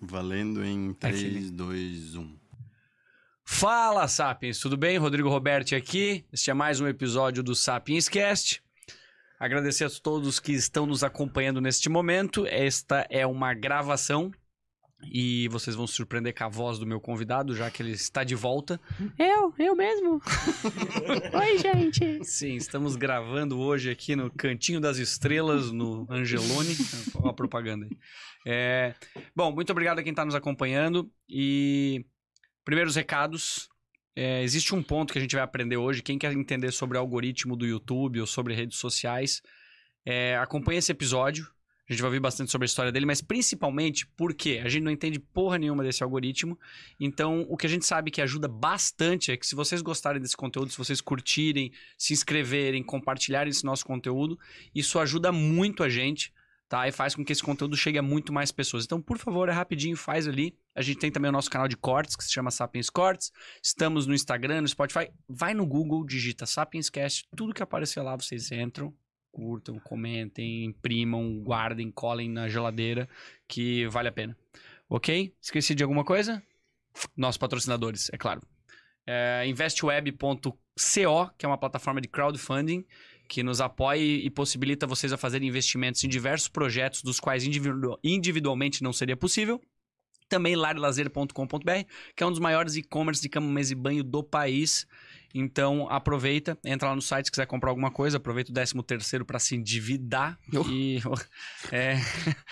Valendo em 3, 2, 1. Fala, Sapiens, tudo bem? Rodrigo Roberti aqui. Este é mais um episódio do Sapiens Cast. Agradecer a todos que estão nos acompanhando neste momento. Esta é uma gravação e vocês vão se surpreender com a voz do meu convidado, já que ele está de volta. Eu, eu mesmo. Oi, gente. Sim, estamos gravando hoje aqui no Cantinho das Estrelas, no Angelone. Olha a propaganda aí. É... Bom, muito obrigado a quem está nos acompanhando. E primeiros recados. É, existe um ponto que a gente vai aprender hoje. Quem quer entender sobre o algoritmo do YouTube ou sobre redes sociais, é, acompanhe esse episódio. A gente vai ouvir bastante sobre a história dele, mas principalmente porque a gente não entende porra nenhuma desse algoritmo. Então, o que a gente sabe que ajuda bastante é que se vocês gostarem desse conteúdo, se vocês curtirem, se inscreverem, compartilharem esse nosso conteúdo, isso ajuda muito a gente, tá? E faz com que esse conteúdo chegue a muito mais pessoas. Então, por favor, é rapidinho, faz ali. A gente tem também o nosso canal de cortes, que se chama Sapiens Cortes. Estamos no Instagram, no Spotify. Vai no Google, digita Sapiens Cast, tudo que aparecer lá, vocês entram, curtam, comentem, imprimam, guardem, colhem na geladeira, que vale a pena. Ok? Esqueci de alguma coisa? Nossos patrocinadores, é claro. É, investweb.co, que é uma plataforma de crowdfunding que nos apoia e possibilita vocês a fazerem investimentos em diversos projetos dos quais individu individualmente não seria possível. Também larelazer.com.br, que é um dos maiores e-commerce de cama, mesa e banho do país. Então aproveita, entra lá no site se quiser comprar alguma coisa, aproveita o 13 terceiro para se endividar. Oh. E é,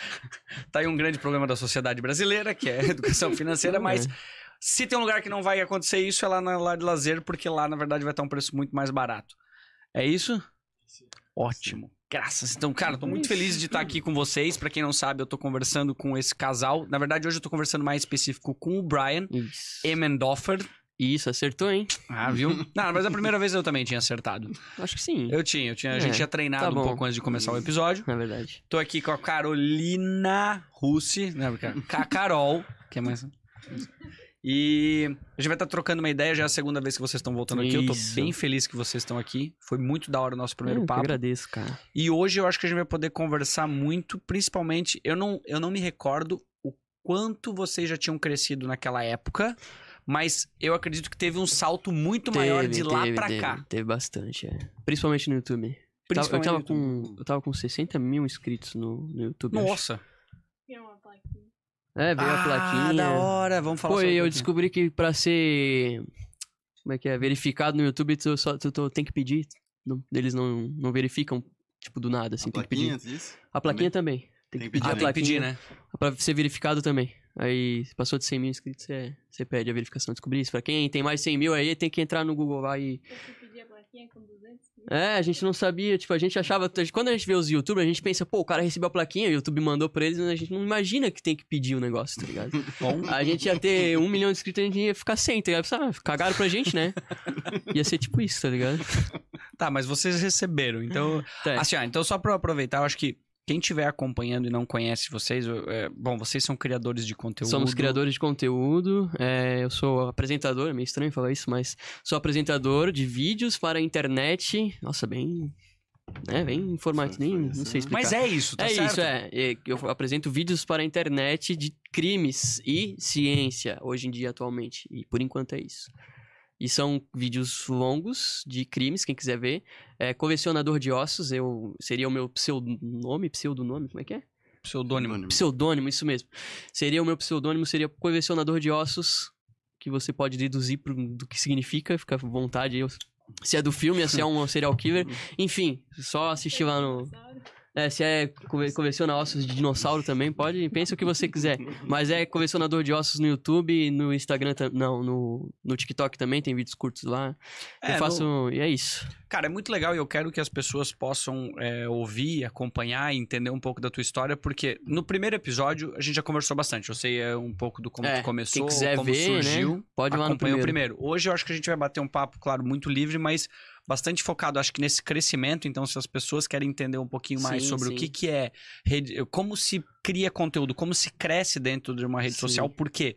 tá aí um grande problema da sociedade brasileira, que é a educação financeira, mas se tem um lugar que não vai acontecer isso é lá na Lar de Lazer, porque lá na verdade vai estar um preço muito mais barato. É isso? Ótimo. Graças. Então, cara, tô muito feliz de estar aqui com vocês. Para quem não sabe, eu tô conversando com esse casal. Na verdade, hoje eu tô conversando mais específico com o Brian. Emendoffer. Isso, acertou, hein? Ah, viu? Não, mas a primeira vez eu também tinha acertado. Acho que sim. Eu tinha, eu tinha, a É, gente tinha treinado tá um pouco antes de começar o episódio. Na verdade. Tô aqui com a Carolina Russi, né? a Carol, que é mais. E a gente vai estar trocando uma ideia, já é a segunda vez que vocês estão voltando aqui. Eu tô Isso. bem feliz que vocês estão aqui. Foi muito da hora o nosso primeiro eu que papo. agradeço, cara. E hoje eu acho que a gente vai poder conversar muito, principalmente, eu não, eu não me recordo o quanto vocês já tinham crescido naquela época, mas eu acredito que teve um salto muito maior de lá teve, pra teve, cá. Teve bastante, é. Principalmente no YouTube. Eu tava, eu Principalmente tava no YouTube. com, eu tava com 60 mil inscritos no, no YouTube. acho. Nossa. É, veio a ah, plaquinha. da hora. Vamos falar Pô, e eu plaquinha. descobri que pra ser. Como é que é? Verificado no YouTube, tu, só, tu, tu tem que pedir. Não- eles não, não verificam, tipo, do nada, assim. A tem que pedir. plaquinha, diz? A plaquinha também. Tem, que pedir Ah, a tem que plaquinha. pedir, né? Pra ser verificado também. Aí, se passou de 100 mil inscritos, você, você pede a verificação. Descobri isso. Pra quem tem mais de 100 mil aí, tem que entrar no Google lá e... Você pedia a plaquinha com 200 mil? É, a gente não sabia. Tipo, a gente achava... Quando a gente vê os youtubers, a gente pensa, pô, o cara recebeu a plaquinha, o YouTube mandou pra eles, mas a gente não imagina que tem que pedir o negócio, tá ligado? Bom, A gente ia ter um milhão de inscritos, a gente ia ficar sem, tá ligado? Ah, cagaram pra gente, né? Ia ser tipo isso, tá ligado? tá, mas vocês receberam. Então, Tá. assim, ó, então só pra eu aproveitar, eu acho que quem estiver acompanhando e não conhece vocês, é, bom, vocês são criadores de conteúdo. Somos criadores de conteúdo. é, eu sou apresentador, é meio estranho falar isso, mas sou apresentador de vídeos para a internet. Nossa, bem. É, bem informativo, nem foi não sei explicar. Mas é isso, tá é certo? isso, é. É, Eu apresento vídeos para a internet de crimes e ciência, hoje em dia, atualmente. E por enquanto é isso. E são vídeos longos de crimes, quem quiser ver. É, colecionador de ossos, eu seria o meu pseudonome, pseudonome, como é que é? Pseudônimo. Pseudônimo, isso mesmo. Seria o meu pseudônimo, seria colecionador de ossos, que você pode deduzir pro- do que significa, fica à vontade. Eu, se é do filme, se é um serial killer. Enfim, só assistir lá no. É, se é cole- coleciona ossos de dinossauro também, pode, pensa o que você quiser. Mas é colecionador de ossos no YouTube, no Instagram, não, no, no TikTok também, tem vídeos curtos lá. É, eu faço. E é isso. Cara, é muito legal e eu quero que as pessoas possam é, ouvir, acompanhar e entender um pouco da tua história, porque no primeiro episódio a gente já conversou bastante. Eu sei é, um pouco do como É, tu começou, Quem quiser como ver, surgiu. né? Pode ir lá no acompanhou primeiro. o primeiro. Hoje eu acho que a gente vai bater um papo, claro, muito livre, mas bastante focado, acho que nesse crescimento. Então, se as pessoas querem entender um pouquinho mais Sim, sobre o sim. que, que é rede, como se cria conteúdo, como se cresce dentro de uma rede Sim. social, porque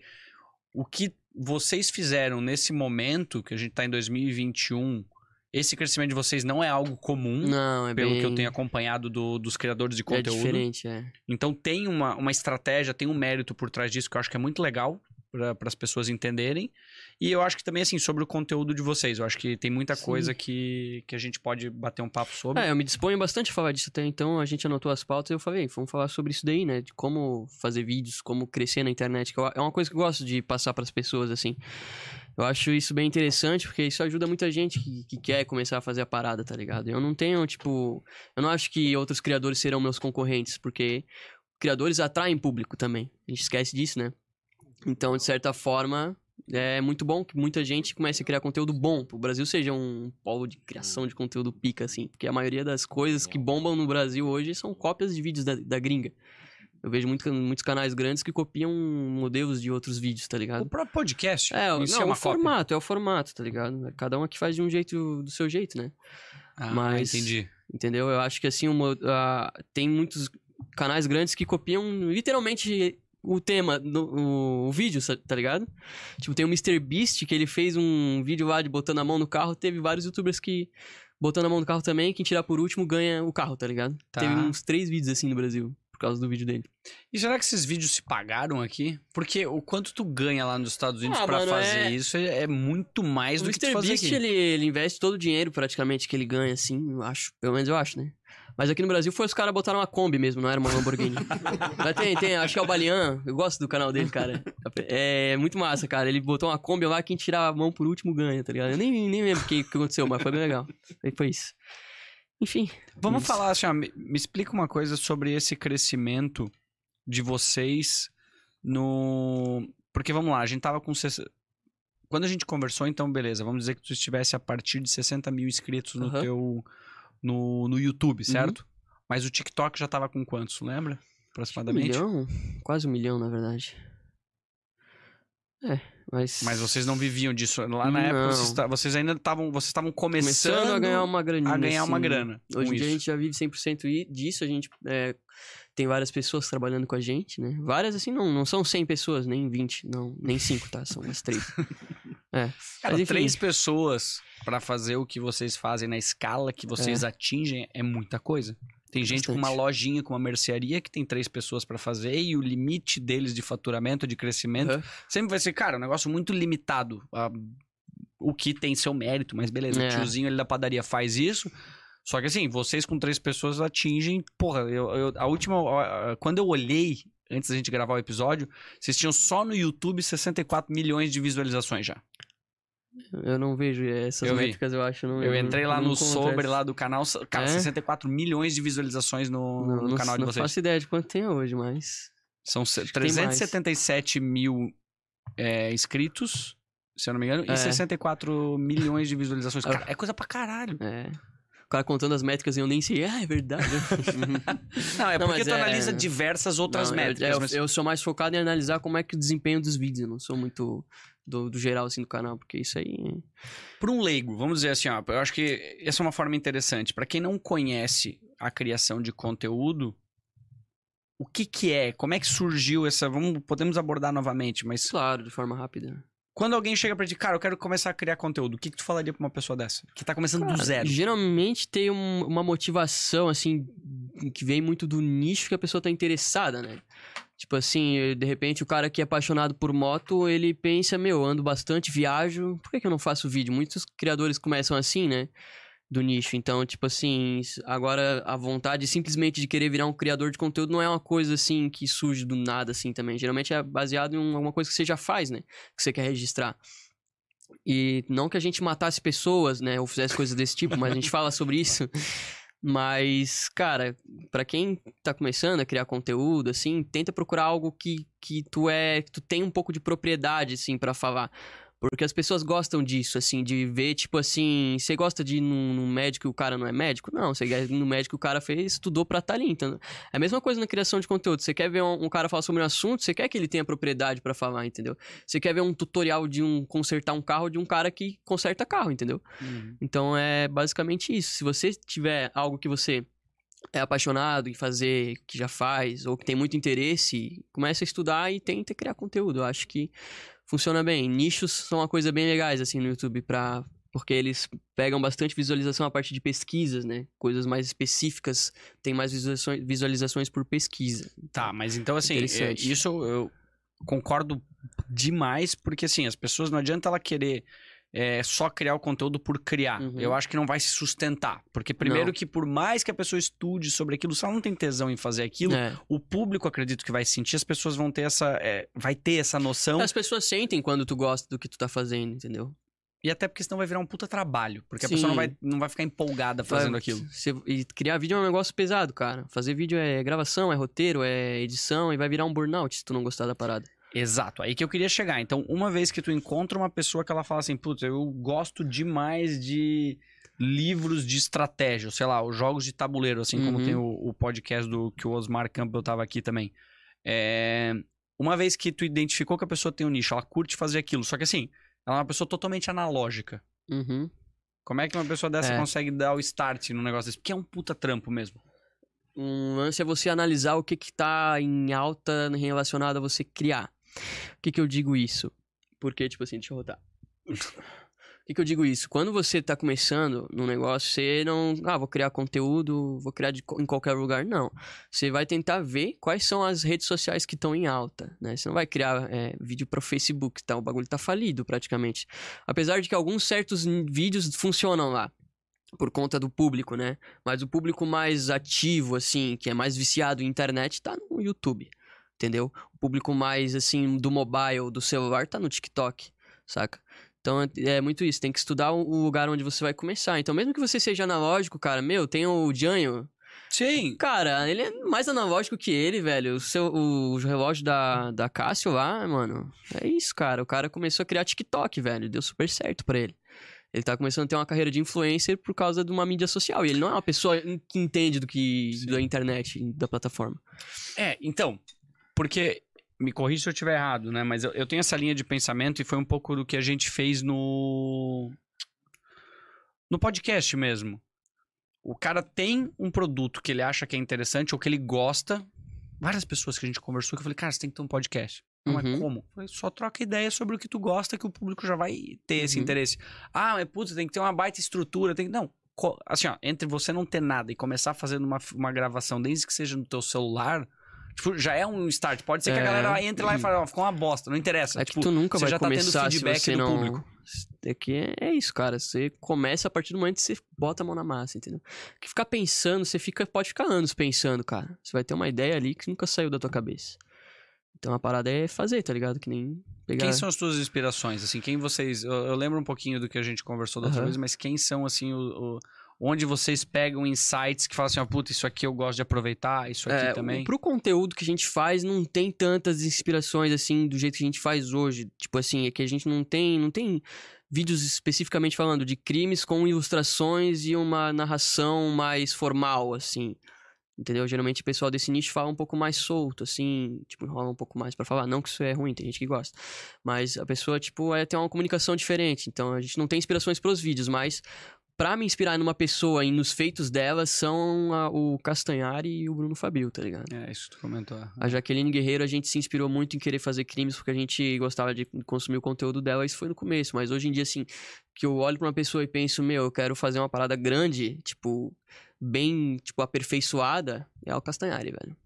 o que vocês fizeram nesse momento, que a gente tá em 2021, esse crescimento de vocês não é algo comum, Não, é pelo bem... que eu tenho acompanhado do- dos criadores de É conteúdo. diferente, é. Então tem uma, uma estratégia, tem um mérito por trás disso que eu acho que é muito legal para as pessoas entenderem. E eu acho que também, assim, sobre o conteúdo de vocês. Eu acho que tem muita Sim. coisa que, que a gente pode bater um papo sobre. É, eu me disponho bastante a falar disso até então. A gente anotou as pautas e eu falei, vamos falar sobre isso daí, né? De como fazer vídeos, como crescer na internet. Que eu- é uma coisa que eu gosto de passar pras pessoas, assim. Eu acho isso bem interessante, porque isso ajuda muita gente que, que quer começar a fazer a parada, tá ligado? Eu não tenho, tipo. Eu não acho que outros criadores serão meus concorrentes, porque criadores atraem público também. A gente esquece disso, né? Então, de certa forma, é muito bom que muita gente comece a criar conteúdo bom. O Brasil seja um polo de criação de conteúdo pica, assim. Porque a maioria das coisas que bombam no Brasil hoje são cópias de vídeos da, da gringa. Eu vejo muito, muitos canais grandes que copiam modelos de outros vídeos, tá O ligado? próprio podcast. É, não, é o formato, é o formato, tá ligado? Cada um aqui faz de um jeito, do seu jeito, né? cópia. Ah, mas- entendi. Entendeu? Eu acho que assim, uma, ah, tem muitos canais grandes que copiam literalmente o tema, no, o, vídeo, tá ligado? Tipo, tem o MrBeast que ele fez um vídeo lá de botando a mão no carro, teve vários youtubers que botando a mão no carro também, quem tirar por último ganha o carro, tá ligado? Tá. Teve uns três vídeos assim no Brasil, por causa do vídeo dele. E será que esses vídeos se pagaram aqui? Porque o quanto tu ganha lá nos Estados Unidos Ah, pra mano, fazer é- isso é, é muito mais o do que tu fazer MrBeast, aqui. ele, ele investe todo o dinheiro praticamente que ele ganha, assim, eu acho. Pelo menos eu acho, né? Mas aqui no Brasil foi os caras botaram uma Kombi mesmo, não era uma Lamborghini. Mas tem, tem, acho que é o Balian, eu gosto do canal dele, cara. É muito massa, cara. Ele botou uma Kombi lá, quem tirar a mão por último ganha, tá ligado? Eu nem, nem lembro o que, que aconteceu, mas foi bem legal. Aí foi isso. Enfim. Vamos Isso. falar assim, ó, me, me explica uma coisa sobre esse crescimento de vocês no. Porque vamos lá, a gente tava com. Quando a gente conversou, então, beleza, vamos dizer que tu estivesse a partir de 60 mil inscritos no Aham. teu. No, no YouTube, certo? Mas o TikTok já tava com quantos, lembra? Um Aproximadamente. milhão? Quase um milhão, na verdade. É, mas. Mas vocês não viviam disso. Lá na época, Não. vocês, ta- vocês ainda estavam. Vocês estavam começando, Começando a ganhar uma graninha. a ganhar uma assim. grana. Hoje em dia a gente já vive 100% i- disso, a gente é, tem várias pessoas trabalhando com a gente, né? Várias, assim, não, não são 100 pessoas, nem 20, não, nem 5, tá? São umas 3. É, Cara, mas enfim. três pessoas pra fazer o que vocês fazem na escala que vocês atingem é muita coisa. Tem gente com uma Bastante. lojinha, com uma mercearia que tem três pessoas pra fazer e o limite deles de faturamento, de crescimento, Aham. sempre vai ser, cara, um negócio muito limitado. A- o que tem seu mérito, mas beleza, o É. tiozinho ali da padaria faz isso. Só que assim, vocês com três pessoas atingem. Porra, eu, eu- a última. Quando eu olhei, antes da gente gravar o episódio, vocês tinham só no YouTube 64 milhões de visualizações já. Eu não vejo essas Eu vi. métricas, eu acho. Não, Eu entrei lá não no sobre lá do canal, cara, É? 64 milhões de visualizações no, Não, no não, canal de não vocês. faço ideia de quanto tem hoje, mas. São Acho que tem mais. 377 mil é, inscritos, se eu não me engano, É. e 64 milhões de visualizações. Cara, é coisa pra caralho. É. Cara contando as métricas e eu nem sei. Ah, é verdade. Não, é Não, porque tu é- analisa diversas outras Não, métricas. eu, mas- eu sou mais focado em analisar como é que o desempenho dos vídeos. Eu não sou muito do, do geral, assim, do canal, porque isso aí. Para um leigo, vamos dizer assim, ó, eu acho que essa é uma forma interessante. Para quem não conhece a criação de conteúdo, o que que é? Como é que surgiu essa? Vamos, podemos abordar novamente, mas Claro, de forma rápida. Quando alguém chega pra ti, cara, eu quero começar a criar conteúdo, o que que tu falaria pra uma pessoa dessa que tá começando do Cara, zero? Geralmente tem um- uma motivação, assim, que vem muito do nicho que a pessoa tá interessada, né? Tipo assim, de repente o cara que é apaixonado por moto, ele pensa, meu, eu ando bastante, viajo, por que, que eu não faço vídeo? Muitos criadores começam assim, né? Do nicho. Então, tipo assim, agora a vontade simplesmente de querer virar um criador de conteúdo não é uma coisa assim que surge do nada, assim também. Geralmente é baseado em um- alguma coisa que você já faz, né? Que você quer registrar. E não que a gente matasse pessoas, né? Ou fizesse coisas desse tipo, mas a gente fala sobre isso. Mas, cara, pra quem tá começando a criar conteúdo, assim, tenta procurar algo que, que tu é. que tu tem um pouco de propriedade, assim, pra falar. Porque as pessoas gostam disso, assim, de ver, tipo assim, você gosta de ir num, num médico e o cara não é médico? Não, você quer ir no médico e o cara fez, estudou pra estar ali, então. É a mesma coisa na criação de conteúdo. Você quer ver um, um cara falar sobre um assunto, você quer que ele tenha propriedade pra falar, entendeu? Você quer ver um tutorial de um consertar um carro de um cara que conserta carro, entendeu? Uhum. Então é basicamente isso. Se você tiver algo que você é apaixonado em fazer, que já faz, ou que tem muito interesse, comece a estudar e tenta criar conteúdo. Eu acho que funciona bem. Nichos são uma coisa bem legais, assim, no YouTube pra, Porque eles pegam bastante visualização a partir de pesquisas, né? Coisas mais específicas têm mais visualizações, visualizações por pesquisa. Tá, mas então assim, é, isso eu concordo demais, porque assim, as pessoas não adianta ela querer é, só criar o conteúdo por criar. Uhum. Eu acho que não vai se sustentar. Porque primeiro Não. que por mais que a pessoa estude sobre aquilo, se ela não tem tesão em fazer aquilo, É. o público acredito que vai sentir, as pessoas vão ter essa. é, vai ter essa noção. As pessoas sentem quando tu gosta do que tu tá fazendo, entendeu? E até porque senão vai virar um puta trabalho. Porque a Sim. pessoa não vai, não vai ficar empolgada fazendo Vai- aquilo. cê- e criar vídeo é um negócio pesado, cara. Fazer vídeo é gravação, é roteiro, é edição e vai virar um burnout se tu não gostar da parada. Exato, aí que eu queria chegar. Então, uma vez que tu encontra uma pessoa que ela fala assim, putz, eu gosto demais de livros de estratégia, sei lá, os jogos de tabuleiro, assim como Uhum. tem o, o podcast do que o Osmar Campbell tava aqui também. É, Uma vez que tu identificou que a pessoa tem um nicho, ela curte fazer aquilo, só que assim, ela é uma pessoa totalmente analógica. Uhum. Como é que uma pessoa dessa É. consegue dar o start num negócio desse? Porque é um puta trampo mesmo. Um lance é você analisar o que que tá em alta relacionado a você criar. O que que eu digo isso? Porque, tipo assim, deixa eu rotar. O que que eu digo isso? Quando você tá começando num negócio, você não... Ah, vou criar conteúdo, vou criar de em qualquer lugar. Não. Você vai tentar ver quais são as redes sociais que estão em alta, né? Você não vai criar é, vídeo pro Facebook, tá? O bagulho tá falido, praticamente. Apesar de que alguns certos vídeos funcionam lá. Por conta do público, né? Mas o público mais ativo, assim, que é mais viciado em internet, tá no YouTube, entendeu? O público mais, assim, do mobile, do celular, tá no TikTok, saca? Então é- é muito isso, tem que estudar o lugar onde você vai começar. Então, mesmo que você seja analógico, cara, meu, tem o Janho. Sim. Cara, ele é mais analógico que ele, velho. O, seu, o, relógio da, da Cássio lá, mano. É isso, cara. O cara começou a criar TikTok, velho. Deu super certo pra ele. Ele tá começando a ter uma carreira de influencer por causa de uma mídia social. E ele não é uma pessoa que entende do que da internet, da plataforma. É, então, porque me corrija se eu estiver errado, né? Mas eu, eu tenho essa linha de pensamento e foi um pouco do que a gente fez no no podcast mesmo. O cara tem um produto que ele acha que é interessante ou que ele gosta. Várias pessoas que a gente conversou que eu falei, cara, você tem que ter um podcast. Não, Uhum. como? Eu falei, só troca ideia sobre o que tu gosta que o público já vai ter esse Uhum. interesse. Ah, mas putz, tem que ter uma baita estrutura. Tem... Não, assim, ó, entre você não ter nada e começar fazendo uma, uma gravação, desde que seja no teu celular, tipo, já é um start. Pode ser que a É. galera entre lá e fale, ó, ficou uma bosta, não interessa. É tipo, que tu nunca você vai já tá tendo começar se feedback você não... público. É que é, isso, cara. Você começa a partir do momento que você bota a mão na massa, entendeu? Que ficar pensando, você fica, pode ficar anos pensando, cara. Você vai ter uma ideia ali que nunca saiu da tua cabeça. Então a parada é fazer, tá ligado? Que nem pegar... Quem são as tuas inspirações? Assim, quem vocês. Eu, eu lembro um pouquinho do que a gente conversou da outra Aham. vez, mas quem são, assim, o, o- onde vocês pegam insights que falam assim, ó, puta, isso aqui eu gosto de aproveitar, isso aqui É, também. Pro conteúdo que a gente faz, não tem tantas inspirações assim do jeito que a gente faz hoje. Tipo assim, é que a gente não tem, não tem vídeos especificamente falando de crimes com ilustrações e uma narração mais formal, assim. Entendeu? Geralmente o pessoal desse nicho fala um pouco mais solto, assim, tipo, enrola um pouco mais pra falar. Não que isso é ruim, tem gente que gosta. Mas a pessoa, tipo, é, tem uma comunicação diferente. Então a gente não tem inspirações pros vídeos, mas pra me inspirar numa pessoa e nos feitos dela são a- o Castanhari e o Bruno Fabio, tá ligado? É, isso que tu comentou. A Jaqueline Guerreiro, a gente se inspirou muito em querer fazer crimes porque a gente gostava de consumir o conteúdo dela. Isso foi no começo, mas hoje em dia, assim, que eu olho pra uma pessoa e penso, meu, eu quero fazer uma parada grande, tipo, bem, tipo, aperfeiçoada, é o Castanhari, velho.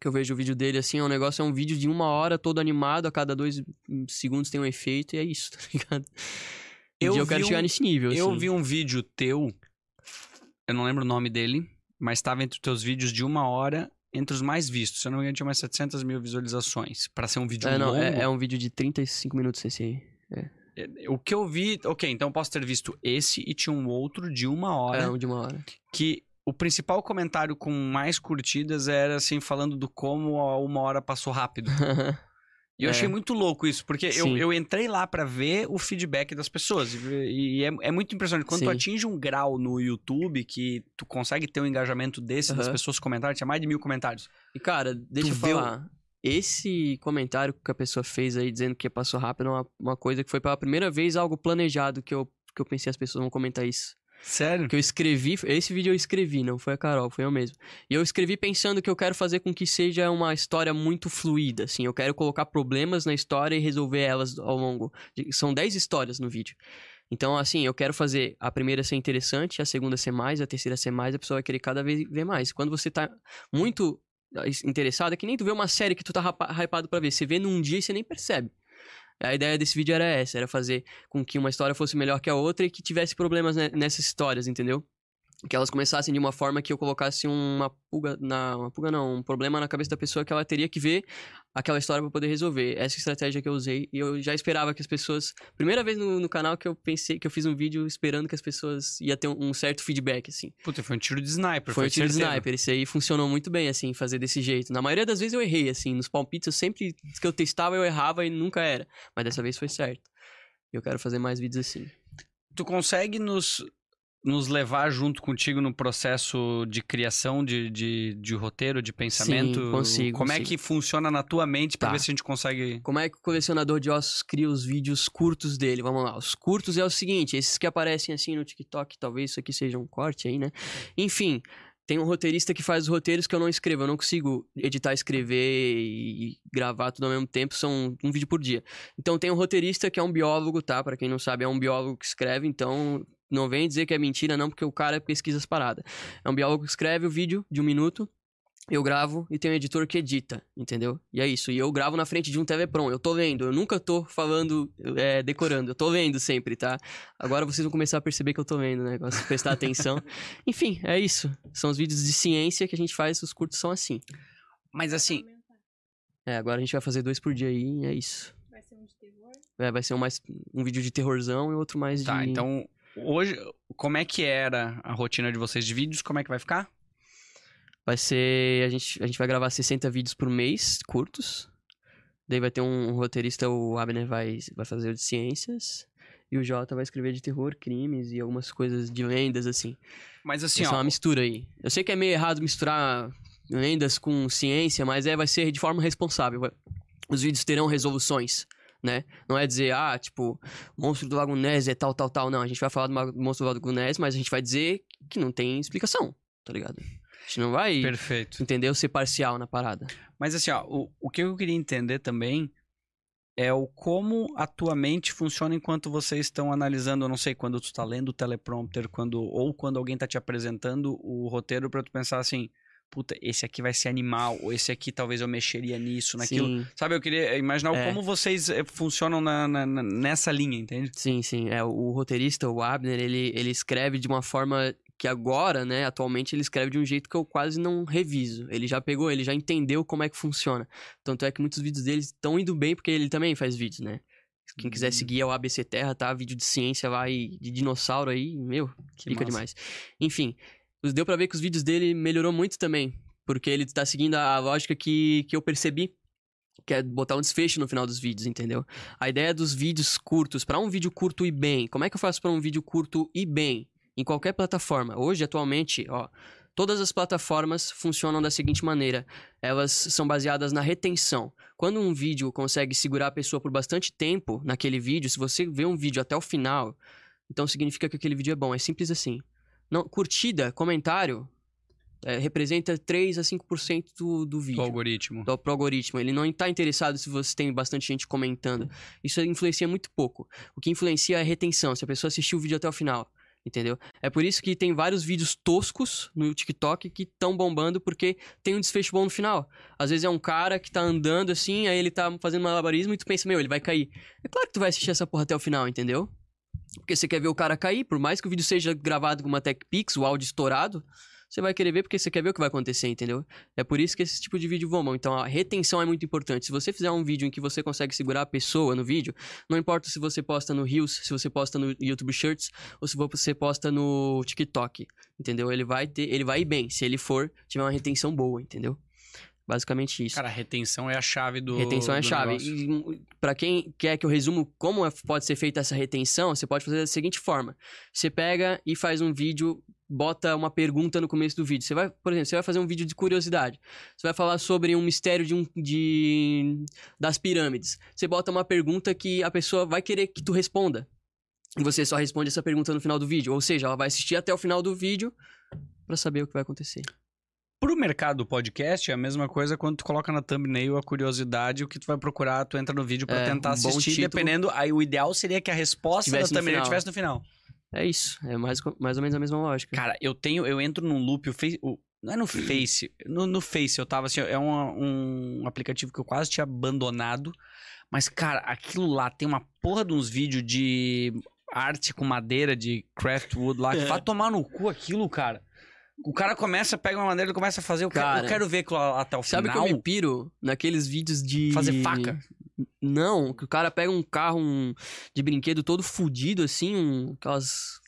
Que eu vejo o vídeo dele, assim, é um negócio, é um vídeo de uma hora, todo animado, a cada dois segundos tem um efeito, e é isso, tá ligado? Eu eu vi quero um- chegar nesse nível, Eu assim. vi um vídeo teu, eu não lembro o nome dele, mas estava entre os teus vídeos de uma hora, entre os mais vistos. Se eu não me engano, tinha umas 700 mil visualizações. Pra ser um vídeo É, não, longo. é, é um vídeo de 35 minutos esse aí. É, O que eu vi. Ok, então eu posso ter visto esse e tinha um outro de uma hora. É um de uma hora. Que o principal comentário com mais curtidas era assim, falando do como a uma hora passou rápido. E eu É. achei muito louco isso, porque eu, eu entrei lá pra ver o feedback das pessoas. E, e é, é muito impressionante. Quando tu Sim. atinge um grau no YouTube que tu consegue ter um engajamento desse, das Aham. pessoas comentarem, tinha mais de mil comentários. E, cara, deixa Tu eu falar. Esse comentário que a pessoa fez aí dizendo que passou rápido é uma, uma coisa que foi pela primeira vez algo planejado que eu, que eu pensei as pessoas vão comentar isso. Sério? Que eu escrevi, esse vídeo eu escrevi, não foi a Carol, foi eu mesmo. E eu escrevi pensando que eu quero fazer com que seja uma história muito fluida, assim. Eu quero colocar problemas na história e resolver elas ao longo. São 10 histórias no vídeo. Então, assim, eu quero fazer a primeira ser interessante, a segunda ser mais, a terceira ser mais, a pessoa vai querer cada vez ver mais. Quando você tá muito ah, interessado, é que nem tu vê uma série que tu tá hypado pra ver. Você vê num dia e você nem percebe. A ideia desse vídeo era essa, era fazer com que uma história fosse melhor que a outra e que tivesse problemas ne- nessas histórias, entendeu? Que elas começassem de uma forma que eu colocasse uma pulga na. Uma pulga não, um problema na cabeça da pessoa que ela teria que ver aquela história pra poder resolver. Essa estratégia que eu usei. E eu já esperava que as pessoas. Primeira vez no, no canal que eu pensei que eu fiz um vídeo esperando que as pessoas ia ter um, um certo feedback, assim. Puta, foi um tiro de sniper. Foi o tiro de sniper. Isso aí funcionou muito bem, assim, fazer desse jeito. Na maioria das vezes eu errei, assim. Nos palpites eu sempre que eu testava eu errava e nunca era. Mas dessa vez foi certo. E eu quero fazer mais vídeos assim. Tu consegue nos, nos levar junto contigo no processo de criação de, de, de roteiro, de pensamento? consigo, Como é consigo. que funciona na tua mente pra Tá. ver se a gente consegue. Como é que o colecionador de ossos cria os vídeos curtos dele? Vamos lá. Os curtos é o seguinte: esses que aparecem assim no TikTok, talvez isso aqui seja um corte aí, né? Enfim. Tem um roteirista que faz os roteiros que eu não escrevo. Eu não consigo editar, escrever e gravar tudo ao mesmo tempo. São um vídeo por dia. Então tem um roteirista que é um biólogo, tá? Pra quem não sabe, é um biólogo que escreve. Então não vem dizer que é mentira, não, porque o cara pesquisa as paradas. É um biólogo que escreve o vídeo de um minuto. Eu gravo e tem um editor que edita, entendeu? E é isso. E eu gravo na frente de um TV Prom. Eu tô vendo. Eu nunca tô falando, é, decorando. Eu tô vendo sempre, tá? Agora vocês vão começar a perceber que eu tô vendo, né? Gosto de prestar atenção. Enfim, é isso. São os vídeos de ciência que a gente faz. Os curtos são assim. Mas assim. É, agora a gente vai fazer dois por dia aí. E é isso. Vai ser um de terror. É, vai ser um, mais, um vídeo de terrorzão e outro mais tá, de... então hoje, como é que era a rotina de vocês de vídeos? Como é que vai ficar? Vai ser. A gente, a gente vai gravar 60 vídeos por mês, curtos. Daí vai ter um, roteirista, o Abner vai, vai fazer o de ciências. E o Jota vai escrever de terror, crimes e algumas coisas de lendas, assim. Mas assim, Essa é ó, uma mistura aí. Eu sei que é meio errado misturar lendas com ciência, mas é, vai ser de forma responsável. Vai- Os vídeos terão resoluções, né? Não é dizer, ah, tipo, monstro do Lago Ness é tal, tal, tal. Não, a gente vai falar do monstro do Lago Ness, mas a gente vai dizer que não tem explicação, tá ligado? A gente não vai, perfeito. entendeu? Ser parcial na parada. Mas assim, ó, o, o que eu queria entender também é o como a tua mente funciona enquanto vocês estão analisando, eu não sei, quando tu tá lendo o teleprompter, quando ou quando alguém tá te apresentando o roteiro pra tu pensar assim, puta, esse aqui vai ser animal, ou esse aqui talvez eu mexeria nisso, naquilo. Sim, Sabe, eu queria imaginar É. como vocês eh, funcionam na, na- nessa linha, entende? sim, sim. É, o roteirista, o Abner, ele, ele escreve de uma forma que agora, né, atualmente, ele escreve de um jeito que eu quase não reviso. Ele já pegou, ele já entendeu como é que funciona. Tanto é que muitos vídeos dele estão indo bem, porque ele também faz vídeos, né? Quem quiser Hum. seguir é o ABC Terra, tá? Vídeo de ciência lá e de dinossauro aí, meu, Que Fica massa. demais. Enfim, deu pra ver que os vídeos dele melhorou muito também. Porque ele tá seguindo a lógica que, que eu percebi. Que é botar um desfecho no final dos vídeos, entendeu? A ideia dos vídeos curtos, pra um vídeo curto ir bem. Como é que eu faço pra um vídeo curto ir bem? Em qualquer plataforma. Hoje, atualmente, ó. Todas as plataformas funcionam da seguinte maneira: elas são baseadas na retenção. Quando um vídeo consegue segurar a pessoa por bastante tempo naquele vídeo, se você vê um vídeo até o final, então significa que aquele vídeo é bom. É simples assim. Não, curtida, comentário, é, representa 3 a 5% do, do vídeo. algoritmo. Do, pro algoritmo. Ele não está interessado se você tem bastante gente comentando. Isso influencia muito pouco. O que influencia é a retenção, se a pessoa assistiu o vídeo até o final. Entendeu? É por isso que tem vários vídeos toscos no TikTok que estão bombando porque tem um desfecho bom no final. Às vezes é um cara que tá andando assim, aí ele tá fazendo malabarismo e tu pensa, meu, ele vai cair. É claro que tu vai assistir essa porra até o final, entendeu? Porque você quer ver o cara cair, por mais que o vídeo seja gravado com uma TechPix, o áudio estourado, você vai querer ver porque você quer ver o que vai acontecer, entendeu? É por isso que esse tipo de vídeo bombam. Então a retenção é muito importante. Se você fizer um vídeo em que você consegue segurar a pessoa no vídeo, não importa se você posta no Reels, se você posta no YouTube Shirts ou se você posta no TikTok, entendeu? Ele vai ter, ele vai ir bem se ele for tiver uma retenção boa, entendeu? Basicamente isso. Cara, a retenção é a chave do. Retenção é a chave. hum, pra quem quer que eu resumo como é- pode ser feita essa retenção, você pode fazer da seguinte forma: você pega e faz um vídeo, bota uma pergunta no começo do vídeo. Você vai, por exemplo, você vai fazer um vídeo de curiosidade. Você vai falar sobre um mistério de um de das pirâmides. Você bota uma pergunta que a pessoa vai querer que tu responda. E você só responde essa pergunta no final do vídeo, ou seja, ela vai assistir até o final do vídeo pra saber o que vai acontecer. Pro mercado podcast, é a mesma coisa quando tu coloca na thumbnail a curiosidade, o que tu vai procurar, tu entra no vídeo pra É, tentar um assistir, dependendo. Aí o ideal seria que a resposta da Tivesse no thumbnail final. tivesse no final. É isso. É mais, mais ou menos a mesma lógica. Cara, eu tenho, eu entro num loop, o Face, o- não é no Face, no, no Face eu tava assim, é um, um aplicativo que eu quase tinha abandonado, mas cara, aquilo lá tem uma porra de uns vídeos de arte com madeira, de craftwood lá, que É. vai tomar no cu aquilo, cara. O cara começa, pega uma madeira e começa a fazer, eu, quero, eu Cara, quero ver aquilo lá até o Sabe que final. eu me piro naqueles vídeos de. Fazer faca? Não, que o cara pega um carro um, de brinquedo todo fudido, assim, um, aquelas.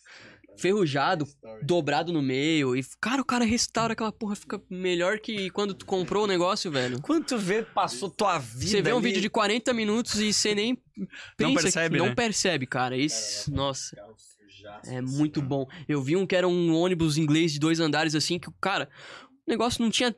ferrujado, dobrado no meio. E, cara, o cara restaura aquela porra, fica melhor que quando tu comprou o negócio, velho. Quanto vê passou tua vida Você vê um ali? vídeo de 40 minutos e você nem pensa percebe, que não né? percebe, cara. Isso, nossa, é muito bom. Eu vi um que era um ônibus inglês de dois andares assim que o cara, o negócio não tinha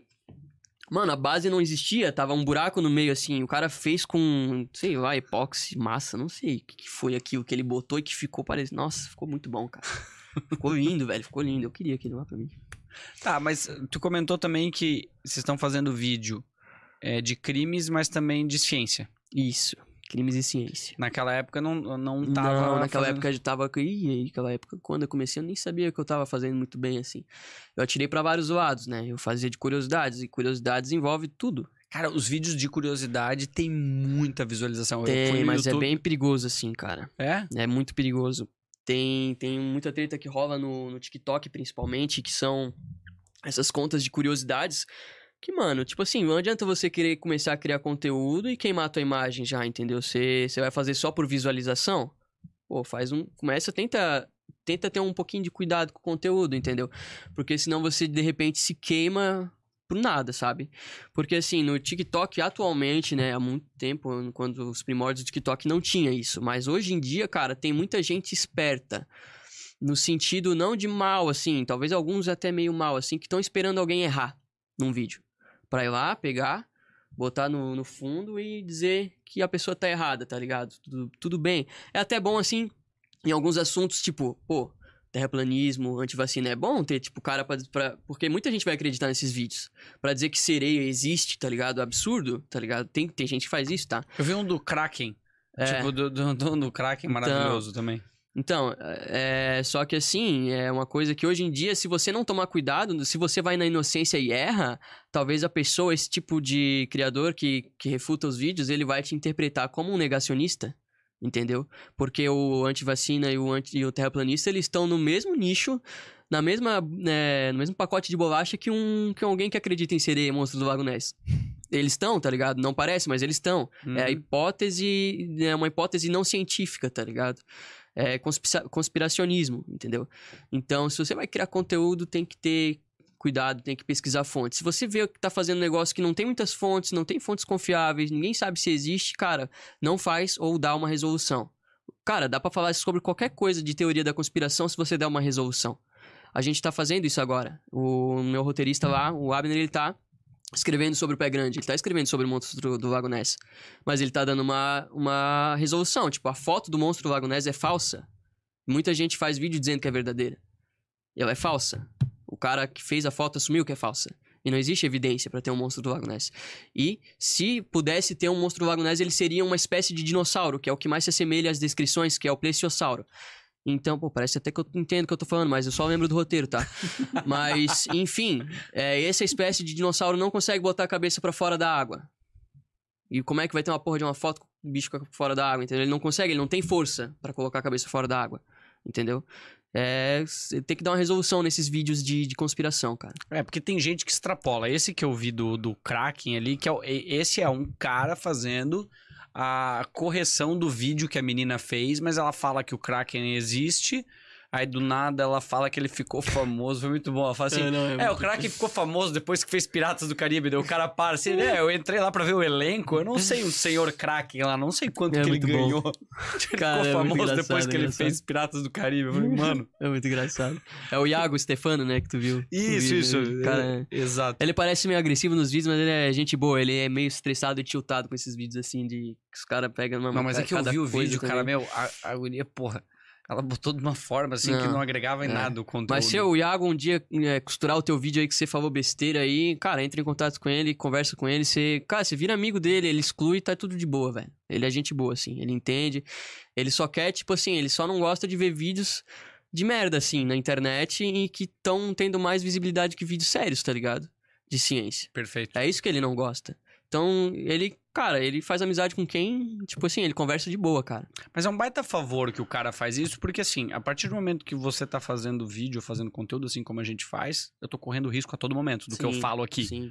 Mano, a base não existia, tava um buraco no meio assim. O cara fez com, sei lá, epóxi, massa, não sei o que, que foi aquilo que ele botou e que ficou parecendo. Nossa, ficou muito bom, cara. Ficou lindo, velho, ficou lindo. Eu queria aquilo lá pra mim. Tá, mas tu comentou também que vocês estão fazendo vídeo é, de crimes, mas também de ciência. Isso, crimes e ciência. Naquela época não, não tava. não, naquela fazendo- época eu tava. Ih, naquela época, quando eu comecei, eu nem sabia que eu tava fazendo muito bem assim. Eu atirei pra vários lados, né? Eu fazia de curiosidades, e curiosidades envolve tudo. Cara, os vídeos de curiosidade tem muita visualização. Tem, mas é YouTube- bem perigoso assim, cara. É? É muito perigoso. Tem, tem muita treta que rola no, no TikTok, principalmente, que são essas contas de curiosidades. Que, mano, tipo assim, não adianta você querer começar a criar conteúdo e queimar a tua imagem já, entendeu? Você, você vai fazer só por visualização? Pô, faz um. Começa, tenta. Tenta ter um pouquinho de cuidado com o conteúdo, entendeu? Porque senão você de repente se queima por nada, sabe? Porque assim, no TikTok atualmente, né, há muito tempo, quando os primórdios do TikTok não tinha isso, mas hoje em dia, cara, tem muita gente esperta. No sentido não de mal, assim, talvez alguns até meio mal, assim, que estão esperando alguém errar num vídeo. Pra ir lá, pegar, botar no, no fundo e dizer que a pessoa tá errada, tá ligado? Tudo, tudo bem. É até bom, assim, em alguns assuntos, tipo, pô, terraplanismo, antivacina, é bom ter, tipo, cara pra, pra- Porque muita gente vai acreditar nesses vídeos. Pra dizer que sereia existe, tá ligado? Absurdo, tá ligado? Tem, tem gente que faz isso, tá? Eu vi um do Kraken. É. Tipo, do, do, do, do Kraken Então. maravilhoso também. Então, é, só que assim, é uma coisa que hoje em dia, se você não tomar cuidado, se você vai na inocência e erra, talvez a pessoa, esse tipo de criador que, que refuta os vídeos, ele vai te interpretar como um negacionista, entendeu? Porque o antivacina e o, anti, e o terraplanista, eles estão no mesmo nicho, na mesma, né, no mesmo pacote de bolacha que, um, que alguém que acredita em sereia, monstro do Lago Ness. Eles estão, tá ligado? Não parece, mas eles estão. É a Uhum. hipótese, é uma hipótese não científica, tá ligado? É conspira- conspiracionismo, entendeu? Então, se você vai criar conteúdo, tem que ter cuidado, tem que pesquisar fontes. Se você vê que tá fazendo um negócio que não tem muitas fontes, não tem fontes confiáveis, ninguém sabe se existe, cara, não faz ou dá uma resolução. Cara, dá pra falar sobre qualquer coisa de teoria da conspiração se você der uma resolução. A gente tá fazendo isso agora. O meu roteirista lá, o Abner, ele tá escrevendo sobre o Pé Grande, ele tá escrevendo sobre o monstro do Lago Ness. Mas ele tá dando uma, uma resolução. Tipo, a foto do monstro do Lago Ness é falsa. Muita gente faz vídeo dizendo que é verdadeira. Ela é falsa. O cara que fez a foto assumiu que é falsa. E não existe evidência pra ter um monstro do Lago Ness. E se pudesse ter um monstro do Lago Ness, ele seria uma espécie de dinossauro, que é o que mais se assemelha às descrições, que é o plesiosauro. Então, pô, parece até que eu entendo o que eu tô falando, mas eu só lembro do roteiro, tá? Mas, enfim, é, essa espécie de dinossauro não consegue botar a cabeça pra fora da água. E como é que vai ter uma porra de uma foto com o bicho fora da água, entendeu? Ele não consegue, ele não tem força pra colocar a cabeça fora da água, entendeu? É, tem que dar uma resolução nesses vídeos de, de conspiração, cara. É, porque tem gente que extrapola. Esse que eu vi do, do Kraken ali, que é, esse é um cara fazendo a correção do vídeo que a menina fez, mas ela fala que o Kraken existe. Aí do nada ela fala que ele ficou famoso, foi muito bom. Ela fala assim: É, o Kraken ficou famoso depois que fez Piratas do Caribe. Daí o cara para assim, é, eu entrei lá pra ver o elenco. Eu não sei o senhor Kraken lá, não sei quanto É que ele ganhou. ele Cara, ficou é famoso depois que ele fez Piratas do Caribe. Eu falei, mano. É muito engraçado. É o Iago Stefano, né, que tu viu. Isso, isso. né? Cara, é, Exato. Ele parece meio agressivo nos vídeos, mas ele é gente boa. Ele é meio estressado e tiltado com esses vídeos assim de que os caras pegam uma Não, mas é que eu vi o vídeo, cara, também. meu, a, a agonia, porra. Ela botou de uma forma assim que Não, não agregava em é. nada o conteúdo. Mas se o Iago um dia é, costurar o teu vídeo aí que você falou besteira aí, cara, entra em contato com ele, conversa com ele, você, cara, você vira amigo dele, ele exclui, tá tudo de boa, velho. Ele é gente boa assim, ele entende. Ele só quer, tipo assim, ele só não gosta de ver vídeos de merda assim na internet e que estão tendo mais visibilidade que vídeos sérios, tá ligado? De ciência. Perfeito. É isso que ele não gosta. Então, ele, cara, ele faz amizade com quem, tipo assim, ele conversa de boa, cara. Mas é um baita favor que o cara faz isso, porque assim, a partir do momento que você tá fazendo vídeo, fazendo conteúdo assim como a gente faz, eu tô correndo risco a todo momento do que eu Sim, falo aqui. Sim.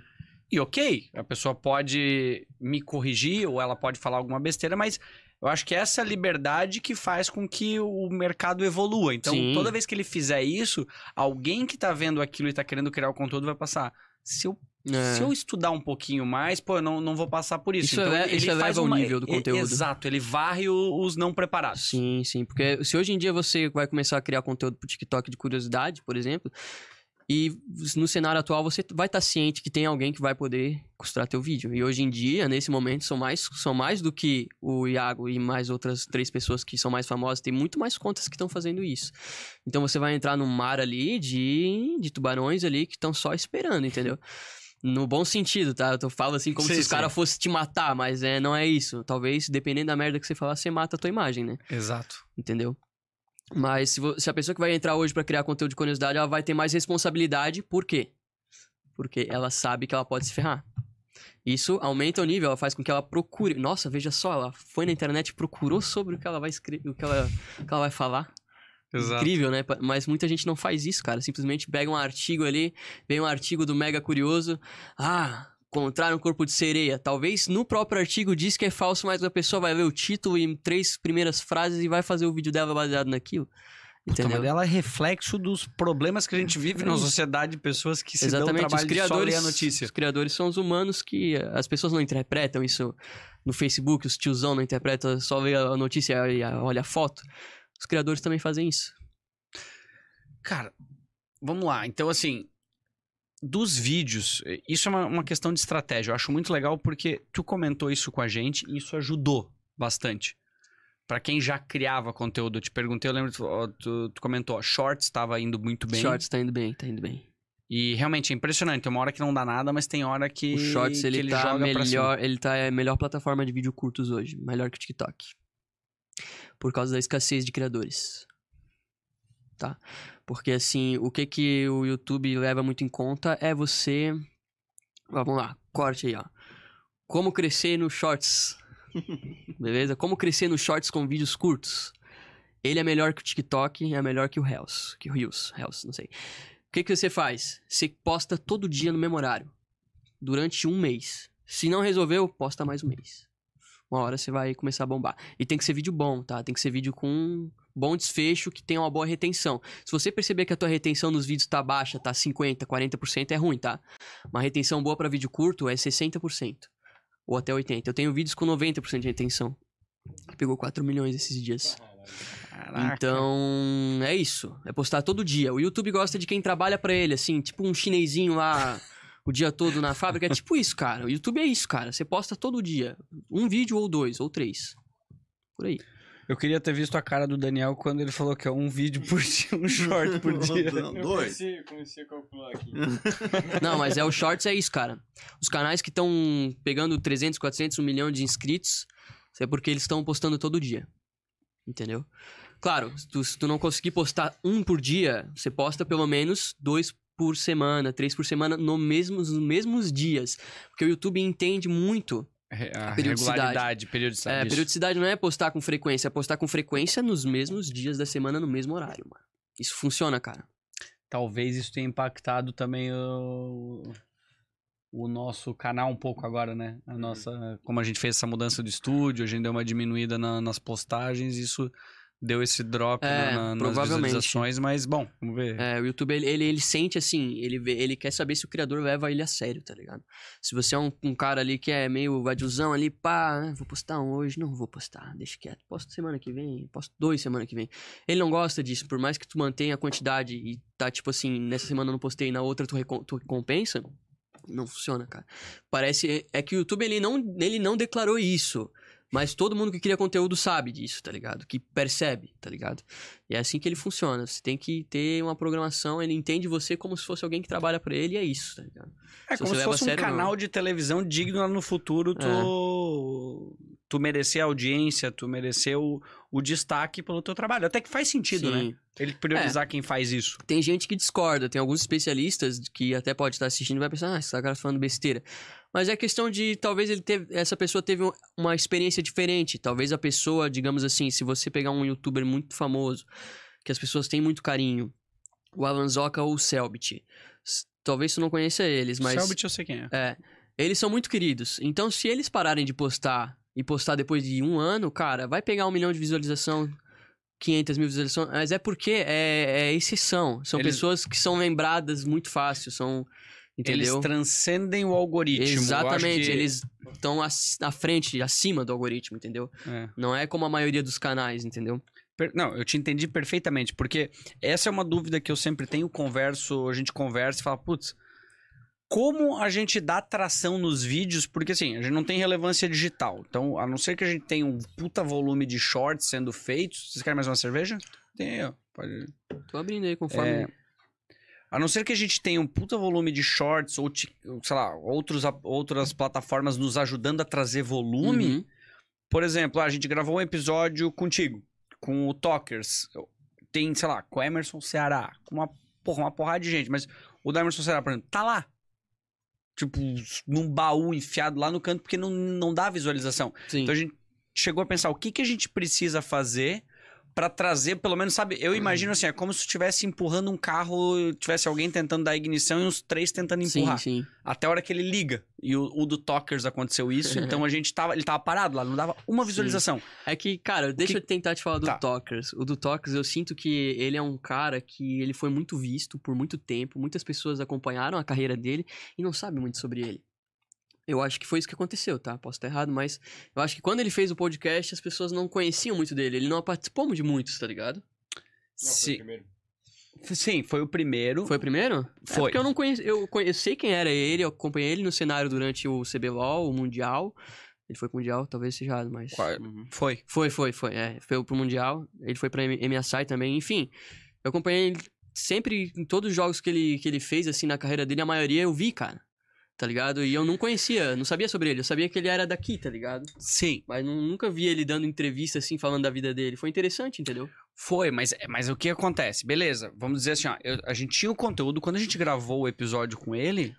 E ok, a pessoa pode me corrigir ou ela pode falar alguma besteira, mas eu acho que essa liberdade que faz com que o mercado evolua. Então, Sim. toda vez que ele fizer isso, alguém que tá vendo aquilo e tá querendo criar o conteúdo vai passar. Se eu, É. se eu estudar um pouquinho mais, pô, eu não, não vou passar por isso. Isso então, eleva- isso eleva o nível do conteúdo. Exato, ele varre os não preparados. Sim, sim. Porque se hoje em dia você vai começar a criar conteúdo pro TikTok de curiosidade, por exemplo, e no cenário atual você vai estar ciente que tem alguém que vai poder costurar teu vídeo. E hoje em dia, nesse momento, são mais, são mais do que o Iago e mais outras três pessoas que são mais famosas. Tem muito mais contas que estão fazendo isso. Então você vai entrar num mar ali de, de tubarões ali que estão só esperando, entendeu? No bom sentido, tá? Eu falo assim como Sim, se os caras fossem te matar, mas é, não é isso. Talvez, dependendo da merda que você falar, você mata a tua imagem, né? Exato. entendeu? Mas se, se a pessoa que vai entrar hoje pra criar conteúdo de curiosidade, ela vai ter mais responsabilidade, por quê? Porque ela sabe que ela pode se ferrar. Isso aumenta o nível, ela faz com que ela procure. Nossa, veja só, ela foi na internet procurou sobre o que ela vai escrever, o que ela, o que ela vai falar. Exato. Incrível, né? Mas muita gente não faz isso, cara. Simplesmente pega um artigo ali, vem um artigo do Mega Curioso. Ah, encontraram um corpo de sereia. Talvez no próprio artigo diz que é falso, mas a pessoa vai ler o título e três primeiras frases e vai fazer o vídeo dela baseado naquilo. Puta, Entendeu? mas ela é reflexo dos problemas que a gente vive na sociedade de pessoas que se dão o Exatamente, os trabalho de só ler criadores, a notícia. os criadores são os humanos que as pessoas não interpretam isso no Facebook, os tiozão não interpretam, só vê a notícia e olha a foto. Os criadores também fazem isso. Cara, vamos lá. Então, assim, dos vídeos, eh, isso é uma, uma questão de estratégia. Eu acho muito legal porque tu comentou isso com a gente e isso ajudou bastante. Pra quem já criava conteúdo, eu te perguntei, eu lembro, tu, tu, tu comentou, ó, Shorts estava indo muito bem. Shorts tá indo bem, tá indo bem. E realmente é impressionante. Tem uma hora que não dá nada, mas tem hora que, O Shorts, que ele, ele tá melhor, ele tá é a melhor plataforma de vídeo curtos hoje, melhor que o TikTok. Por causa da escassez de criadores. Tá? Porque assim, o que que o YouTube leva muito em conta é você Vamos lá, corte aí, ó. Como crescer no Shorts. Beleza? Como crescer no Shorts com vídeos curtos. Ele é melhor que o TikTok, é melhor que o Reels, que o Reels, Reels, não sei. O que, que você faz? Você posta todo dia no mesmo horário. Durante um mês. Se não resolveu, posta mais um mês. Uma hora você vai começar a bombar. E tem que ser vídeo bom, tá? Tem que ser vídeo com bom desfecho, que tenha uma boa retenção. Se você perceber que a tua retenção nos vídeos tá baixa, tá 50, 40%, é ruim, tá? Uma retenção boa pra vídeo curto é 60%. Ou até 80%. Eu tenho vídeos com 90% de retenção. Pegou 4 milhões esses dias. Caraca. Então, é isso. É postar todo dia. O YouTube gosta de quem trabalha pra ele, assim, tipo um chinesinho lá o dia todo na fábrica. É tipo isso, cara. O YouTube é isso, cara. Você posta todo dia. Um vídeo ou dois, ou três. Por aí. Eu queria ter visto a cara do Daniel quando ele falou que é um vídeo por dia, um short por dia. Não, Eu dois. comecei, comecei a calcular aqui. Não, mas é o Shorts, é isso, cara. Os canais que estão pegando 300, 400, 1 milhão de inscritos, isso é porque eles estão postando todo dia. Entendeu? Claro, se tu, se tu não conseguir postar um por dia, você posta pelo menos dois por semana, três por semana, no mesmos, nos mesmos dias. Porque o YouTube entende muito. A Periodicidade. regularidade, periodicidade. É, isso. periodicidade não é postar com frequência, é postar com frequência nos mesmos dias da semana, no mesmo horário, mano. Isso funciona, cara. Talvez isso tenha impactado também o, o nosso canal um pouco agora, né? A nossa, como a gente fez essa mudança do estúdio, a gente deu uma diminuída na- nas postagens, isso deu esse drop É, na- nas visualizações, mas bom, vamos ver. É, o YouTube, ele, ele, ele sente assim, ele, ele quer saber se o criador leva ele a sério, tá ligado? Se você é um, um cara ali que é meio vadiozão ali, pá, né, vou postar um hoje, não vou postar, deixa quieto, posto semana que vem, posto dois semana que vem. Ele não gosta disso, por mais que tu mantenha a quantidade e tá tipo assim, nessa semana eu não postei, na outra tu, recom- tu recompensa, não funciona, cara. Parece, é que o YouTube ele não, ele não declarou isso, Mas todo mundo que cria conteúdo sabe disso, tá ligado? Que percebe, tá ligado? E é assim que ele funciona. Você tem que ter uma programação, ele entende você como se fosse alguém que trabalha pra ele e é isso, tá ligado? É Se como se fosse um sério, não. É. canal de televisão digno no futuro, tu, tu merecer a audiência, tu merecer o, o destaque pelo teu trabalho. Até que faz sentido, né? Sim. Ele priorizar quem faz isso. Tem gente que discorda, tem alguns especialistas que até pode estar assistindo e vai pensar, ah, esse cara tá falando besteira. Mas é questão de, talvez ele teve, essa pessoa teve um- uma experiência diferente. Talvez a pessoa, digamos assim, se você pegar um youtuber muito famoso, que as pessoas têm muito carinho, o Alanzoca ou o Selbit. Talvez tu não conheça eles, mas... Selbit eu sei quem é. É. Eles são muito queridos. Então, se eles pararem de postar e postar depois de um ano, cara, vai pegar um milhão de visualização, 500 mil visualizações. Mas é porque é, é exceção. São Eles- pessoas que são lembradas muito fácil. São. Entendeu? Eles transcendem o algoritmo. Exatamente. que- Eles estão na frente, acima do algoritmo, entendeu? É. Não é como a maioria dos canais, entendeu? Não, eu te entendi perfeitamente, porque essa é uma dúvida que eu sempre tenho, converso, a gente conversa e fala, putz, como a gente dá tração nos vídeos? Porque assim, a gente não tem relevância digital. Então, a não ser que a gente tenha um puta volume de shorts sendo feitos. Vocês querem mais uma cerveja? Tem, ó. Pode. Tô abrindo aí conforme. É, A não ser que a gente tenha um puta volume de shorts ou, sei lá, outros, outras plataformas nos ajudando a trazer volume. Uhum. Por exemplo, a gente gravou um episódio contigo, com o Talkers. Tem, sei lá, com o Emerson Ceará, com uma, porra, uma porrada de gente, mas o da Emerson Ceará, por exemplo, tá lá. Tipo, num baú enfiado lá no canto, porque não, não dá visualização. Sim. Então a gente chegou a pensar o que, que a gente precisa fazer pra trazer, pelo menos, sabe? Eu imagino assim, é como se estivesse empurrando um carro, tivesse alguém tentando dar ignição e uns três tentando sim, empurrar. sim. Até a hora que ele liga. E o, o do Talkers aconteceu isso, então a gente tava. Ele tava parado lá, não dava uma visualização. É que, cara, deixa que- eu tentar te falar do Tá. Talkers. O do Talkers, eu sinto que ele é um cara que ele foi muito visto por muito tempo. Muitas pessoas acompanharam a carreira dele e não sabem muito sobre ele. Eu acho que foi isso que aconteceu, tá? Posso estar errado, mas eu acho que quando ele fez o podcast, as pessoas não conheciam muito dele. Ele não participou de muitos, tá ligado? Sim, sim, foi o primeiro. Foi o primeiro? É Foi. porque eu não conheço. Eu, conhe- eu sei quem era ele, eu acompanhei ele no cenário durante o CBLOL, o Mundial. Ele foi pro Mundial, talvez seja errado, mas. Uhum. Foi. Foi, foi, foi. É, foi pro Mundial. Ele foi pra M- MSI também. Enfim, eu acompanhei ele sempre em todos os jogos que ele, que ele fez, assim, na carreira dele. A maioria eu vi, cara. Tá ligado? E eu não conhecia, não sabia sobre ele. Eu sabia que ele era daqui, tá ligado? Sim, Mas nu- nunca vi ele dando entrevista, assim, falando da vida dele. Foi interessante, entendeu? foi, mas, mas o que acontece? Beleza, vamos dizer assim, ó, eu- a gente tinha o conteúdo, quando a gente gravou o episódio com ele,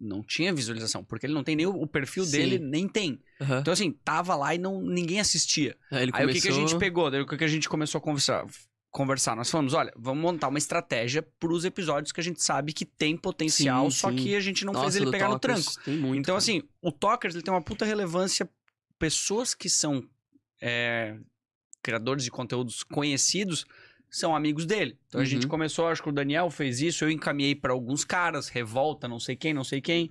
não tinha visualização, porque ele não tem nem o, o perfil Sim. dele, nem tem. Aham. Então assim, tava lá e não, ninguém assistia. Aí ele Aí o que, que a começou- gente pegou? Daí o que, que a gente começou a conversar? Conversar, nós falamos, olha, vamos montar uma estratégia pros episódios que a gente sabe que tem potencial, Sim, só sim. que a gente não Nossa, fez ele pegar no Talkers tranco. Tem muito. então, cara. assim, o Talkers ele tem uma puta relevância. Pessoas que são é, criadores de conteúdos conhecidos são amigos dele. Então a gente Uhum. começou, acho que o Daniel fez isso, eu encaminhei pra alguns caras, Revolta, não sei quem, não sei quem.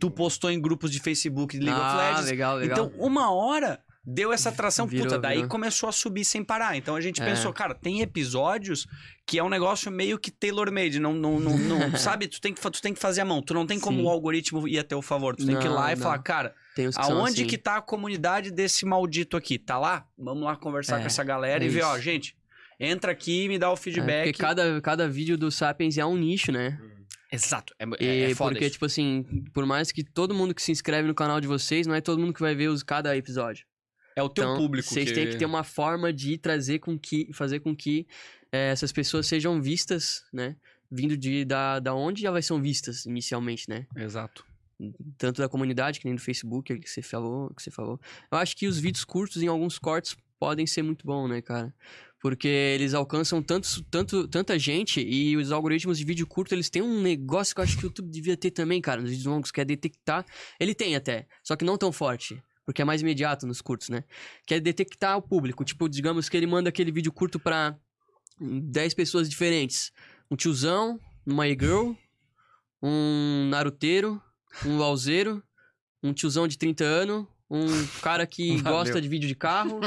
Tu postou em grupos de Facebook de League of ah, Legends. legal, legal. Então, uma hora deu essa atração, Virou, puta, daí virou. começou a subir sem parar. Então a gente É. pensou, cara, tem episódios que é um negócio meio que tailor-made, não, não, não, não- sabe? Tu tem, que, tu tem que fazer a mão, tu não tem como Sim. o algoritmo ir a teu favor, tu tem que ir lá Não, e falar, não. cara, Tem os que aonde assim. que tá a comunidade desse maldito aqui? Tá lá? Vamos lá conversar É, com essa galera é e ver, ó, gente, entra aqui e me dá o É, feedback. porque cada, cada vídeo do Sapiens é um nicho, né? Exato, é, é, é foda porque, isso. tipo assim, por mais que todo mundo que se inscreve no canal de vocês, não é todo mundo que vai ver os, cada episódio. É o teu então, público Vocês que... têm que ter uma forma de trazer com que, fazer com que eh, essas pessoas sejam vistas, né? Vindo de da, da onde elas são vistas inicialmente, né? Exato. Tanto da comunidade, que nem do Facebook, que você falou, que você falou. Eu acho que os vídeos curtos em alguns cortes podem ser muito bom, né, cara? Porque eles alcançam tantos, tanto, tanta gente e os algoritmos de vídeo curto, eles têm um negócio que eu acho que o YouTube devia ter também, cara, nos vídeos longos, que é detectar. Ele tem até, só que não tão forte. Porque é mais imediato nos curtos, né? Que é detectar o público. Tipo, digamos que ele manda aquele vídeo curto pra hum, 10 pessoas diferentes. Um tiozão, uma e-girl, um naruteiro, um lauzeiro, um tiozão de 30 anos, um cara que Valeu. gosta de vídeo de carro.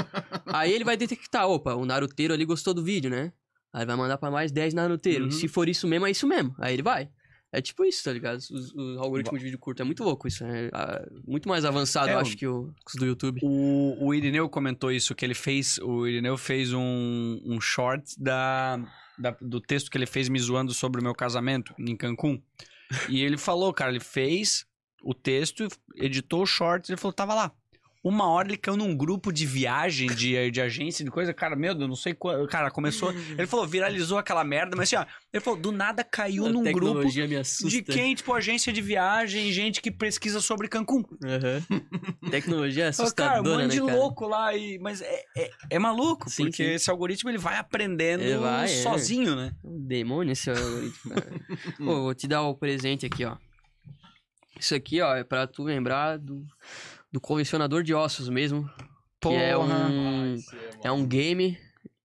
Aí ele vai detectar, opa, o naruteiro ali gostou do vídeo, né? Aí vai mandar pra mais 10 naruteiros. Uhum. Se for isso mesmo, é isso mesmo. Aí ele vai. É tipo isso, tá ligado? Os- O, algoritmo de vídeo curto é muito louco isso. É ah, muito mais avançado, É, eu acho, que o- os do YouTube. O, o Irineu comentou isso, que ele fez. O Irineu fez um, um short da, da- do texto que ele fez me zoando sobre o meu casamento em Cancún. E ele falou, cara, ele fez o texto, editou o short, ele falou, tava lá. Uma hora ele caiu num grupo de viagem, de, de agência, de coisa. Cara, meu Deus, não sei quando. Cara, começou. Ele falou, viralizou aquela merda, mas assim, ó. Ele falou, do nada caiu a num grupo tecnologia me assusta. de quem, tipo, agência de viagem, gente que pesquisa sobre Cancún. Aham. Tecnologia assustadora, cara, um monte né, de cara? louco lá, e, mas é, é, é maluco, Sim, porque sim. esse algoritmo ele vai aprendendo Ele vai, é. sozinho, né? É um demônio esse algoritmo. Pô, vou te dar o presente aqui, ó. Isso aqui, ó, é pra tu lembrar do, do colecionador de ossos mesmo. Que é um, é um game.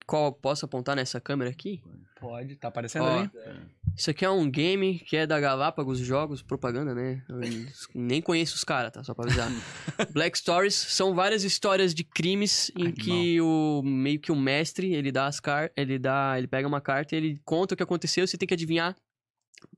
Qual posso apontar nessa câmera aqui? Pode, tá aparecendo Ó, ali? Isso aqui é um game que é da Galápagos Jogos, propaganda, né? Eu nem conheço os caras, tá? Só pra avisar. Black Stories são várias histórias de crimes em Animal. que o meio que o mestre, ele dá as car ele dá, ele pega uma carta, e ele conta o que aconteceu, você tem que adivinhar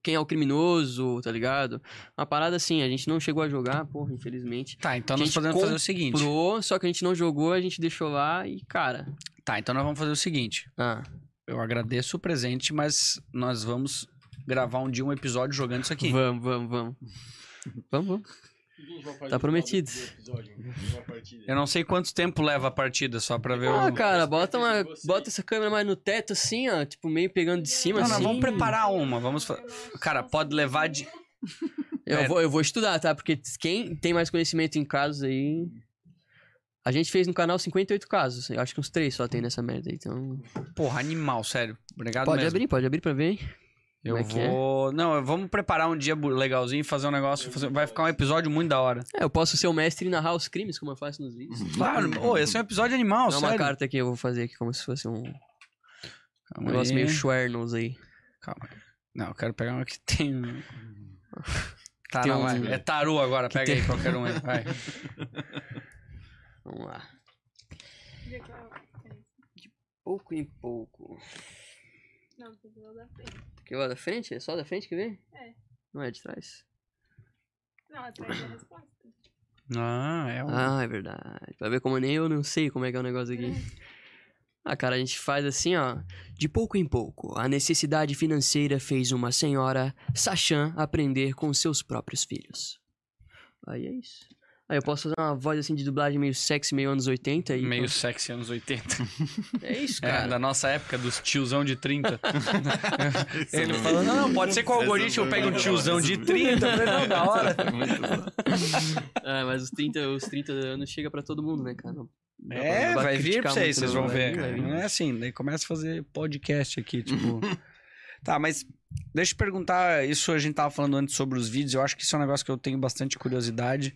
quem é o criminoso, tá ligado? Uma parada assim, a gente não chegou a jogar, porra, infelizmente. Tá, então nós podemos fazer o seguinte. Pro, só que a gente não jogou, a gente deixou lá e, cara, Tá, então nós vamos fazer o seguinte. ah, Eu agradeço o presente, mas nós vamos gravar um dia um episódio jogando isso aqui. vamos, vamos, vamos. Vamos, vamos. Tá prometido. Eu não sei quanto tempo leva a partida, só pra ver Ah, o. cara, bota, uma, bota essa câmera mais no teto, assim, ó. Tipo, meio pegando de cima, Não, assim. nós vamos preparar uma. Vamos. Cara, pode levar de. Eu É. vou, eu vou estudar, tá? Porque quem tem mais conhecimento em casos aí... A gente fez no canal 58 casos. Eu acho que uns 3 só tem nessa merda aí, então... Porra, animal, sério. Obrigado Pode mesmo. abrir, pode abrir pra ver. Eu é que é? vou. Não, vamos preparar um dia legalzinho, fazer um negócio. fazer- Vai ficar um episódio muito da hora. É, eu posso ser o mestre e narrar os crimes, como eu faço nos vídeos. Claro, ô, esse é um episódio animal, Dá uma sério. carta aqui, eu vou fazer aqui como se fosse um Calma negócio aí. meio Schwernos aí. Calma. Não, eu quero pegar uma que tem. um- Tá, Tem não, um- vai. É taru agora, pega tem- aí qualquer um aí. Vai. Vamos lá. É diferença. Pouco em pouco. Não, que o da frente. Aqui lá da frente? É só da frente que vem? É. Não é de trás? Não, atrás da resposta. Ah, é um. Ah, é verdade. Pra ver como nem eu não sei como é que é o negócio aqui. Ah, cara, a gente faz assim, ó. De pouco em pouco, a necessidade financeira fez uma senhora, Sachan, aprender com seus próprios filhos. Aí é isso. Aí eu posso fazer uma voz assim de dublagem meio sexy, meio anos 80 e. Meio sexy anos 80. É isso, É, cara. da nossa época, dos tiozão de 30. Ele falou, não, não, pode ser com o algoritmo, eu pego um tiozão de 30. Eu falei, não, da hora. Ah, mas os 30, os 30 anos chega pra todo mundo, né, cara? É, dá pra vai vir pra vocês, vocês vão Vai ver. vir, vai vir. Não é assim, daí começa a fazer podcast aqui, tipo. tá, mas deixa eu perguntar, isso a gente tava falando antes sobre os vídeos, eu acho que isso é um negócio que eu tenho bastante curiosidade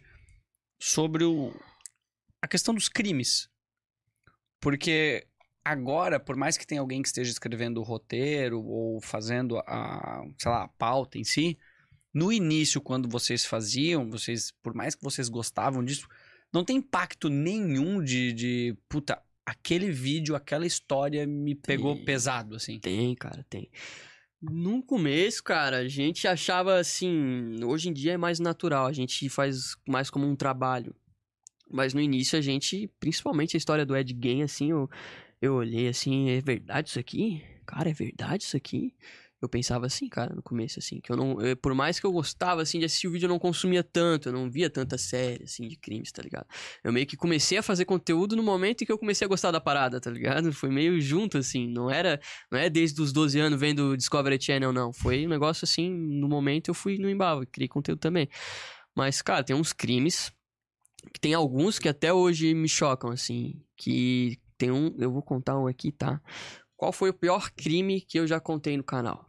sobre o a questão dos crimes. Porque agora, por mais que tenha alguém que esteja escrevendo o roteiro ou fazendo a, sei lá, a pauta em si, no início, quando vocês faziam, vocês, por mais que vocês gostavam disso, não tem impacto nenhum de, de puta, aquele vídeo, aquela história me pegou Tem. pesado, assim. Tem, cara, tem. No começo, cara, a gente achava assim. Hoje em dia é mais natural, a gente faz mais como um trabalho. Mas no início a gente, principalmente a história do Ed Gein, assim, eu, eu olhei assim, é verdade isso aqui? Cara, é verdade isso aqui? Eu pensava assim, cara, no começo, assim, que eu não. eu- por mais que eu gostava, assim, de assistir o vídeo, eu não consumia tanto, eu não via tanta série, assim, de crimes, tá ligado? Eu meio que comecei a fazer conteúdo no momento em que eu comecei a gostar da parada, tá ligado? Foi meio junto, assim, não era. Não é desde os 12 anos vendo Discovery Channel, não. Foi um negócio assim, no momento eu fui no embalo, criei conteúdo também. Mas, cara, tem uns crimes. Que tem alguns que até hoje me chocam, assim. Que tem um. Eu vou contar um aqui, tá? Qual foi o pior crime que eu já contei no canal?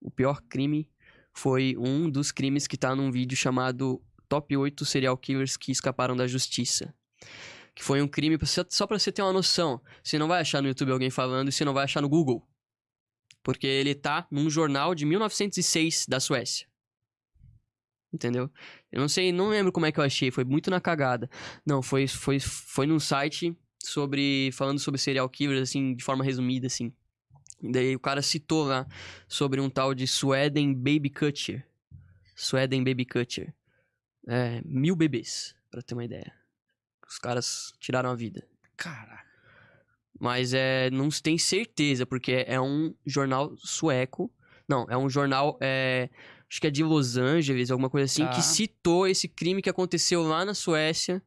O pior crime foi um dos crimes que tá num vídeo chamado Top 8 Serial Killers que escaparam da justiça. Que foi um crime, só pra você ter uma noção. Você não vai achar no YouTube alguém falando e você não vai achar no Google. Porque ele tá num jornal de 1906 da Suécia. Entendeu? Eu não sei, não lembro como é que eu achei, foi muito na cagada. Não, foi foi foi num site sobre falando sobre serial killers assim, de forma resumida assim. Daí o cara citou lá sobre um tal de Sweden Baby Cutcher. Sweden Baby Culture. É, mil bebês, pra ter uma ideia. Os caras tiraram a vida. Caraca. Mas é, não se tem certeza, porque é um jornal sueco. Não, é um jornal, é, acho que é de Los Angeles, alguma coisa assim, Tá. que citou esse crime que aconteceu lá na Suécia.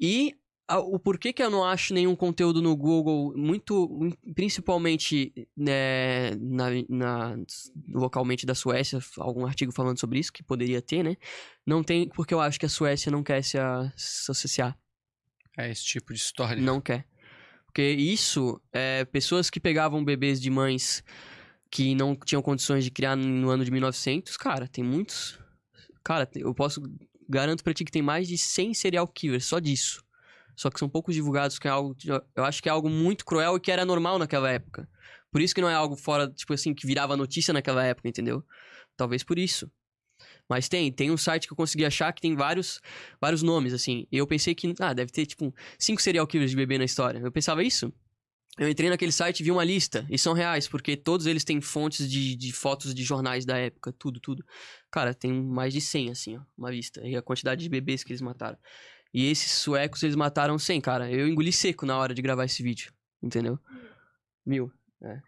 E o porquê que eu não acho nenhum conteúdo no Google, muito, principalmente né, na, na- localmente da Suécia, algum artigo falando sobre isso, que poderia ter, né? Não tem, porque eu acho que a Suécia não quer se, a- se associar. É esse tipo de história. Não quer. Porque isso, é, pessoas que pegavam bebês de mães que não tinham condições de criar no ano de 1900, cara, tem muitos. Cara, eu posso. Garanto pra ti que tem mais de 100 serial killers só disso. Só que são poucos divulgados, que é algo. Eu acho que é algo muito cruel e que era normal naquela época. Por isso que não é algo fora, tipo assim, que virava notícia naquela época, entendeu? Talvez por isso. Mas tem, tem um site que eu consegui achar que tem vários, vários nomes, assim. E eu pensei que, ah, deve ter, tipo, cinco serial killers de bebê na história. Eu pensava isso. Eu entrei naquele site e vi uma lista. E são reais, porque todos eles têm fontes de, de fotos de jornais da época, tudo, tudo. Cara, tem mais de 100, assim, ó, uma lista. E a quantidade de bebês que eles mataram. E esses suecos, eles mataram 100, cara. Eu engoli seco na hora de gravar esse vídeo, entendeu? Mil, é.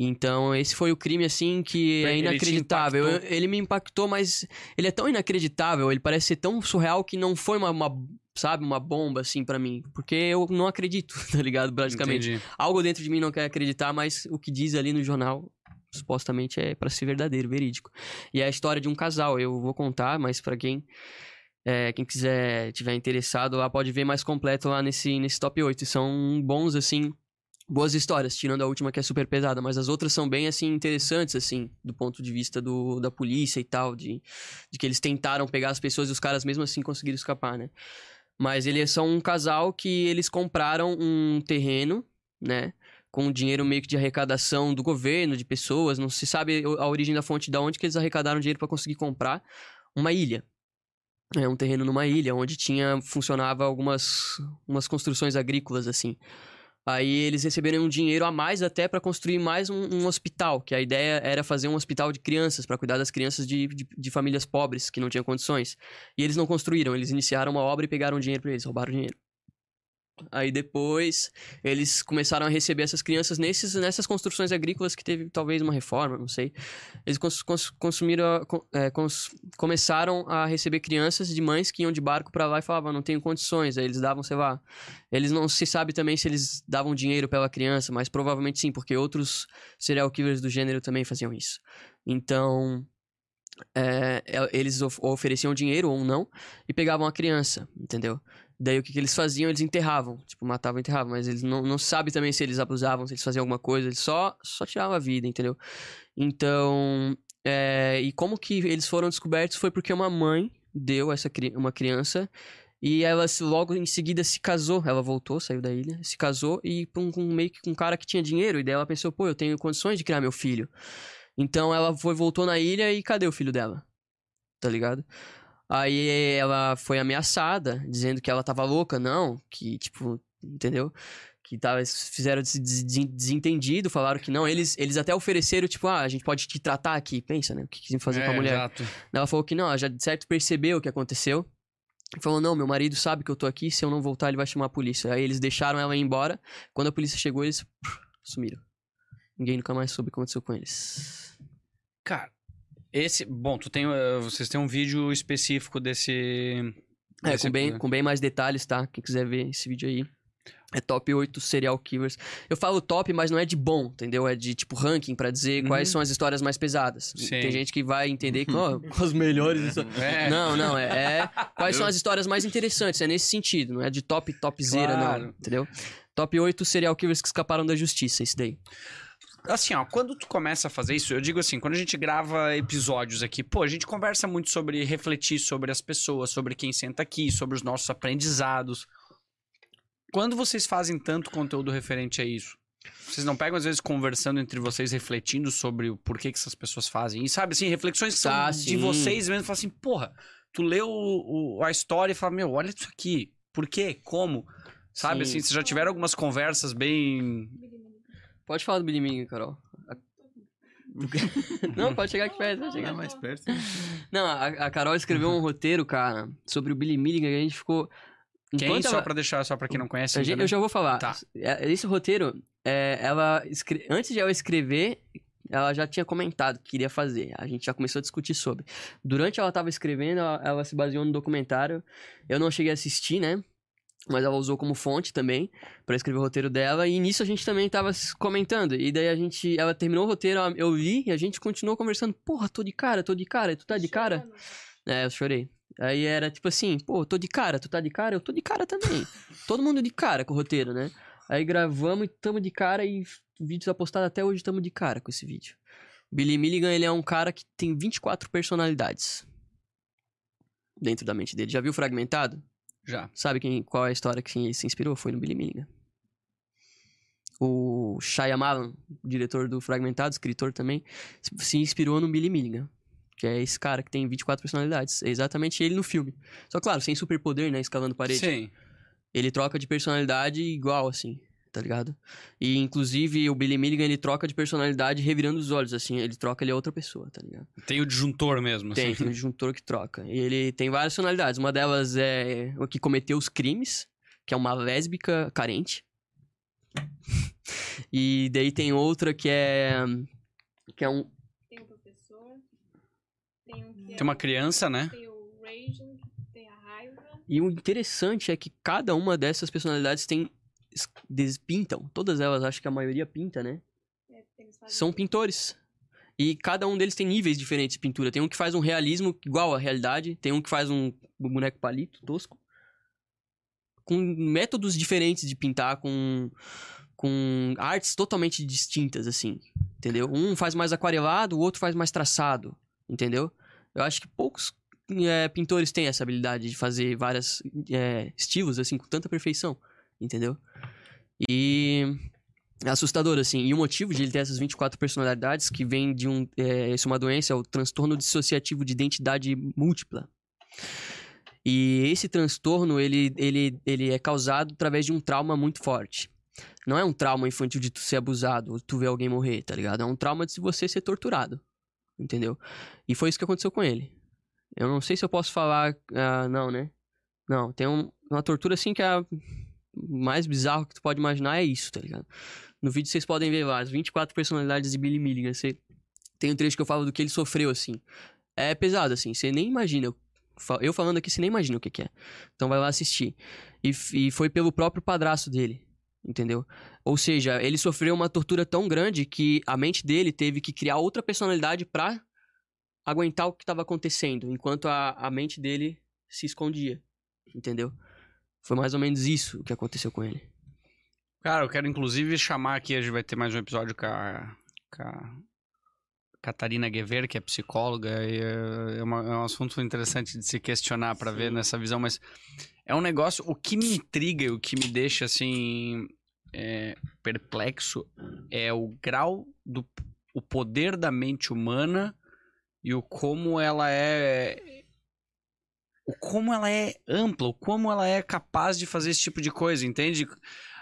Então, esse foi o crime, assim, que é Ele inacreditável. Eu- impactou? ele me impactou, mas ele é tão inacreditável, ele parece ser tão surreal que não foi uma, uma, sabe, uma bomba, assim, pra mim. Porque eu não acredito, tá ligado? Basicamente. Entendi. Algo dentro de mim não quer acreditar, mas o que diz ali no jornal supostamente é pra ser verdadeiro, verídico. E é a história de um casal. Eu vou contar, mas pra quem é, quem quiser tiver interessado lá pode ver mais completo lá nesse nesse top 8. E são bons assim, boas histórias, tirando a última que é super pesada, mas as outras são bem assim interessantes assim, do ponto de vista do, da polícia e tal, de, de que eles tentaram pegar as pessoas e os caras mesmo assim conseguiram escapar, né? Mas eles são um casal que eles compraram um terreno, né? Com dinheiro meio que de arrecadação do governo, de pessoas. Não se sabe a origem da fonte de onde que eles arrecadaram dinheiro para conseguir comprar uma ilha. É um terreno numa ilha, onde tinha, funcionava algumas umas construções agrícolas, assim. Aí eles receberam um dinheiro a mais até para construir mais um, um hospital, que a ideia era fazer um hospital de crianças, para cuidar das crianças de, de, de famílias pobres, que não tinham condições. E eles não construíram, eles iniciaram uma obra e pegaram dinheiro pra eles, roubaram dinheiro. Aí depois eles começaram a receber essas crianças nesses, nessas construções agrícolas que teve talvez uma reforma, não sei. Eles cons, cons, consumiram, é, cons- começaram a receber crianças de mães que iam de barco pra lá e falavam, não tenho condições. Aí eles davam, sei lá. Eles não se sabe também se eles davam dinheiro pela criança, mas provavelmente sim, porque outros serial killers do gênero também faziam isso. Então, é, é, eles of- ofereciam dinheiro ou não e pegavam a criança, entendeu? Daí o que, que eles faziam? Eles enterravam. Tipo, matavam e enterravam. Mas eles não, não sabem também se eles abusavam, se eles faziam alguma coisa. Eles só, só tiravam a vida, entendeu? Então. é, e como que eles foram descobertos foi porque uma mãe deu essa uma criança e ela logo em seguida se casou. Ela voltou, saiu da ilha, se casou e com, com meio que com um cara que tinha dinheiro. E daí ela pensou, pô, eu tenho condições de criar meu filho. Então ela foi, voltou na ilha e cadê o filho dela? Tá ligado? Aí ela foi ameaçada, dizendo que ela tava louca, não, que, tipo, entendeu? Que tava, fizeram esse des- des- desentendido, falaram que não. Eles, eles até ofereceram, tipo, ah, a gente pode te tratar aqui. Pensa, né? O que quisiam fazer com a É, mulher. Exato. Ela falou que não, ela já de certo percebeu o que aconteceu. Falou, não, meu marido sabe que eu tô aqui, se eu não voltar ele vai chamar a polícia. Aí eles deixaram ela ir embora. Quando a polícia chegou, eles sumiram. Ninguém nunca mais soube o que aconteceu com eles. Cara, esse. Bom, tu tem. eh, Vocês têm um vídeo específico desse. É, desse- com bem, com bem mais detalhes, tá? Quem quiser ver esse vídeo aí. É top 8 serial killers. Eu falo top, mas não é de bom, entendeu? É de tipo ranking pra dizer quais Uhum. são as histórias mais pesadas. Sim. Tem gente que vai entender que, ó, as melhores histórias. É. Não, não, é, é quais são as histórias mais interessantes, é nesse sentido, não é de top, topzera, Claro. não, entendeu? Top 8 serial killers que escaparam da justiça, esse daí. Assim, ó, quando tu começa a fazer isso, eu digo assim, quando a gente grava episódios aqui, pô, a gente conversa muito sobre refletir sobre as pessoas, sobre quem senta aqui, sobre os nossos aprendizados. Quando vocês fazem tanto conteúdo referente a isso, vocês não pegam, às vezes, conversando entre vocês, refletindo sobre o porquê que essas pessoas fazem? E sabe, assim, reflexões que são Ah, de sim. vocês mesmo, falam assim, porra, tu leu o- o- a história e fala, meu, olha isso aqui, por quê, como? Sabe, Sim. assim, vocês já tiveram algumas conversas bem... Pode falar do Billy Ming, Carol. Não, pode chegar aqui perto, pode chegar. Mais perto. Não, a, a Carol escreveu um roteiro, cara, sobre o Billy Milligan, que a gente ficou... Quem, Enquanto só ela- pra deixar, só pra quem não conhece. A gente- eu né? já vou falar. Tá. É, Esse roteiro, é, ela escre- antes de ela escrever, ela já tinha comentado que queria fazer. A gente já começou a discutir sobre. Durante ela tava escrevendo, ela, ela se baseou no documentário. Eu não cheguei a assistir, né? Mas ela usou como fonte também pra escrever o roteiro dela. E nisso a gente também tava comentando. E daí a gente. Ela terminou o roteiro, eu li e a gente continuou conversando. Porra, tô de cara, tô de cara. Tu tá de cara? Chorando. É, eu chorei. Aí era tipo assim, pô, tô de cara, tu tá de cara? Eu tô de cara também. Todo mundo de cara com o roteiro, né? Aí gravamos e tamo de cara e f- o vídeo tá postado até hoje, tamo de cara com esse vídeo. Billy Milligan, ele é um cara que tem 24 personalidades dentro da mente dele. Já viu Fragmentado? Já. Sabe quem, qual é a história que se se inspirou? Foi no Billy Milligan. O Shyamalan, diretor do Fragmentado, escritor também, se- se inspirou no Billy Milligan. Que é esse cara que tem 24 personalidades. É exatamente ele no filme. Só claro, sem superpoder, né? Escalando parede. Sim. Ele troca de personalidade igual, assim, tá ligado? E, inclusive, o Billy Milligan, ele troca de personalidade revirando os olhos, assim. Ele troca, ele é outra pessoa, tá ligado? Tem o disjuntor mesmo. Tem, assim. tem um disjuntor que troca. E ele tem várias personalidades. Uma delas é o que cometeu os crimes, que é uma lésbica carente. E daí tem outra que é... Que é um... Tem o professor. Tem um que é Tem uma o- criança, né? Tem o Raging, tem a raiva. E o interessante é que cada uma dessas personalidades tem... Despintam. Todas elas, acho que a maioria pinta, né? é, são pintores. E cada um deles tem níveis diferentes de pintura. Tem um que faz um realismo igual à realidade, tem um que faz um boneco palito tosco. Com métodos diferentes de pintar, com, com artes totalmente distintas, assim. Entendeu? Um faz mais aquarelado, o outro faz mais traçado. Entendeu? Eu acho que poucos é, pintores têm essa habilidade de fazer vários estilos, assim, com tanta perfeição. Entendeu? E é assustador, assim. E o motivo de ele ter essas 24 personalidades, que vem de um. É, isso é uma doença, é o transtorno dissociativo de identidade múltipla. E esse transtorno, ele, ele, ele é causado através de um trauma muito forte. Não é um trauma infantil de tu ser abusado, ou tu ver alguém morrer, tá ligado? É um trauma de você ser torturado. Entendeu? E foi isso que aconteceu com ele. Eu não sei se eu posso falar. ah, não, né? Não, tem um- uma tortura assim que é a mais bizarro que tu pode imaginar é isso, tá ligado? No vídeo vocês podem ver lá as 24 personalidades de Billy Milligan. Você... Tem um trecho que eu falo do que ele sofreu, assim. É pesado, assim. Você nem imagina. Eu fa- Eu falando aqui, você nem imagina o que, que é. Então vai lá assistir. E, e foi pelo próprio padrasto dele. Entendeu? Ou seja, ele sofreu uma tortura tão grande que a mente dele teve que criar outra personalidade pra aguentar o que estava acontecendo. Enquanto a, a mente dele se escondia. Entendeu? Foi mais ou menos isso que aconteceu com ele. Cara, eu quero inclusive chamar aqui, a gente vai ter mais um episódio com a, com a Catarina Guever, que é psicóloga, e é, é uma- é um assunto interessante de se questionar pra ver nessa visão, mas é um negócio, o que me intriga e o que me deixa assim é, perplexo é o grau do o poder da mente humana e o como ela é o como ela é ampla, o como ela é capaz de fazer esse tipo de coisa, entende?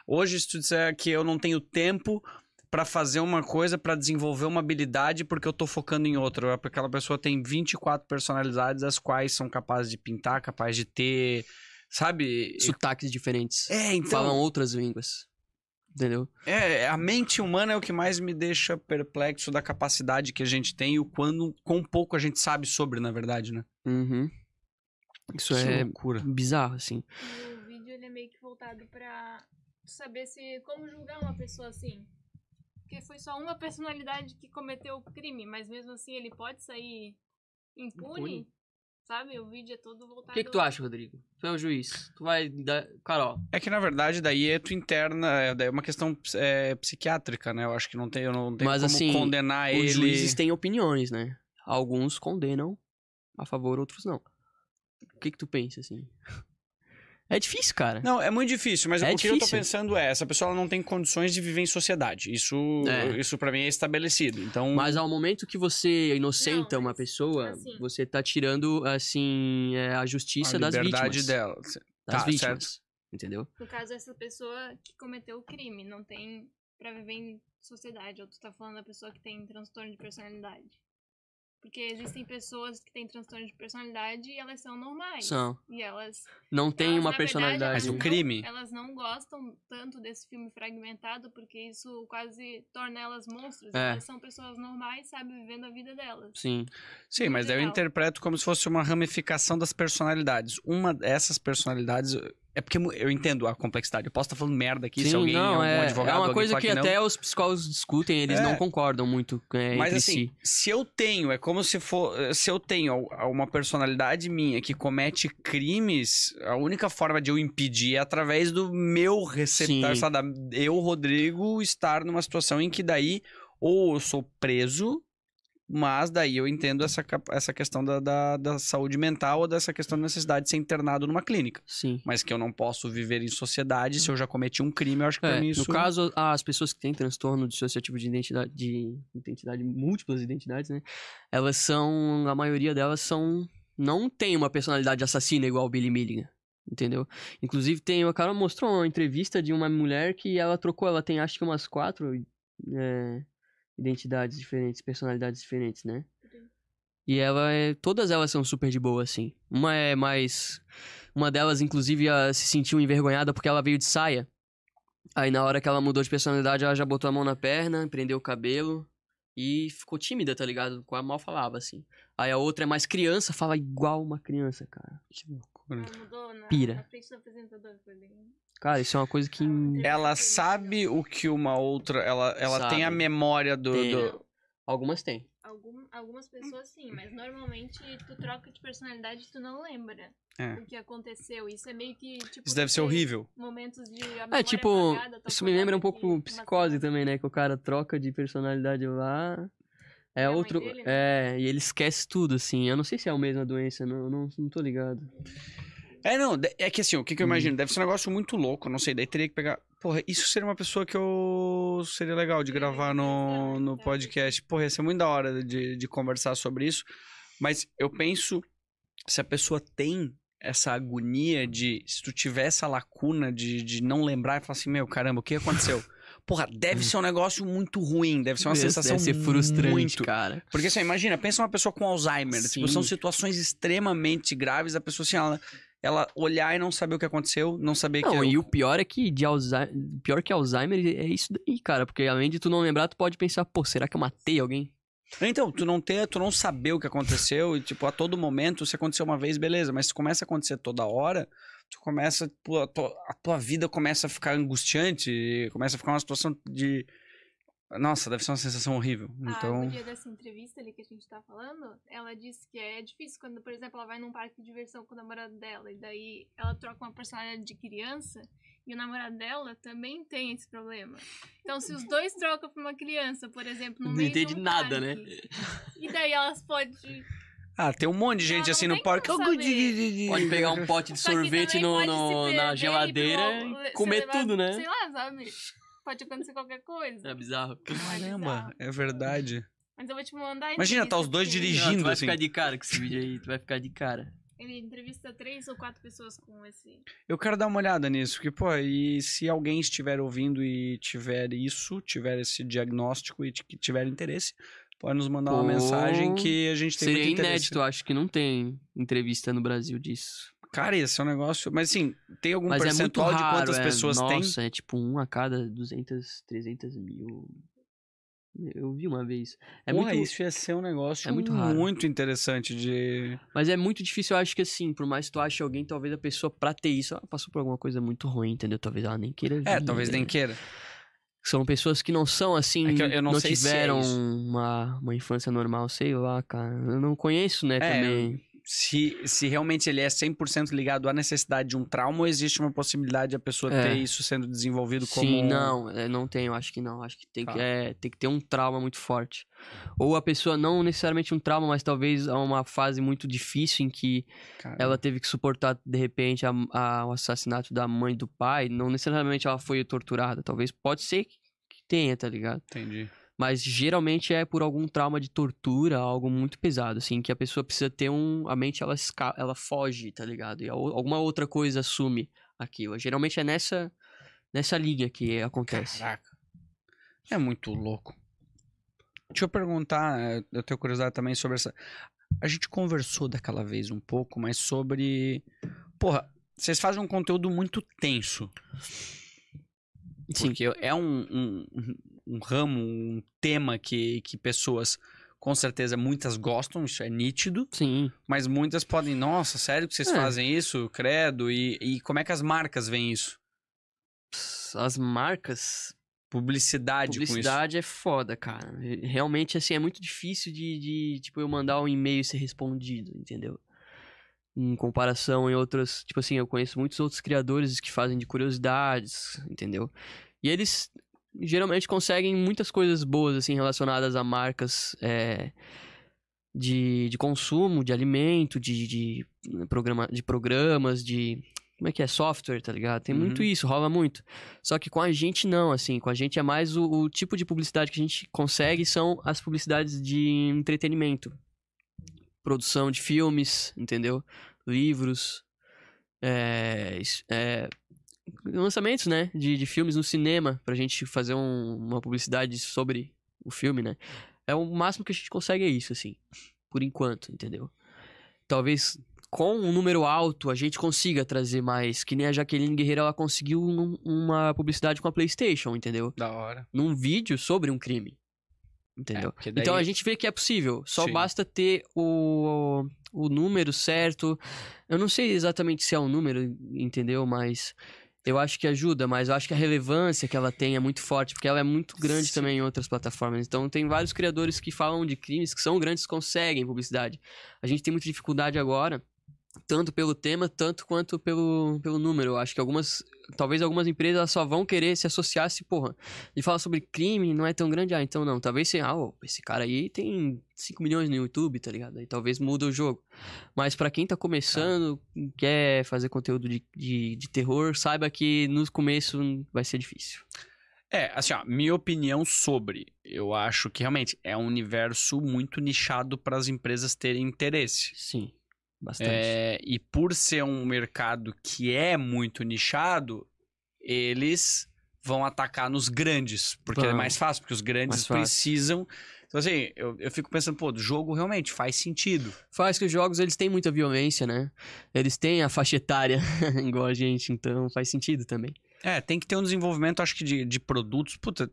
Hoje, se tu disser que eu não tenho tempo pra fazer uma coisa, pra desenvolver uma habilidade, porque eu tô focando em outra, é porque aquela pessoa tem 24 personalidades, as quais são capazes de pintar, capazes de ter, sabe? Sotaques diferentes. É, então, Falam outras línguas. Entendeu? é, a mente humana é o que mais me deixa perplexo da capacidade que a gente tem e o quando, quão pouco a gente sabe sobre, na verdade, né? Uhum. Isso Que é loucura. bizarro, assim. E o vídeo ele é meio que voltado pra saber se como julgar uma pessoa assim. Porque foi só uma personalidade que cometeu o crime, mas mesmo assim ele pode sair impune, Impune. sabe? O vídeo é todo voltado. O que, que tu acha, Rodrigo? Tu é o juiz. Tu vai dar. Carol. É que, na verdade, daí é tu interna, é daí é uma questão é, psiquiátrica, né? Eu acho que não tem, eu não tenho Mas, como assim, condenar Os ele. juízes têm opiniões, né? Alguns condenam a favor, outros não. O que, que tu pensa, assim? É difícil, cara. Não, é muito difícil, mas É o que eu tô pensando é, essa pessoa não tem condições de viver em sociedade. Isso, É. isso para mim é estabelecido. Então, Mas ao momento que você inocenta Não, uma pessoa, assim- você tá tirando, assim, é, a a justiça das liberdade vítimas. dela. Das Tá, vítimas. Entendeu? No caso, essa pessoa que cometeu o crime não tem pra viver em sociedade, ou tu tá falando da pessoa que tem transtorno de personalidade? Porque existem pessoas que têm transtorno de personalidade e elas são normais. São. E elas Não Elas, uma na verdade, personalidade. Mas o não- crime. elas não gostam tanto desse filme fragmentado porque isso quase torna elas monstros. É. Elas são pessoas normais, sabe, vivendo a vida delas. Sim. Sim, mas daí eu interpreto como se fosse uma ramificação das personalidades. Uma dessas personalidades. É porque eu entendo a complexidade. Eu posso estar falando merda aqui se Sim, alguém, não, é, advogado, é uma coisa que, não. até os psicólogos discutem, eles É. não concordam muito é, Mas entre assim, si. se eu tenho, é como se for, se eu tenho uma personalidade minha que comete crimes, a única forma de eu impedir é através do meu sabe? eu, Rodrigo, estar numa situação em que daí ou eu sou preso, mas daí eu entendo essa, essa questão da, da, da saúde mental ou dessa questão da necessidade de ser internado numa clínica. Sim. Mas que eu não posso viver em sociedade se eu já cometi um crime, eu acho que pra É, mim isso... No caso, as pessoas que têm transtorno dissociativo de identidade, de identidade, múltiplas identidades, né? Elas são, a maioria delas são, não tem uma personalidade assassina igual o Billy Milligan, entendeu? Inclusive tem, o cara mostrou uma entrevista de uma mulher que ela trocou, ela tem acho que umas quatro é, identidades diferentes, personalidades diferentes, né? E ela é. Todas elas são super de boa, assim. Uma é mais. Uma delas, inclusive, se sentiu envergonhada porque ela veio de saia. Aí na hora que ela mudou de personalidade, ela já botou a mão na perna, prendeu o cabelo e ficou tímida, tá ligado? Com a mal falava, assim. Aí a outra é mais criança, fala igual uma criança, cara. Que loucura. Ela mudou na, Pira. na frente do apresentador, foi bem. Cara, isso é uma coisa que. Ela sabe o que uma outra. Ela, ela tem a memória do. Tem. do- Algumas têm. Algum, algumas pessoas sim, mas normalmente tu troca de personalidade e tu não lembra É. o que aconteceu. Isso é meio que tipo. Isso deve ser horrível. Momentos de. É, tipo, apagada, isso me lembra um pouco psicose também, né? Que o cara troca de personalidade lá. É outro. dele, né? É, e ele esquece tudo, assim. Eu não sei se é a mesma doença, não, não, não tô ligado. É, não, é que assim, o que, que eu imagino? Deve ser um negócio muito louco, não sei, daí teria que pegar. Porra, isso seria uma pessoa que eu. Seria legal de gravar no, no podcast. Porra, ia ser muito da hora de, de conversar sobre isso. Mas eu penso, se a pessoa tem essa agonia de. Se tu tiver essa lacuna de, de não lembrar e falar assim, meu, caramba, o que aconteceu? Porra, deve ser um negócio muito ruim, deve ser uma Deve- sensação Deve ser frustrante, muito cara. porque assim, imagina, pensa uma pessoa com Alzheimer. Tipo, Sim. são situações extremamente graves. A pessoa, assim, ela, ela olhar e não saber o que aconteceu, não saber Não, que. e o pior é que de Alzheimer, pior que Alzheimer é isso daí, cara, porque além de tu não lembrar, tu pode pensar, pô, será que eu matei alguém? Então, tu não ter, tu não saber o que aconteceu, e, tipo, a todo momento, se aconteceu uma vez, beleza, mas se começa a acontecer toda hora, tu começa. a, tua, a tua vida começa a ficar angustiante, começa a ficar uma situação de. Nossa, deve ser uma sensação horrível. Ah, Então. no dia dessa entrevista ali que a gente tá falando, ela disse que é difícil quando, por exemplo, ela vai num parque de diversão com o namorado dela e daí ela troca uma personalidade de criança e o namorado dela também tem esse problema. Então, se os dois trocam pra uma criança, por exemplo, no Não meio entende de um nada, parque, né? E daí elas podem Ah, tem um monte de gente não assim no tem parque. Pode pegar um pote de sorvete no, no- na geladeira e comer levar, tudo, né? Sei lá, sabe? Pode acontecer qualquer coisa. É bizarro. Caramba, é verdade. Mas eu vou te mandar a Imagina, tá os dois dirigindo. Não, tu vai assim. ficar de cara com esse vídeo aí, tu vai ficar de cara. Ele entrevista três ou quatro pessoas com esse. Eu quero dar uma olhada nisso, porque, pô, e se alguém estiver ouvindo e tiver isso, tiver esse diagnóstico e que tiver interesse, pode nos mandar uma Pô, mensagem que a gente tem Seria muito interesse. inédito, acho que não tem entrevista no Brasil disso. Cara, esse é um negócio... Mas, assim, tem algum Mas é muito percentual raro, de quantas é, pessoas tem? Nossa, é tipo um a cada 200, 300 mil. Eu vi uma vez. É Porra, muito, isso ia ser um negócio é muito raro. muito interessante de... Mas é muito difícil, eu acho que assim, por mais que tu ache alguém, talvez a pessoa, pra ter isso, ela passou por alguma coisa muito ruim, entendeu? Talvez ela nem queira É, vir, talvez nem né? queira. São pessoas que não são assim, É eu não sei se é tiveram uma, uma infância normal, sei lá, cara. Eu não conheço, né, É, também. Se, se realmente ele é 100% ligado à necessidade de um trauma ou existe uma possibilidade de a pessoa É. ter isso sendo desenvolvido como... Sim, não, é, não tem, eu acho que não. Acho que tem, Tá. que, é, tem que ter um trauma muito forte. Ou a pessoa, não necessariamente um trauma, mas talvez uma fase muito difícil em que Cara, ela teve que suportar, de repente, a- a- o assassinato da mãe e do pai. Não necessariamente ela foi torturada. Talvez pode ser que, que tenha, tá ligado? Entendi. Mas geralmente é por algum trauma de tortura, algo muito pesado, assim, que a pessoa precisa ter um. A mente ela, esca... ela foge, tá ligado? E alguma outra coisa assume aquilo. Geralmente é nessa, nessa linha que acontece. Caraca. É muito louco. Deixa eu perguntar, eh, eu tenho curiosidade também sobre essa. A gente conversou daquela vez um pouco, mas sobre. Porra, vocês fazem um conteúdo muito tenso. Sim. Porque é um, um, um ramo, um tema que, que pessoas, com certeza, muitas gostam, isso é nítido. Sim. Mas muitas podem, nossa, sério que vocês É. fazem isso? Credo. E, e como é que as marcas veem isso? As marcas. Publicidade. Publicidade é foda, cara. Re- Realmente, assim, é muito difícil de, de, tipo, eu mandar um e-mail e ser respondido, entendeu? Em comparação em outras. Tipo assim, eu conheço muitos outros criadores que fazem de curiosidades, entendeu? E eles geralmente conseguem muitas coisas boas, assim, relacionadas a marcas é, de, de consumo, de alimento, de, de, programa, de programas, de. Como é que é? Software, tá ligado? Tem muito Uhum. isso, rola muito. Só que com a gente não, assim. Com a gente é mais o, o tipo de publicidade que a gente consegue são as publicidades de entretenimento. Produção de filmes, entendeu? Livros. É, é, lançamentos, né? De, de filmes no cinema. Pra gente fazer um- uma publicidade sobre o filme, né? É o máximo que a gente consegue é isso, assim. Por enquanto, entendeu? Talvez com um número alto a gente consiga trazer mais. Que nem a Jaqueline Guerreiro, ela conseguiu um- uma publicidade com a PlayStation, entendeu? Da hora. Num vídeo sobre um crime. Entendeu? É, daí- Então a gente vê que é possível. Só Sim. basta ter o, o número certo. Eu não sei exatamente se é um número, entendeu? Mas eu acho que ajuda. Mas eu acho que a relevância que ela tem é muito forte, porque ela é muito grande Sim. também em outras plataformas. Então tem vários criadores que falam de crimes que são grandes conseguem publicidade. A gente tem muita dificuldade agora. Tanto pelo tema, tanto quanto pelo, pelo número. Eu acho que algumas. Talvez algumas empresas só vão querer se associar se, porra, ele fala sobre crime, não é tão grande, ah, então não. Talvez se, ah, esse cara aí tem 5 milhões no YouTube, tá ligado? Aí talvez muda o jogo. Mas pra quem tá começando, quer fazer conteúdo de, de, de terror, saiba que no começo vai ser difícil. É, assim, ó, minha opinião sobre. Eu acho que realmente é um universo muito nichado para as empresas terem interesse. Sim, bastante. É, e por ser um mercado que é muito nichado, eles vão atacar nos grandes, porque é Vão. mais fácil, porque os grandes precisam. Então, assim, eu, eu fico pensando, pô, o jogo realmente faz sentido. Faz que os jogos, eles têm muita violência, né? Eles têm a faixa etária igual a gente, então faz sentido também. É, tem que ter um desenvolvimento, acho que, de, de produtos. Puta,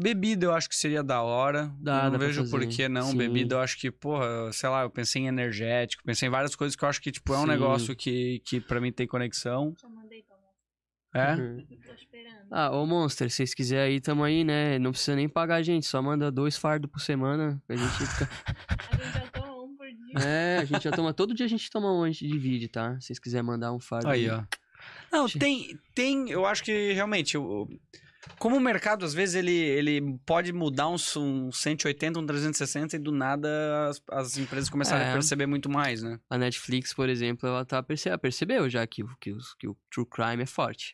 bebida eu acho que seria da hora. Dá, não dá vejo por que não. Sim. Bebida eu acho que, porra, sei lá, eu pensei em energético, pensei em várias coisas que eu acho que, tipo, é um Sim. negócio que, que pra mim tem conexão. Já mandei pra você. É? Uhum. Ah, ô Monster, se vocês quiserem aí, tamo aí, né? Não precisa nem pagar a gente, só manda dois fardos por semana. A gente fica... A gente já toma um por dia. É, a gente já toma. Todo dia a gente toma um antes de vídeo, tá? Se vocês quiserem mandar um fardo. Aí, ó. Não, tem, tem, eu acho que realmente, o- como o mercado, às vezes, ele, ele pode mudar uns, um 180, um 360 e do nada as, as empresas começarem a É. perceber muito mais, né? A Netflix, por exemplo, ela tá perce... ela percebeu já que, o- que, que o True Crime é forte.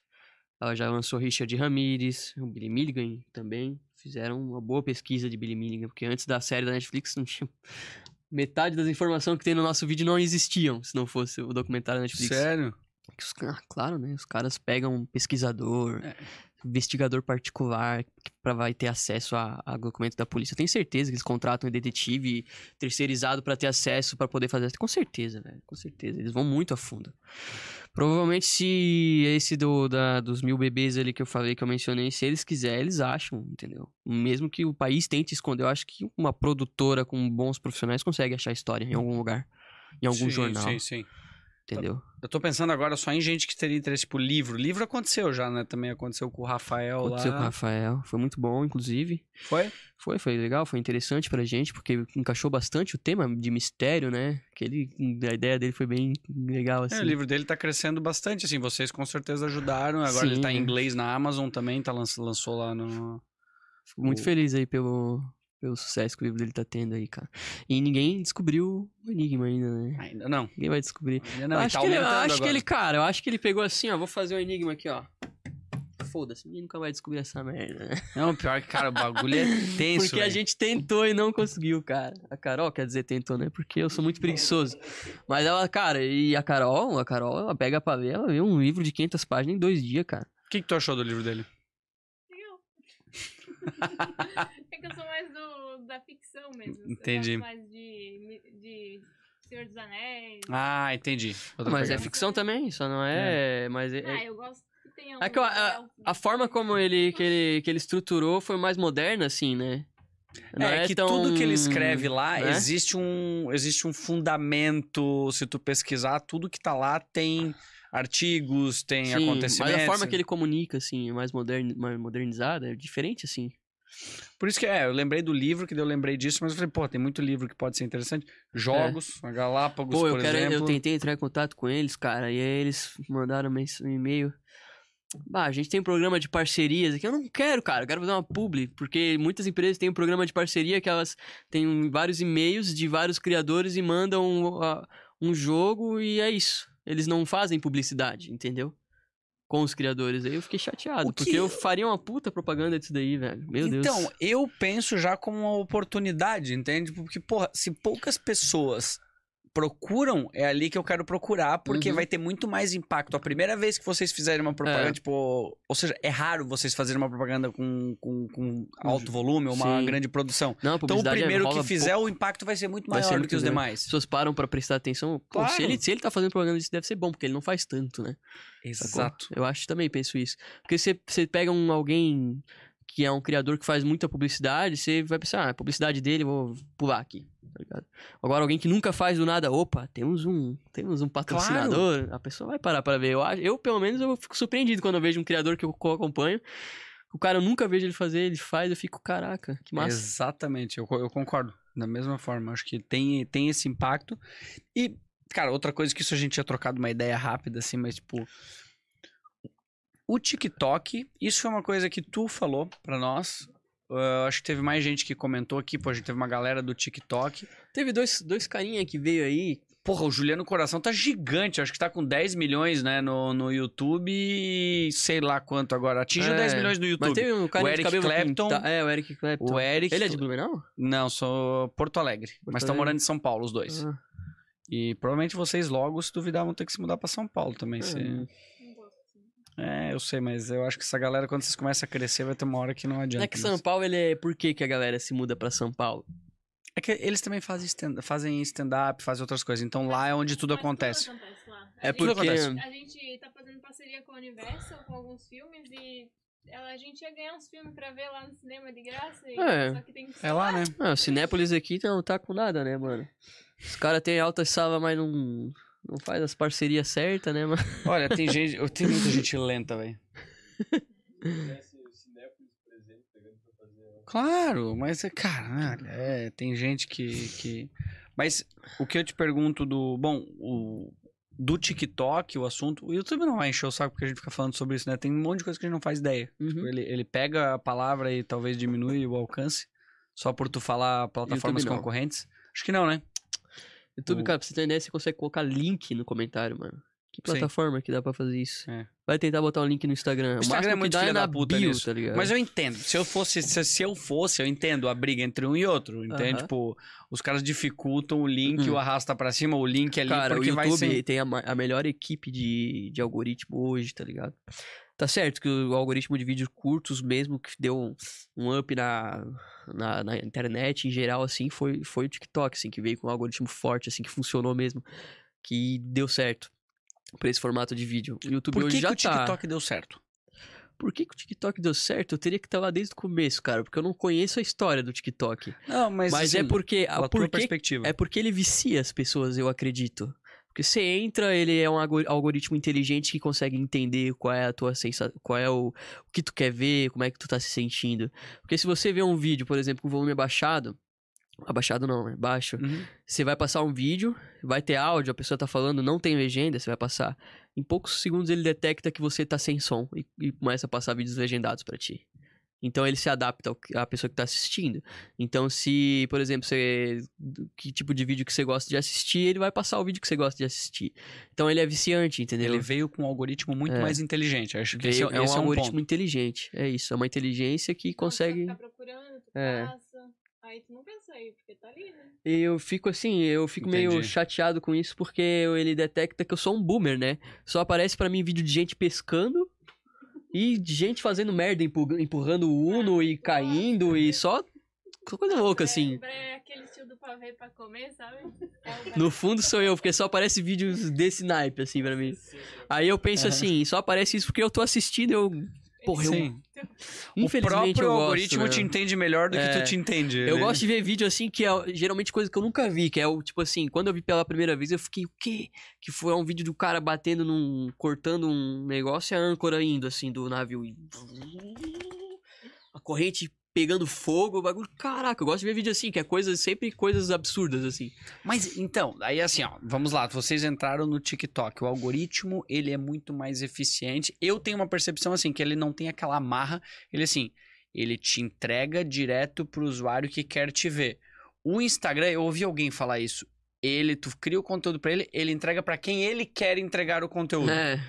Ela já lançou Richard Ramirez, o Billy Milligan também. Fizeram uma boa pesquisa de Billy Milligan, porque antes da série da Netflix não tinha. Metade das informações que tem no nosso vídeo não existiam se não fosse o documentário da Netflix. Sério? Ah, claro, né? Os caras pegam um pesquisador, É. investigador particular, que pra vai ter acesso a, a documento da polícia. Eu tenho certeza que eles contratam um detetive terceirizado pra ter acesso pra poder fazer. Com certeza, velho. Com certeza. Eles vão muito a fundo. Provavelmente, se esse do, da, dos mil bebês ali que eu falei, que eu mencionei, se eles quiserem, eles acham, entendeu? Mesmo que o país tente esconder, eu acho que uma produtora com bons profissionais consegue achar a história em algum lugar. Em algum sim, jornal, Sim, sim. Entendeu? Eu tô pensando agora só em gente que teria interesse por livro. Livro aconteceu já, né? Também aconteceu com o Rafael Aconteceu lá. com o Rafael. Foi muito bom, inclusive. Foi? Foi, foi legal, foi interessante pra gente, porque encaixou bastante o tema de mistério, né? Que ele, a ideia dele foi bem legal, assim. É, o livro dele tá crescendo bastante, assim. Vocês com certeza ajudaram. Agora ele Sim. tá em inglês na Amazon também, tá, lanç- lançou lá no... Fico muito o- feliz aí pelo, pelo sucesso que o livro dele tá tendo aí, cara. E ninguém descobriu o enigma ainda, né? Ainda não. Ninguém vai descobrir. Ainda não, eu acho, tá que, ele, eu aumentando acho que ele, cara, eu acho que ele pegou assim, ó, vou fazer um enigma aqui, ó. Foda-se, ninguém nunca vai descobrir essa merda. né? Não, pior que, cara, o bagulho é tenso, Porque a velho. gente tentou e não conseguiu, cara. A Carol, quer dizer, tentou, né? Porque eu sou muito preguiçoso. Mas ela, cara, e a Carol, a Carol, ela pega pra ler, ela lê um livro de 500 páginas em dois dias, cara. O que, que tu achou do livro dele? É que eu sou mais do, da ficção mesmo. Entendi. Mais de, de Senhor dos Anéis. Ah, entendi. Outra Mas é ficção também, só não é. Mas é, Ah, é, eu gosto que tenha um. é que a, a, a forma como ele que, ele que ele estruturou foi mais moderna, assim, né? Não é, que tão, tudo que ele escreve lá, né? existe, um, existe um fundamento. Se tu pesquisar, tudo que tá lá tem artigos, tem Sim, acontecimentos. Mas a forma que ele comunica, assim, mais, modern, mais modernizada, é diferente, assim. Por isso que é, eu lembrei do livro, que eu lembrei disso, mas eu falei, pô, tem muito livro que pode ser interessante. Jogos, a Galápagos, Pô, eu, por quero, exemplo. eu tentei entrar em contato com eles, cara, e aí eles mandaram um e-mail. Bah, a gente tem um programa de parcerias aqui. Eu não quero, cara. Eu quero fazer uma publi. Porque muitas empresas têm um programa de parceria que elas têm vários e-mails de vários criadores e mandam ah, um jogo e é isso. Eles não fazem publicidade, entendeu? Com os criadores. Aí eu fiquei chateado. Que- Porque eu faria uma puta propaganda disso daí, velho. Meu Deus. Então, eu penso já como uma oportunidade, entende? Porque, porra, se poucas pessoas procuram, é ali que eu quero procurar, porque Uhum. vai ter muito mais impacto. A primeira vez que vocês fizerem uma propaganda, É. tipo. Ou seja, é raro vocês fazerem uma propaganda com, com, com alto volume, uma Sim. grande produção. Não, Então, o publicidade primeiro que fizer, o impacto vai ser muito Vai maior ser do muito que os grande. demais. As pessoas param pra prestar atenção. Pô, Claro. se, ele, se ele tá fazendo propaganda disso, deve ser bom, porque ele não faz tanto, né? Exato. Eu acho também, penso isso. Porque você, você pega um alguém que é um criador que faz muita publicidade, você vai pensar, ah, a publicidade dele, vou pular aqui. Tá ligado? Agora, alguém que nunca faz do nada, opa, temos um, temos um patrocinador, a pessoa vai parar pra ver. Eu, eu, pelo menos, eu fico surpreendido quando eu vejo um criador que eu co- acompanho. O cara eu nunca vejo ele fazer, ele faz, eu fico, caraca, que massa. Exatamente, eu, eu concordo. Da mesma forma, acho que tem, tem esse impacto. E, cara, outra coisa que isso a gente tinha trocado uma ideia rápida, assim, mas tipo. O TikTok, isso foi uma coisa que tu falou pra nós. Uh, acho que teve mais gente que comentou aqui, pô, a gente teve uma galera do TikTok. Teve dois, dois carinha que veio aí, Porra, o Juliano Coração tá gigante, acho que tá com 10 milhões, né, no, no YouTube e sei lá quanto agora. Atingiu É, 10 milhões no YouTube. mas teve um cara O Eric Clapton. pinta- É, o Eric Clapton. O Eric. Ele é de Blumenau? Não, sou Porto Alegre. Porto mas estão morando em São Paulo, os dois. Ah, E provavelmente vocês logo, se duvidar, vão ter que se mudar pra São Paulo também. se- Hum. Não gosto assim. É, eu sei, mas eu acho que essa galera, quando vocês começam a crescer, vai ter uma hora que não adianta. É que. São Paulo, ele é... Por que, que a galera se muda pra São Paulo? É que eles também fazem stand- fazem stand-up, fazem outras coisas. Então lá é onde tudo acontece. acontece lá. É A gente- porque... acontece. A gente tá fazendo parceria com a Universal, com alguns filmes, e ela- a gente ia ganhar uns filmes pra ver lá no cinema de graça. E É. Só que tem que É lá, né? Ah, o Cinépolis aqui não tá com nada, né, mano? Os caras têm alta salva, mas não... Não faz as parcerias certas, né, mano? Olha, tem gente. Eu tenho muita gente lenta, velho. Claro, mas é, caralho, é, tem gente que, que. Mas o que eu te pergunto do. Bom, o. Do TikTok, o assunto. O YouTube não vai encher o saco porque a gente fica falando sobre isso, né? Tem um monte de coisa que a gente não faz ideia. Tipo, Uhum. ele, ele pega a palavra e talvez diminui o alcance. Só por tu falar plataformas concorrentes. Acho que não, né? YouTube, O- cara, pra você ter ideia, você consegue colocar link no comentário, mano. Que Sim. plataforma que dá pra fazer isso? É. Vai tentar botar um link no Instagram. O Instagram é muito dá filha na da puta bio, nisso. tá ligado? Mas eu entendo. Se eu fosse, se, se eu fosse, eu entendo a briga entre um e outro. Entende? Aham. Tipo, os caras dificultam o link, Uhum. o arrasta pra cima, o link ali, Cara, o porque vai YouTube ser. tem a, a melhor equipe de, de algoritmo hoje, tá ligado? Tá certo que o algoritmo de vídeos curtos mesmo, que deu um, um up na, na, na internet em geral, assim, foi, foi o TikTok, assim, que veio com um algoritmo forte, assim, que funcionou mesmo, que deu certo pra esse formato de vídeo. O YouTube Por hoje que, que já o tá... TikTok deu certo? Por que, que o TikTok deu certo? Eu teria que estar lá desde o começo, cara, porque eu não conheço a história do TikTok. Não, mas. Mas, é assim, porque... pela A, tua por que perspectiva. é porque ele vicia as pessoas, eu acredito. Porque você entra, ele é um algo- algoritmo inteligente que consegue entender qual é a tua sensação, qual é o, o que tu quer ver, como é que tu tá se sentindo. Porque se você vê um vídeo, por exemplo, com volume abaixado, abaixado não, né? Baixo. Uhum. Você vai passar um vídeo, vai ter áudio, a pessoa tá falando, não tem legenda, você vai passar. Em poucos segundos ele detecta que você tá sem som e, e começa a passar vídeos legendados pra ti. Então ele se adapta à pessoa que tá assistindo. Então, se, por exemplo, você. Que tipo de vídeo que você gosta de assistir, ele vai passar o vídeo que você gosta de assistir. Então ele é viciante, entendeu? Ele veio com um algoritmo muito É. mais inteligente. Acho que esse Veio- é, é um esse é um algoritmo ponto. inteligente. É isso, é uma inteligência que Então, tu consegue. vai ficar procurando, tu É. passa. Aí tu não pensa aí, porque tá ali, né? E eu fico assim, eu fico meio Entendi. chateado com isso porque ele detecta que eu sou um boomer, né? Só aparece pra mim vídeo de gente pescando E gente fazendo merda, empurra- empurrando o Uno e caindo e só só coisa louca, assim. É, aquele estilo do pavê pra comer, sabe? É No fundo sou eu, porque só aparece vídeos desse naipe, assim, pra mim. Aí eu penso assim, só aparece isso porque eu tô assistindo, eu... Porra, eu... Sim. O Infelizmente próprio gosto, algoritmo né? te entende melhor do que É. tu te entende. Eu né? gosto de ver vídeo assim, que é geralmente coisa que eu nunca vi, que é o, tipo assim, quando eu vi pela primeira vez, eu fiquei, o quê? Que foi um vídeo do cara batendo num. cortando um negócio e a âncora indo, assim, do navio. E... A corrente pegando fogo, o bagulho. Caraca, eu gosto de ver vídeo assim, que é coisa, sempre coisas absurdas, assim. Mas então, aí assim, ó, vamos lá, vocês entraram no TikTok, o algoritmo, ele é muito mais eficiente. Eu tenho uma percepção assim que ele não tem aquela amarra, ele assim, ele te entrega direto pro usuário que quer te ver. O Instagram, eu ouvi alguém falar isso. Ele, tu cria o conteúdo pra ele, ele entrega pra quem ele quer entregar o conteúdo. É,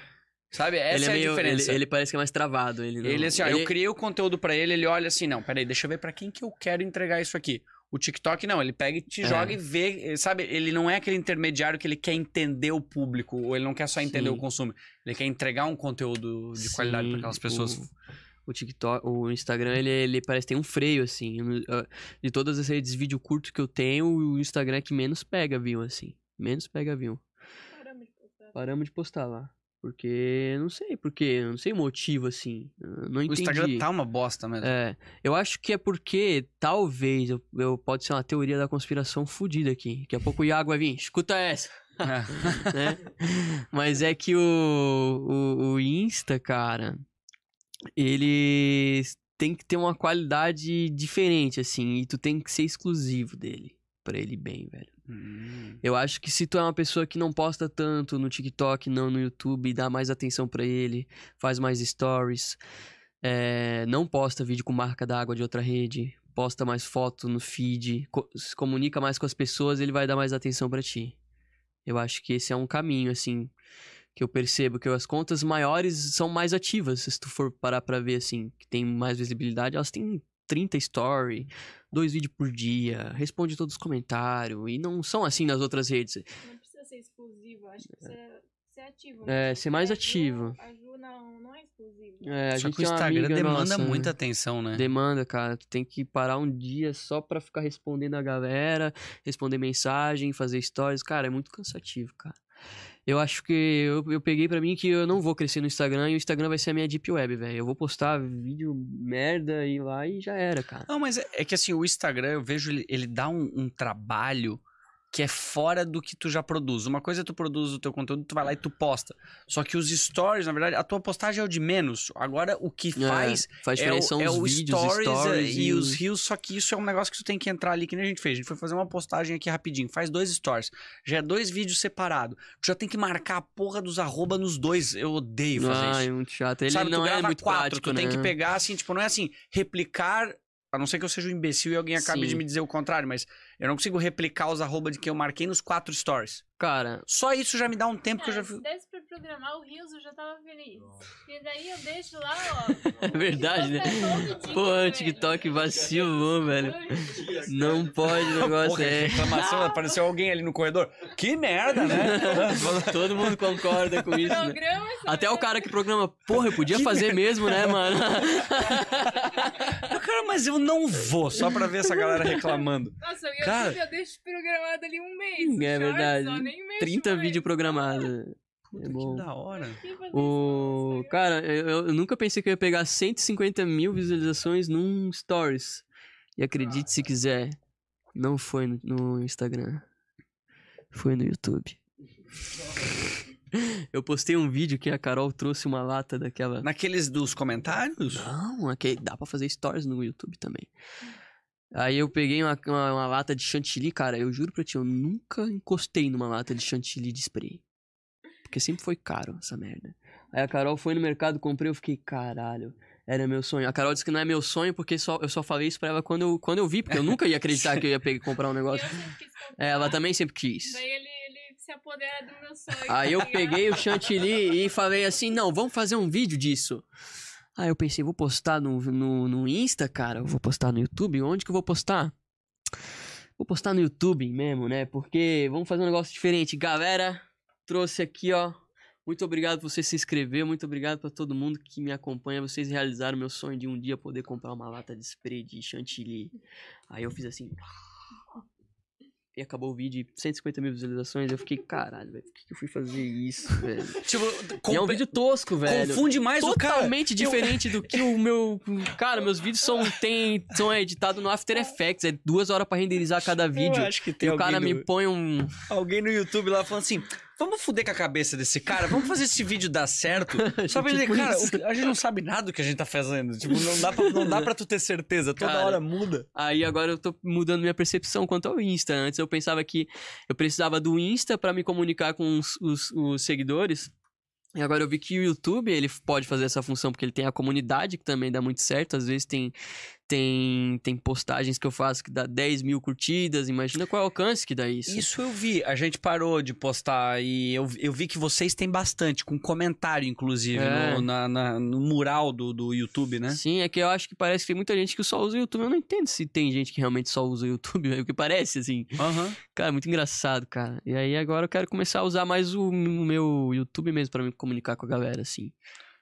Sabe? Essa ele é é, meio. a diferença. Ele, ele parece que é mais travado. Ele, não- Ele, assim, ó, ele- eu criei o conteúdo pra ele, ele olha assim, não, peraí, deixa eu ver pra quem que eu quero entregar isso aqui. O TikTok não, ele pega e te É. joga e vê, sabe? Ele não é aquele intermediário que ele quer entender o público, ou ele não quer só entender Sim. o consumo. Ele quer entregar um conteúdo de qualidade pra Sim, aquelas pessoas. O, o TikTok, o Instagram, ele, ele parece que tem um freio, assim. De todas as redes de vídeo curto que eu tenho, o Instagram é que menos pega view, assim. Menos pega view. Caramba, de postar. Paramos de postar lá. Porque, não sei porquê, não sei o motivo, assim. Não O entendi. Instagram tá uma bosta mesmo. É, eu acho que é porque, talvez, eu, eu- pode ser uma teoria da conspiração fodida aqui. Daqui a pouco o Iago vai vir, escuta essa. né? Mas é que o, o, o Insta, cara, ele tem que ter uma qualidade diferente, assim, e tu tem que ser exclusivo dele, pra ele bem, velho. Hum. Eu acho que se tu é uma pessoa que não posta tanto no TikTok, não no YouTube, dá mais atenção pra ele, faz mais stories, é, não posta vídeo com marca d'água de outra rede, posta mais foto no feed, co- se comunica mais com as pessoas, ele vai dar mais atenção pra ti. Eu acho que esse é um caminho, assim, que eu percebo que as contas maiores são mais ativas, se tu for parar pra ver, assim, que tem mais visibilidade, elas têm 30 story, dois vídeos por dia, responde todos os comentários, e não são assim nas outras redes. Não precisa ser exclusivo, acho que precisa ser ativo. É, né? ser mais A Ju- ativo. A Ju não, não é exclusivo. É, a Só gente que o Instagram demanda nossa, muita né? atenção, né? Demanda, cara. Tu tem que parar um dia só pra ficar respondendo a galera, responder mensagem, fazer stories. Cara, é muito cansativo, cara. Eu acho que eu, eu peguei pra mim que eu não vou crescer no Instagram e o Instagram vai ser a minha deep web, velho. Eu vou postar vídeo merda e lá e já era, cara. Não, mas é, é que assim, o Instagram, eu vejo ele, ele dá um, um trabalho que é fora do que tu já produz. Uma coisa é tu produz o teu conteúdo, tu vai lá e tu posta. Só que os stories, na verdade, a tua postagem é o de menos. Agora, o que faz É, faz é diferença o, são é os o vídeos, stories, stories e, os reels, só que isso é um negócio que tu tem que entrar ali, que nem a gente fez. A gente foi fazer uma postagem aqui rapidinho, faz dois stories. Já é dois vídeos separados. Tu já tem que marcar a porra dos arroba nos dois. Eu odeio fazer Ah, isso. é muito chato. Ele Sabe, não tu é muito quatro, prático, tu tem né? que pegar assim, tipo, não é assim, replicar, a não ser que eu seja um imbecil e alguém acabe Sim. de me dizer o contrário, mas eu não consigo replicar os arroba de que eu marquei nos quatro stories. Cara, Só isso já me dá um tempo que eu já se desse pra programar o Rios, eu já tava feliz. E daí eu deixo lá, ó. é verdade, né? Pô, o velho. TikTok vacilou, velho. Não pode o negócio, Porra, é. reclamação, apareceu alguém ali no corredor. Que merda, né? Todo mundo concorda com isso, né? Até o merda. cara que programa, porra, eu podia fazer mesmo, né, mano? Cara, mas eu não vou, só pra ver essa galera reclamando. Nossa, eu, Cara- eu deixo programado ali um mês. É o shorts, verdade. ó, nem mexo 30 mais. vídeos programados. Puta, É que bom. da hora. O... Cara, eu, eu nunca pensei que eu ia pegar 150 mil visualizações num Stories. E acredite se quiser, não foi no, no Instagram. Foi no YouTube. Eu postei um vídeo que a Carol trouxe uma lata daquela. Naqueles dos comentários? Não, aqui dá pra fazer stories no YouTube também. Aí eu peguei uma, uma, uma lata de chantilly, cara. Eu juro pra ti, eu nunca encostei numa lata de chantilly de spray. Porque sempre foi caro essa merda. Aí a Carol foi no mercado, comprei, eu fiquei, caralho, era meu sonho. A Carol disse que não é meu sonho porque só, eu só falei isso pra ela quando eu, quando eu vi, porque eu nunca ia acreditar que eu ia pegar, comprar um negócio. É, ela também sempre quis. Daí ele, ele se apodera do meu sonho. Aí eu tá peguei o chantilly e falei assim, não, vamos fazer um vídeo disso. Aí eu pensei, vou postar no, no, no Insta, cara, vou postar no YouTube, onde que eu vou postar? Vou postar no YouTube mesmo, né? Porque vamos fazer um negócio diferente. Galera, trouxe aqui, ó, Muito obrigado por você se inscrever, muito obrigado pra todo mundo que me acompanha. Vocês realizaram meu sonho de um dia poder comprar uma lata de spray de chantilly. Aí eu fiz assim. E acabou o vídeo, 150 mil visualizações. Eu fiquei, caralho, velho, por que que eu fui fazer isso, velho? Tipo, E é um vídeo tosco, velho. confunde mais o cara. Totalmente diferente do que o meu. Cara, meus vídeos são, tem, são editados no After Effects. É duas horas pra renderizar cada vídeo. Eu acho que tem E o cara alguém me no- põe um. alguém no YouTube lá falando assim: vamos fuder com a cabeça desse cara, vamos fazer esse vídeo dar certo. Só pra ele, Tipo cara, isso. o- a gente não sabe nada do que a gente tá fazendo. Tipo, não dá pra, não dá pra tu ter certeza. Toda Cara, hora muda. Aí agora eu tô mudando minha percepção quanto ao Insta. Antes eu pensava que eu precisava do Insta pra me comunicar com os, os- os seguidores. E agora eu vi que o YouTube ele pode fazer essa função porque ele tem a comunidade que também dá muito certo. Às vezes tem tem tem postagens que eu faço que dá 10 mil curtidas. Imagina qual é o alcance que dá isso. Isso eu vi. A gente parou de postar e eu, eu vi que vocês têm bastante, com comentário, inclusive, É. no, na- na- no mural do, do YouTube, né? Sim, é que eu acho que parece que tem muita gente que só usa o YouTube. Eu não entendo se tem gente que realmente só usa o YouTube, é o que parece, assim. Aham. Cara, muito engraçado, cara. E aí agora eu quero começar a usar mais o, o meu YouTube mesmo pra me comunicar com a galera, assim.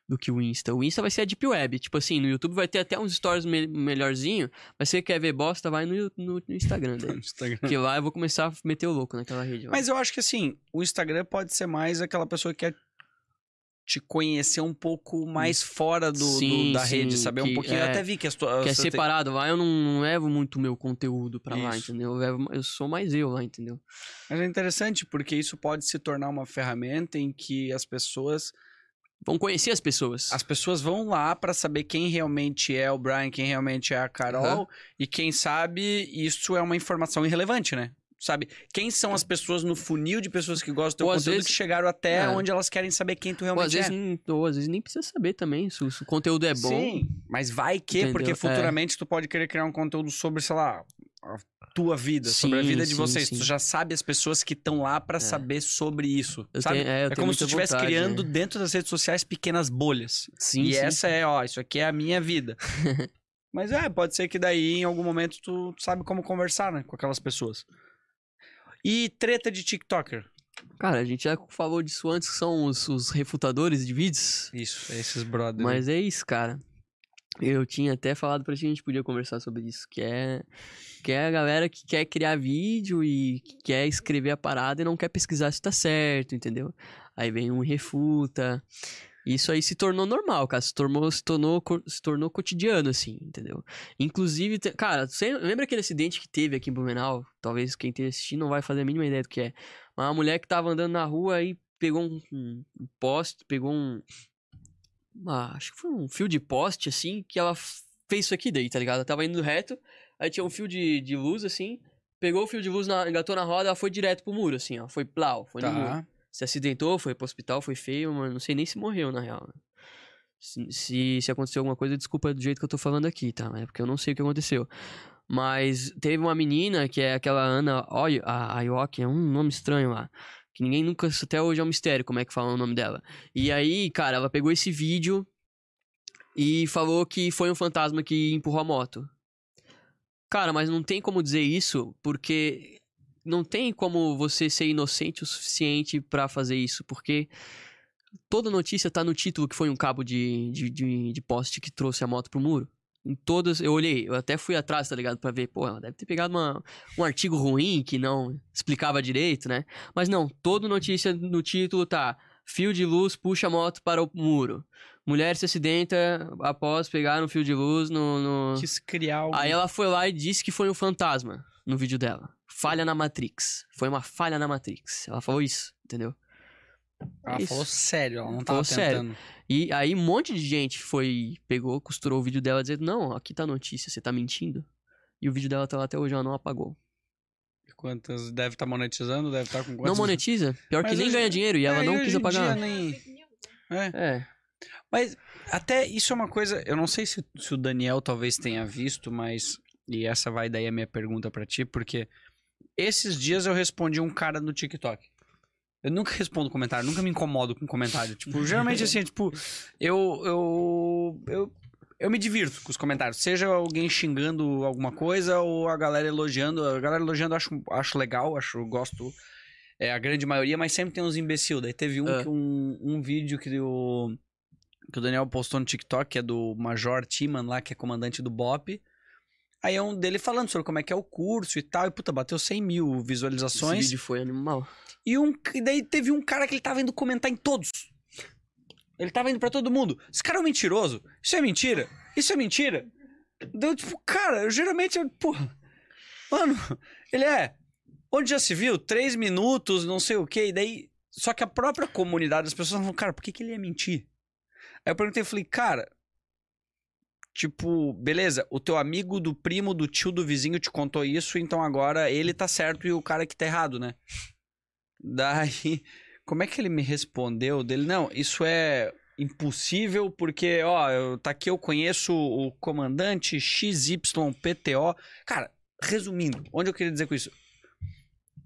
Do que o Insta. O Insta vai ser a Deep Web. Tipo assim, no YouTube vai ter até uns stories me- melhorzinho. Mas se você quer ver bosta, vai no, no, no Instagram daí. Instagram. Porque lá eu vou começar a meter o louco naquela rede. lá. Mas eu acho que assim, o Instagram pode ser mais aquela pessoa que quer te conhecer um pouco mais fora do, do- Sim, da sim, rede, saber um pouquinho. Eu é- até vi que as tuas. que é você tem- separado. Lá eu não, não levo muito meu conteúdo pra lá, entendeu? Eu, levo- eu sou mais eu lá, entendeu? Mas é interessante, porque isso pode se tornar uma ferramenta em que as pessoas. Vão conhecer as pessoas. As pessoas vão lá pra saber quem realmente é o Brian, quem realmente é a Carol. Aham. E quem sabe isso é uma informação irrelevante, né? Sabe? Quem são as pessoas no funil de pessoas que gostam do teu Ou conteúdo vezes- que chegaram até É. onde elas querem saber quem tu Ou às, realmente vezes, é? nem- ou às vezes nem precisa saber também se, o- conteúdo é bom. Sim, mas vai que, Entendeu? porque É. futuramente tu pode querer criar um conteúdo sobre, sei lá, a tua vida, sobre a Sim, vida de sim, vocês. sim. Tu já sabe as pessoas que estão lá pra saber sobre isso, Eu sabe? tenho- é, é como se tu estivesse criando né? dentro das redes sociais pequenas bolhas. Sim, e sim. essa é, ó, isso aqui é a minha vida. mas é, pode ser que daí em algum momento tu sabe como conversar, né, com aquelas pessoas. E treta de TikToker. Cara, a gente já falou disso antes, que são os, os refutadores de vídeos. Isso, esses brothers. Mas é isso, cara. Eu tinha até falado pra que a gente podia conversar sobre isso. Que é, que é a galera que quer criar vídeo e que quer escrever a parada e não quer pesquisar se tá certo, entendeu? Aí vem um refuta. Isso aí se tornou normal, cara. Se tornou, se tornou, se tornou cotidiano, assim, entendeu? Inclusive, cara, você lembra aquele acidente que teve aqui em Blumenau? Talvez quem esteja assistindo não vai fazer a mínima ideia do que é. Uma mulher que tava andando na rua e pegou um um poste, pegou um. Uma- acho que foi um fio de poste, assim, que ela fez isso aqui daí, tá ligado? Ela tava indo reto, aí tinha um fio de, de luz, assim, pegou o fio de luz, na, engatou na roda, ela foi direto pro muro, assim, ó. Foi plau, foi no muro Tá. se acidentou, foi pro hospital, foi feio, mas não sei nem se morreu, na real. né? Se, se, se aconteceu alguma coisa, desculpa do jeito que eu tô falando aqui, tá? É porque eu não sei o que aconteceu. Mas teve uma menina, que é aquela Ana a Ayoki, é um nome estranho lá. Que ninguém nunca, até hoje é um mistério como é que fala o nome dela. E aí, cara, ela pegou esse vídeo e falou que foi um fantasma que empurrou a moto. Cara, mas não tem como dizer isso, porque não tem como você ser inocente o suficiente pra fazer isso, porque toda notícia tá no título que foi um cabo de, de, de, de poste que trouxe a moto pro muro. Em todas, eu olhei, eu até fui atrás, tá ligado? Pra ver, pô, ela deve ter pegado uma, um artigo ruim que não explicava direito, né? Mas não, toda notícia no título tá: fio de luz puxa a moto para o muro. Mulher se acidenta após pegar um fio de luz no. no... Quis criar algo. Aí ela foi lá e disse que foi um fantasma no vídeo dela. Falha na Matrix. Foi uma falha na Matrix. Ela falou isso, entendeu? Ela Isso. falou sério, ela não Falou tava sério. tentando. E aí um monte de gente foi, pegou, costurou o vídeo dela dizendo: Não, aqui tá a notícia, você tá mentindo. E o vídeo dela tá lá até hoje, ela não apagou. Quantas deve estar monetizando, deve estar com quantos... Não monetiza? Pior que Mas nem hoje- ganha dinheiro e ela É, não hoje quis apagar. nem-? É. É. Mas até isso é uma coisa, eu não sei se, se o Daniel talvez tenha visto, mas e essa vai daí a minha pergunta pra ti, porque esses dias eu respondi um cara no TikTok. Eu nunca respondo comentário, nunca me incomodo com comentário. Tipo, geralmente assim, tipo, eu eu eu eu me divirto com os comentários, seja alguém xingando alguma coisa ou a galera elogiando. A galera elogiando eu acho, acho legal, acho gosto. é a grande maioria, mas sempre tem uns imbecil. Daí teve um, Ah. que um, um vídeo que o, que o Daniel postou no TikTok, que é do Major Timan lá, que é comandante do BOP. Aí é um dele falando sobre como é que é o curso e tal. E, puta, bateu 100 mil Esse visualizações. vídeo foi animal. E um, e daí teve um cara que ele tava indo comentar em todos. Ele tava indo pra todo mundo. Esse cara é um mentiroso. Isso é mentira. Isso é mentira. Deu tipo, cara, eu geralmente, eu, porra. Mano, ele é. Onde já se viu? Três minutos, não sei o quê. E daí. Só que a própria comunidade, as pessoas falam, cara, por que, que ele ia mentir? Aí eu perguntei, eu falei, cara. Tipo, beleza, o teu amigo do primo, do tio, do vizinho te contou isso, então agora ele tá certo e o cara que tá errado, né? Daí, como é que ele me respondeu dele? Não, isso é impossível porque, ó, eu, tá aqui eu conheço o comandante XYPTO. Cara, resumindo, onde eu queria dizer com isso?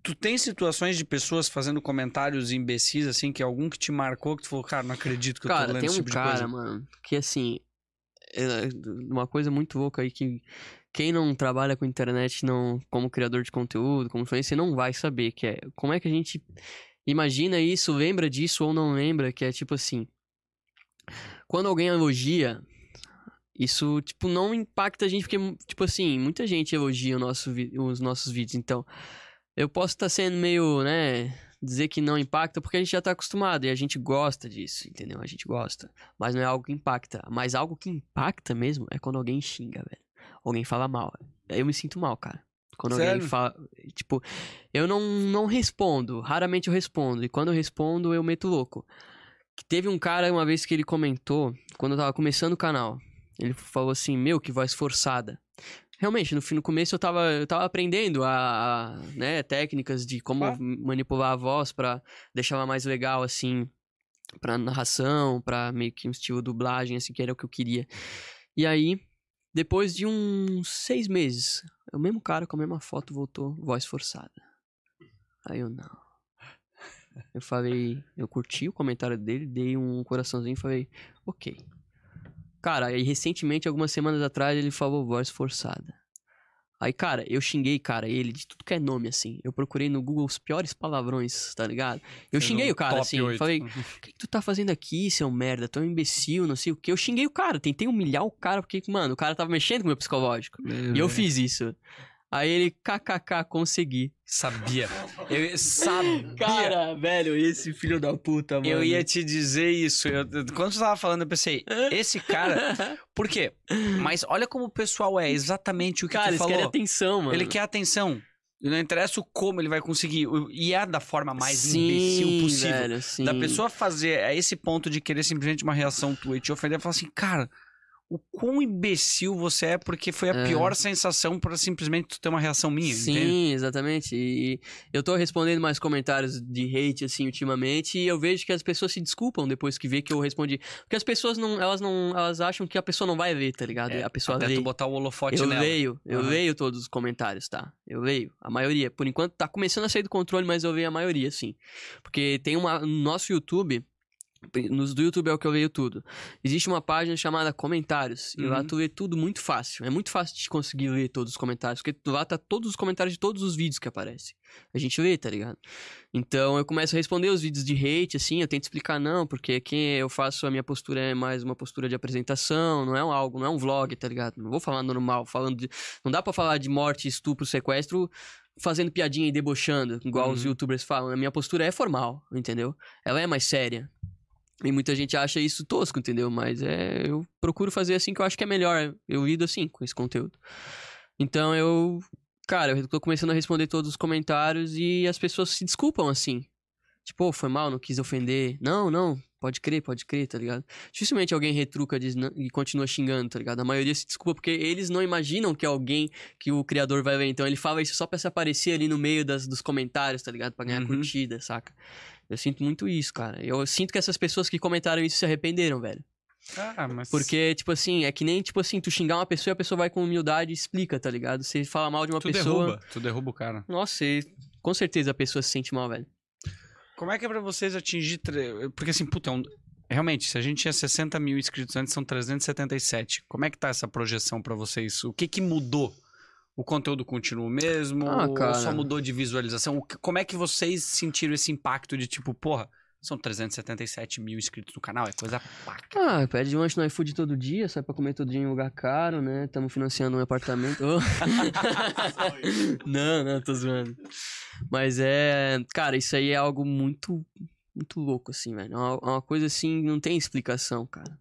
Tu tem situações de pessoas fazendo comentários imbecis, assim, que algum que te marcou, que tu falou, cara, não acredito que eu tô Cara, lendo tem esse um tipo de cara, coisa. mano, que assim. É uma coisa muito louca aí que quem não trabalha com internet não como criador de conteúdo, como influencer, não vai saber que é como é que a gente imagina isso, lembra disso ou não lembra, que é tipo assim, quando alguém elogia, isso tipo não impacta a gente porque tipo assim, muita gente elogia nosso os nossos vídeos, então eu posso estar sendo meio, né, dizer que não impacta porque a gente já tá acostumado e a gente gosta disso, entendeu? A gente gosta. Mas não é algo que impacta. Mas algo que impacta mesmo é quando alguém xinga, velho. Alguém fala mal. Eu me sinto mal, cara. Quando Sério? alguém fala. Tipo, eu não, não respondo. Raramente eu respondo. E quando eu respondo, eu meto louco. Que teve um cara uma vez que ele comentou, quando eu tava começando o canal. Ele falou assim: Meu, que voz forçada. Realmente, no, fim, no começo eu tava, eu tava aprendendo a, a, né, técnicas de como Ah. manipular a voz pra deixar ela mais legal, assim, pra narração, pra meio que um estilo dublagem, assim, que era o que eu queria. E aí, depois de uns seis meses, o mesmo cara com a mesma foto voltou, voz forçada. Aí eu, não. Eu falei, eu curti o comentário dele, dei um coraçãozinho e falei, ok. Cara, aí recentemente, algumas semanas atrás, ele falou voz forçada. Aí, cara, eu xinguei, cara, ele de tudo que é nome, assim. Eu procurei no Google os piores palavrões, tá ligado? Eu xinguei o cara, assim. oito. Falei, o que, que tu tá fazendo aqui, seu merda? Tu é um imbecil, não sei o que. Eu xinguei o cara, tentei humilhar o cara, porque, mano, o cara tava mexendo com o meu psicológico. E eu fiz isso. Aí ele, kkk, consegui. Sabia. Eu sabia. Cara, velho, esse filho da puta, mano. Eu ia te dizer isso. Eu- quando você tava falando, eu pensei, esse cara. Por quê? Mas olha como o pessoal é, exatamente o que Cara, tu falou. querem atenção, mano. Ele quer atenção. Não interessa o como ele vai conseguir. E é da forma mais sim, imbecil possível. Velho, sim. Da pessoa fazer a esse ponto de querer simplesmente uma reação tua e te ofender e falar assim, cara, o quão imbecil você é porque foi a É. pior sensação pra simplesmente tu ter uma reação minha, Sim, entende? exatamente. E eu tô respondendo mais comentários de hate, assim, ultimamente, e eu vejo que as pessoas se desculpam depois que vê que eu respondi. Porque as pessoas não, elas não, elas acham que a pessoa não vai ver, tá ligado? É, a pessoa Até vê. tu botar o holofote Eu nela. leio, eu Aham. leio todos os comentários, tá? Eu leio. A maioria. Por enquanto tá começando a sair do controle, mas eu leio a maioria, sim. Porque tem uma. No nosso YouTube. Nos do YouTube é o que eu leio tudo. Existe uma página chamada Comentários. E lá Uhum. tu lê tudo muito fácil. É muito fácil de conseguir ler todos os comentários. Porque lá tá todos os comentários de todos os vídeos que aparecem. A gente lê, tá ligado? Então eu começo a responder os vídeos de hate, assim. Eu tento explicar, não, porque aqui eu faço. A minha postura é mais uma postura de apresentação. Não é um algo, não é um vlog, tá ligado? Não vou falar normal, falando de. Não dá pra falar de morte, estupro, sequestro fazendo piadinha e debochando, igual os Uhum. youtubers falam. A minha postura é formal, entendeu? Ela é mais séria. E muita gente acha isso tosco, entendeu? Mas é, eu procuro fazer assim que eu acho que é melhor. Eu lido assim com esse conteúdo. Então eu, cara, eu tô começando a responder todos os comentários e as pessoas se desculpam assim. Tipo, "Pô, foi mal, não quis ofender. Não, não, pode crer, pode crer, tá ligado? Dificilmente alguém retruca diz, "Não", e continua xingando, tá ligado? A maioria se desculpa porque eles não imaginam que é alguém que o criador vai ver. Então ele fala isso só pra se aparecer ali no meio das, dos comentários, tá ligado? Pra ganhar Uhum. curtida, saca? Eu sinto muito isso, cara. Eu sinto que essas pessoas que comentaram isso se arrependeram, velho. Ah, mas... Porque, tipo assim, é que nem, tipo assim, tu xingar uma pessoa e a pessoa vai com humildade e explica, tá ligado? Você fala mal de uma tu pessoa. derruba, tu derruba o cara. Nossa, e com certeza a pessoa se sente mal, velho. Como é que é pra vocês atingir... tre- Porque assim, puta, é um- realmente, se a gente tinha 60 mil inscritos antes, são 377. Como é que tá essa projeção pra vocês? O que que mudou? O conteúdo continua o mesmo? Ah, ou só mudou de visualização? O Como é que vocês sentiram esse impacto de tipo, porra, são 377 mil inscritos no canal? É coisa pra Ah, pede lanche no iFood todo dia, sai pra comer todo dia em um lugar caro, né? Estamos financiando um apartamento. Não, não, tô zoando. Mas é. Cara, isso aí é algo muito. Muito louco, assim, velho. É uma, é uma coisa assim, não tem explicação, cara.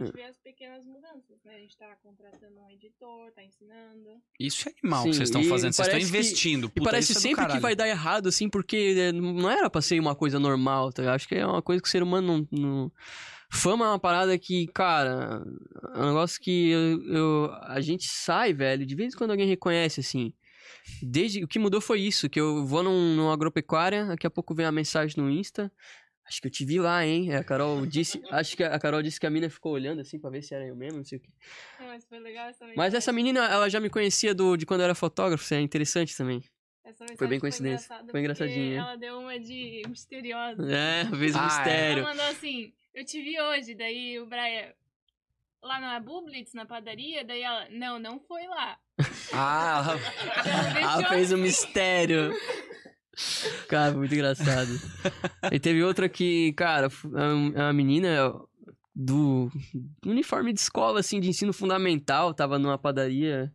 A gente vê as pequenas mudanças, né? A gente tá contratando um editor, tá ensinando. Isso é animal Sim, que vocês estão fazendo. Vocês estão parece que- investindo. E Puta, parece isso é sempre que vai dar errado, assim, porque é, não era pra ser uma coisa normal, tá? Acho que é uma coisa que o ser humano não. não- Fama é uma parada que, cara, é um negócio que eu, eu- a gente sai, velho, de vez em quando alguém reconhece, assim. Desde, o que mudou foi isso, que eu vou num, numa agropecuária, daqui a pouco vem a mensagem no Insta. Acho que eu te vi lá, hein? A Carol disse. acho que a Carol disse que a mina ficou olhando assim pra ver se era eu mesmo, não sei o quê. Não, mas foi legal essa mensagem. Mas essa menina, ela já me conhecia do, de quando eu era fotógrafo, isso é interessante também. Foi bem coincidência. engraçada Foi engraçadinha. Ela deu uma de misteriosa. É, fez um Ah, é. mistério. Ela mandou assim, eu te vi hoje, daí o Brian... Lá na Bublitz, na padaria, daí ela... Não, não foi lá. Ah, Ela Ela fez um assim. mistério. Cara, muito engraçado. E teve outra que, cara, é uma menina do uniforme de escola, assim, de ensino fundamental, tava numa padaria.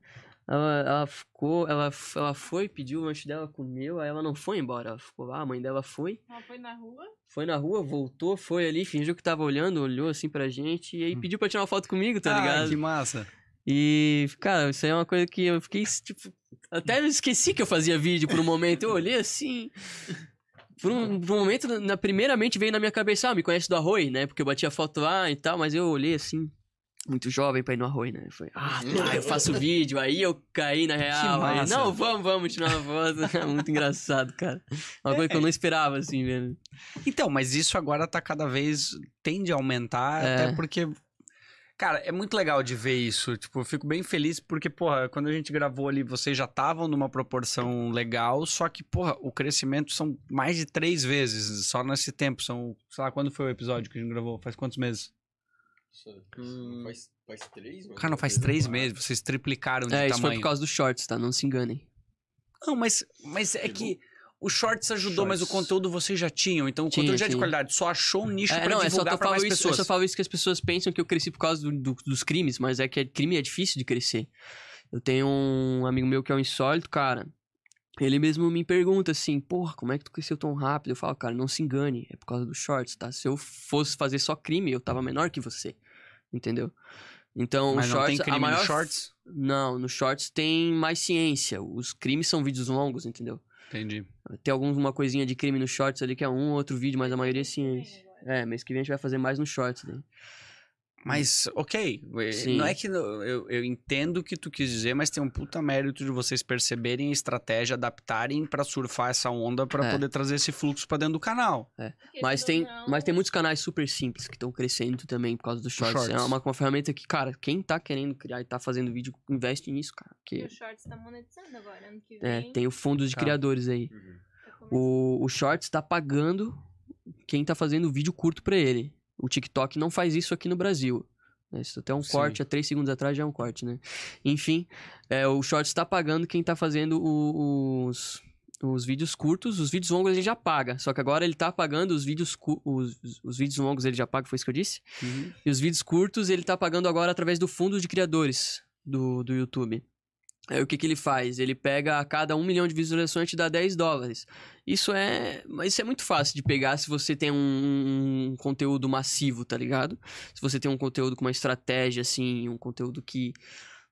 Ela, ela ficou, ela, ela foi, pediu o lanche dela, comeu, aí ela não foi embora. Ela ficou lá, a mãe dela foi, Ela foi na rua. foi na rua, voltou, foi ali, fingiu que tava olhando, olhou assim pra gente, e aí pediu pra tirar uma foto comigo, tá ah, ligado? que massa. E, cara, isso aí é uma coisa que eu fiquei, tipo. Até eu esqueci que eu fazia vídeo por um momento. Eu olhei assim. Por um, por um momento, na, primeiramente veio na minha cabeça, ah, me conhece do Arroi, né? Porque eu bati a foto lá e tal, mas eu olhei assim. Muito jovem pra ir no Arroi, né? Foi, ah, tá, eu faço vídeo. Aí eu caí na real. Aí, não, vamos, vamos tirar uma foto. Muito engraçado, cara. Uma coisa que eu não esperava, assim, velho. Então, mas isso agora tá cada vez. tende a aumentar, É. até porque. Cara, é muito legal de ver isso. Tipo, eu fico bem feliz porque, porra, quando a gente gravou ali, vocês já estavam numa proporção legal, só que, porra, o crescimento são mais de três vezes só nesse tempo. São, sei lá, quando foi o episódio que a gente gravou? Faz quantos meses? Hum, faz, faz três, Cara, não faz três meses, vocês triplicaram de É, isso foi tamanho. por causa dos shorts, tá? Não se enganem. Não, mas, mas é que o Shorts ajudou, mas o Shorts. conteúdo vocês já tinham. Então o Tinha, conteúdo já é de qualidade. Só achou um nicho É, pra não, é só divulgar eu pra mais isso, pessoas. Eu só falo isso que as pessoas pensam que eu cresci por causa do- do- dos crimes, mas é que crime é difícil de crescer. Eu tenho um amigo meu que é um insólito, cara. Ele mesmo me pergunta assim, porra, como é que tu cresceu tão rápido? Eu falo, cara, não se engane, é por causa dos shorts, tá? Se eu fosse fazer só crime, eu tava menor que você. Entendeu? Então, Mas os não shorts, tem crime a maior... no Shorts? Não, no shorts tem mais ciência. Os crimes são vídeos longos, entendeu? Entendi. Tem alguma coisinha de crime no shorts ali que é um ou outro vídeo, mas a maioria é ciência. É, mês que vem a gente vai fazer mais no shorts, né? Mas, ok. eh, Sim. Não é que eu, eu entendo o que tu quis dizer, mas tem um puta mérito de vocês perceberem a estratégia, adaptarem pra surfar essa onda pra É. poder trazer esse fluxo pra dentro do canal. Porque, Mas tem, não, mas tem muitos canais super simples que estão crescendo também por causa do shorts. Shorts. É uma, uma ferramenta que, cara, quem tá querendo criar e tá fazendo vídeo, investe nisso, cara. E Porque o Shorts tá monetizando agora, ano que é, vem. tem o fundo de Tá. criadores aí. começando. O, o Shorts tá pagando quem tá fazendo vídeo curto pra ele. O TikTok não faz isso aqui no Brasil. né? Isso até um Sim. corte, há três segundos atrás já é um corte, né? Enfim, é, o Shorts tá pagando quem tá fazendo o- os, os vídeos curtos. Os vídeos longos ele já paga. Só que agora ele tá pagando os vídeos, os, os vídeos longos ele já paga, foi isso que eu disse? E os vídeos curtos ele tá pagando agora através do fundo de criadores do, do YouTube. Aí o que, que ele faz? Ele pega a cada um milhão de visualizações e te dá 10 dólares. Isso é. Mas isso é muito fácil de pegar se você tem um, um conteúdo massivo, tá ligado? Se você tem um conteúdo com uma estratégia, assim, um conteúdo que.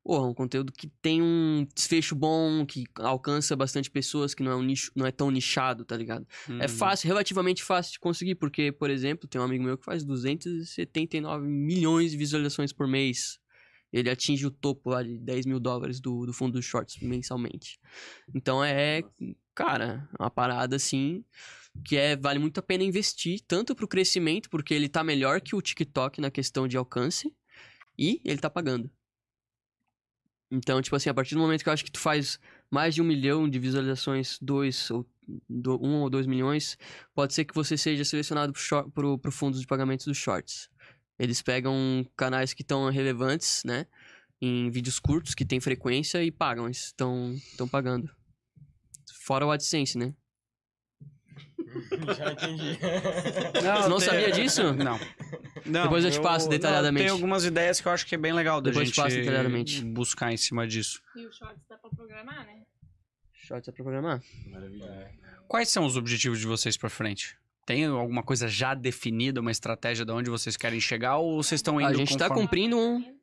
Porra, um conteúdo que tem um desfecho bom, que alcança bastante pessoas, que não é um nicho, não é tão nichado, tá ligado? Uhum. É fácil, relativamente fácil de conseguir, porque, por exemplo, tem um amigo meu que faz 279 milhões de visualizações por mês. Ele atinge o topo lá de 10 mil dólares do, do fundo dos shorts mensalmente. Então é, cara, uma parada assim que é, vale muito a pena investir, tanto pro crescimento, porque ele tá melhor que o TikTok na questão de alcance, e ele tá pagando. Então, tipo assim, a partir do momento que eu acho que tu faz mais de um milhão de visualizações, dois ou do, um ou dois milhões, pode ser que você seja selecionado pro, pro fundo de pagamentos dos shorts. Eles pegam canais que estão relevantes, né? em vídeos curtos que tem frequência e pagam, estão estão pagando. Fora o AdSense, né? Já entendi. Você não tem- sabia disso? Não. Não, Depois eu te passo detalhadamente. Tem algumas ideias que eu acho que é bem legal da Depois eu te gente passo detalhadamente. buscar em cima disso. E o Shorts dá pra programar, né? Shorts é pra programar. Maravilha. Quais são os objetivos de vocês pra frente? Tem alguma coisa já definida, uma estratégia de onde vocês querem chegar ou vocês estão indo A gente tá conforme- cumprindo um.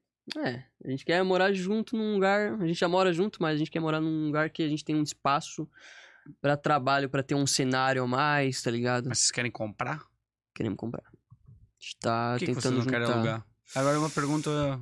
É, a gente quer morar junto num lugar. A gente já mora junto, mas a gente quer morar num lugar que a gente tem um espaço pra trabalho, pra ter um cenário a mais, tá ligado? Mas vocês querem comprar? Queremos comprar. A gente tá Por que, que vocês tentando querem juntar. alugar? Agora uma pergunta.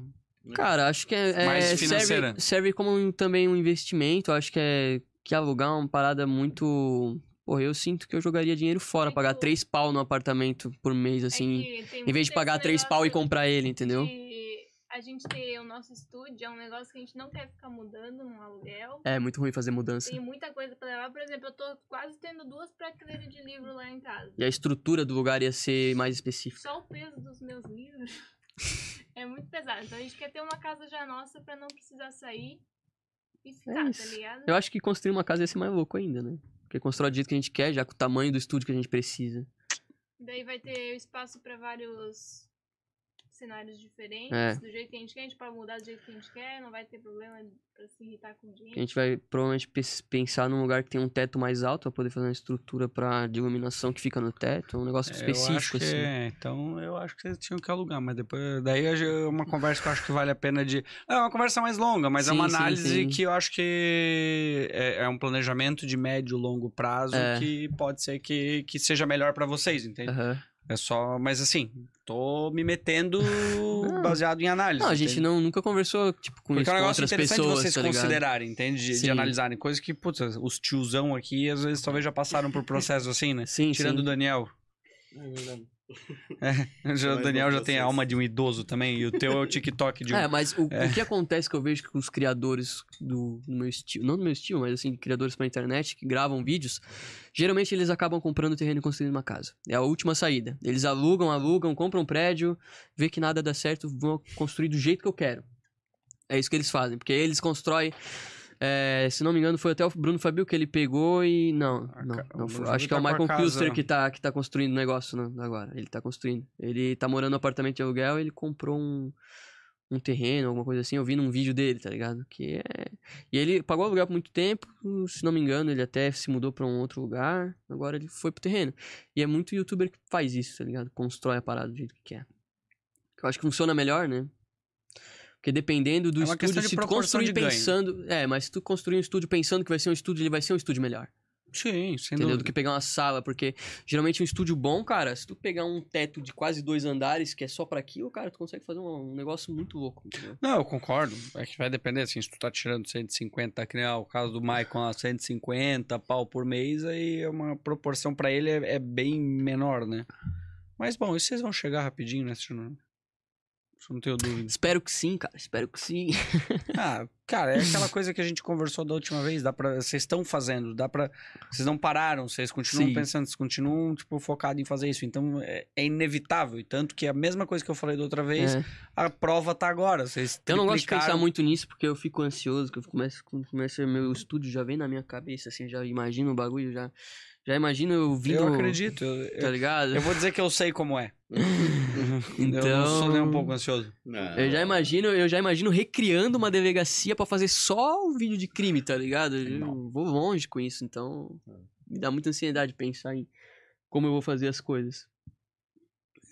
Cara, acho que é, é- Mais financeira. serve, serve como um- também um investimento. Acho que é que alugar é uma parada muito. Porra, eu sinto que eu jogaria dinheiro fora, É pagar três pau no apartamento por mês, assim. É tem em vez de pagar três pau e comprar ele, entendeu? de A gente ter o nosso estúdio é um negócio que a gente não quer ficar mudando num aluguel. É muito ruim fazer mudança. Tem muita coisa pra levar. Por exemplo, eu tô quase tendo duas prateleiras de livro lá em casa. E a estrutura do lugar ia ser mais específica. Só o peso dos meus livros é muito pesado. Então a gente quer ter uma casa já nossa pra não precisar sair e ficar, tá É isso. ligado? Eu acho que construir uma casa ia ser mais louco ainda, né? Porque constrói do jeito que a gente quer, já com o tamanho do estúdio que a gente precisa. Daí vai ter espaço pra vários cenários diferentes, É. do jeito que a gente quer, a gente pode mudar do jeito que a gente quer, não vai ter problema pra se irritar com gente. A gente vai provavelmente pensar num lugar que tem um teto mais alto pra poder fazer uma estrutura pra, de iluminação que fica no teto. Um negócio eu específico, assim. é, Então eu acho que vocês tinham que alugar, mas depois. Daí é uma conversa que eu acho que vale a pena de. É uma conversa mais longa, mas é Sim, uma sim, análise sim. que eu acho que é, é um planejamento de médio e longo prazo É. que pode ser que, que seja melhor pra vocês, entende? Aham. É só. Mas assim, tô me metendo baseado em análise. Não, a gente entende? não, nunca conversou, tipo, com Porque isso é um negócio interessante pessoas, vocês tá considerarem, entende? De, de analisarem. Coisas que, putz, os tiozão aqui, às vezes, talvez já passaram por processo assim, né? Sim, Tirando sim. o Daniel. É verdade. Já, o Daniel já tem a alma de um idoso também, e o teu é o TikTok de um. É, mas o, É. o que acontece que eu vejo que os criadores do, do meu estilo, não do meu estilo, mas assim, criadores pra internet que gravam vídeos, geralmente eles acabam comprando terreno e construindo uma casa. É a última saída. Eles alugam, alugam, compram um prédio, vê que nada dá certo, vão construir do jeito que eu quero. É isso que eles fazem, porque eles constroem. É, se não me engano, foi até o Bruno Fabio que ele pegou e. Não, não, não o foi. Acho que é o tá a Michael Kuster casa- que tá, que tá construindo o negócio né, agora. Ele tá construindo. Ele tá morando no apartamento de aluguel ele comprou um, um terreno, alguma coisa assim. Eu vi num vídeo dele, tá ligado? Que é. E ele pagou aluguel por muito tempo, se não me engano, ele até se mudou pra um outro lugar. Agora ele foi pro terreno. E é muito youtuber que faz isso, tá ligado? Constrói a parada do jeito que quer. Eu acho que funciona melhor, né? Porque dependendo do É estúdio, de se tu construir pensando. É, mas se tu construir um estúdio pensando que vai ser um estúdio, ele vai ser um estúdio melhor. Sim, sem Entendeu? Do dúvida. que pegar uma sala, porque geralmente um estúdio bom, cara, se tu pegar um teto de quase dois andares, que é só pra aquilo, cara, tu consegue fazer um, um negócio muito louco, entendeu? Não, eu concordo. É que vai depender, assim, se tu tá tirando 150, que nem ah, o caso do Maicon lá, 150 pau por mês, aí é uma proporção pra ele é, é bem menor, né? Mas bom, isso vocês vão chegar rapidinho, né? Isso não tenho dúvida. Espero que sim, cara, espero que sim. Ah, cara, é aquela coisa que a gente conversou da última vez, dá para vocês estão fazendo, dá para vocês não pararam, vocês continuam Sim. pensando, vocês continuam tipo focados em fazer isso, então é, é inevitável, e tanto que a mesma coisa que eu falei da outra vez, É. a prova tá agora, vocês Eu não gosto de pensar muito nisso, porque eu fico ansioso, que eu começo, começo meu estúdio já vem na minha cabeça, assim, já imagino o bagulho, já, já imagino eu vindo, Eu acredito, eu, tá eu, ligado? eu vou dizer que eu sei como é. Eu não Então- sou nem um pouco ansioso. Não. Eu já imagino, eu já imagino recriando uma delegacia pra fazer só o vídeo de crime, tá ligado? Eu vou longe com isso, então me dá muita ansiedade pensar em como eu vou fazer as coisas.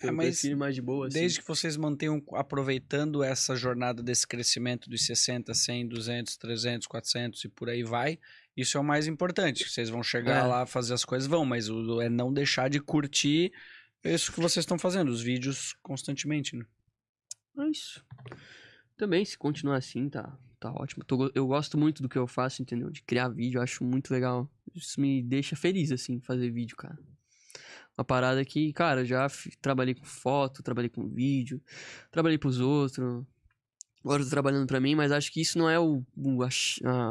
É, Eu mas prefiro mais de boa, assim. Desde que vocês mantenham aproveitando essa jornada desse crescimento dos 60, 100, 200, 300, 400 e por aí vai, isso é o mais importante. Vocês vão chegar É. lá, fazer as coisas, vão, mas o, é não deixar de curtir isso que vocês estão fazendo, os vídeos constantemente, né? É isso. Também, se continuar assim, tá, tá ótimo. Tô eu gosto muito do que eu faço, entendeu? De criar vídeo, eu acho muito legal. Isso me deixa feliz, assim, fazer vídeo, cara. Uma parada que, cara, já trabalhei com foto, trabalhei com vídeo, trabalhei pros outros. Agora tô trabalhando pra mim, mas acho que isso não é o, o, a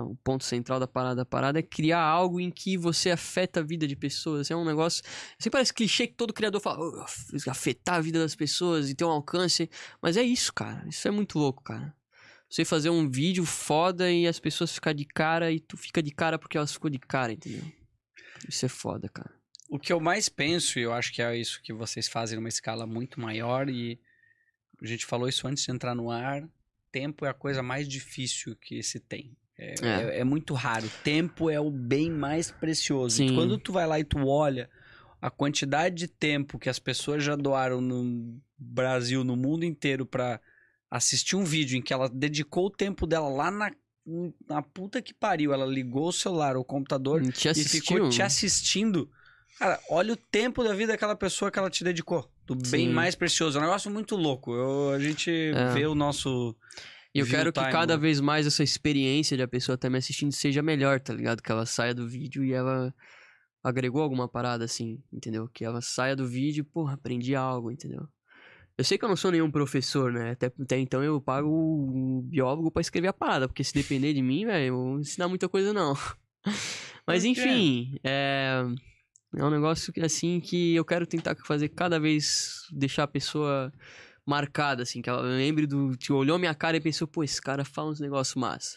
o ponto central da parada. A parada é criar algo em que você afeta a vida de pessoas. É um negócio. Sempre parece clichê que todo criador fala, "Oh, af- afetar a vida das pessoas e ter um alcance. Mas é isso, cara. Isso é muito louco, cara. Você fazer um vídeo foda e as pessoas ficar de cara e tu fica de cara porque elas ficou de cara, entendeu? Isso é foda, cara. O que eu mais penso, e eu acho que é isso que vocês fazem numa escala muito maior, e a gente falou isso antes de entrar no ar, tempo é a coisa mais difícil que se tem. É, É. é- é muito raro. Tempo é o bem mais precioso. Sim. Quando tu vai lá e tu olha a quantidade de tempo que as pessoas já doaram no Brasil, no mundo inteiro, pra assistir um vídeo em que ela dedicou o tempo dela lá na, na puta que pariu, ela ligou o celular, o computador, e ficou te assistindo. Cara, olha o tempo da vida daquela pessoa que ela te dedicou. Do bem Sim. mais precioso. É um negócio muito louco. Eu- a gente É. vê o nosso. E eu quero que time, cada né? vez mais essa experiência de a pessoa estar me assistindo seja melhor, tá ligado? Que ela saia do vídeo e ela agregou alguma parada assim, entendeu? Que ela saia do vídeo e, porra, aprendi algo, entendeu? Eu sei que eu não sou nenhum professor, né? Até, até então eu pago o biólogo pra escrever a parada, porque se depender de mim, velho, eu vou ensinar muita coisa não. Mas enfim, é... é um negócio que, assim que eu quero tentar fazer cada vez deixar a pessoa marcada, assim, que ela lembre do. Que olhou minha cara e pensou, pô, esse cara fala uns negócios massa.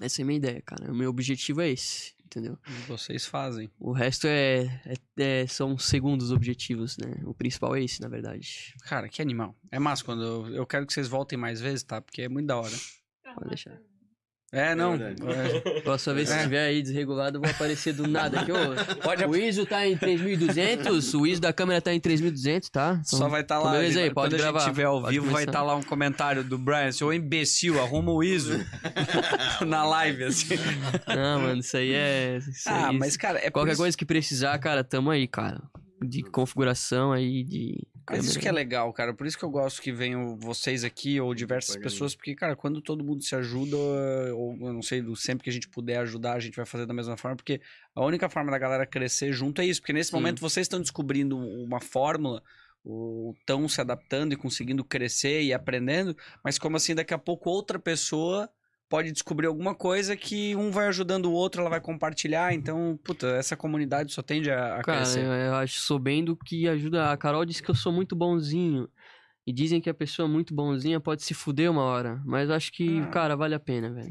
Essa é a minha ideia, cara. O meu objetivo é esse, entendeu? Vocês fazem. O resto é, é- é- são segundos objetivos, né? O principal é esse, na verdade. Cara, que animal. É massa quando. Eu, eu quero que vocês voltem mais vezes, tá? Porque é muito da hora. Pode deixar. É, não. verdade. É. Próxima vez que É. estiver aí desregulado, eu vou aparecer do nada aqui. ô. Pode O ISO tá em 3200, o ISO da câmera tá em 3200, tá? Então, Só vai estar lá. beleza aí, quando pode a gravar, gente estiver ao pode vivo, vai estar lá um comentário do Brian, seu imbecil, arruma o ISO na live, assim. Não, mano, isso aí é. isso Ah, aí- mas, cara, é Qualquer isso- coisa que precisar, cara, tamo aí, cara. De configuração aí, de. Mas isso que é legal, cara. Por isso que eu gosto que venham vocês aqui ou diversas Legal. pessoas, porque, cara, quando todo mundo se ajuda, ou eu não sei, do- sempre que a gente puder ajudar, a gente vai fazer da mesma forma, porque a única forma da galera crescer junto é isso. Porque nesse Sim. momento vocês estão descobrindo uma fórmula, estão se adaptando e conseguindo crescer e aprendendo, mas como assim, daqui a pouco outra pessoa pode descobrir alguma coisa que um vai ajudando o outro, ela vai compartilhar, então, puta, essa comunidade só tende a, a Cara, crescer. eu, eu acho sou bem do que ajuda. A Carol disse que eu sou muito bonzinho. E dizem que a pessoa muito bonzinha pode se fuder uma hora. Mas acho que, Ah. cara, vale a pena, velho.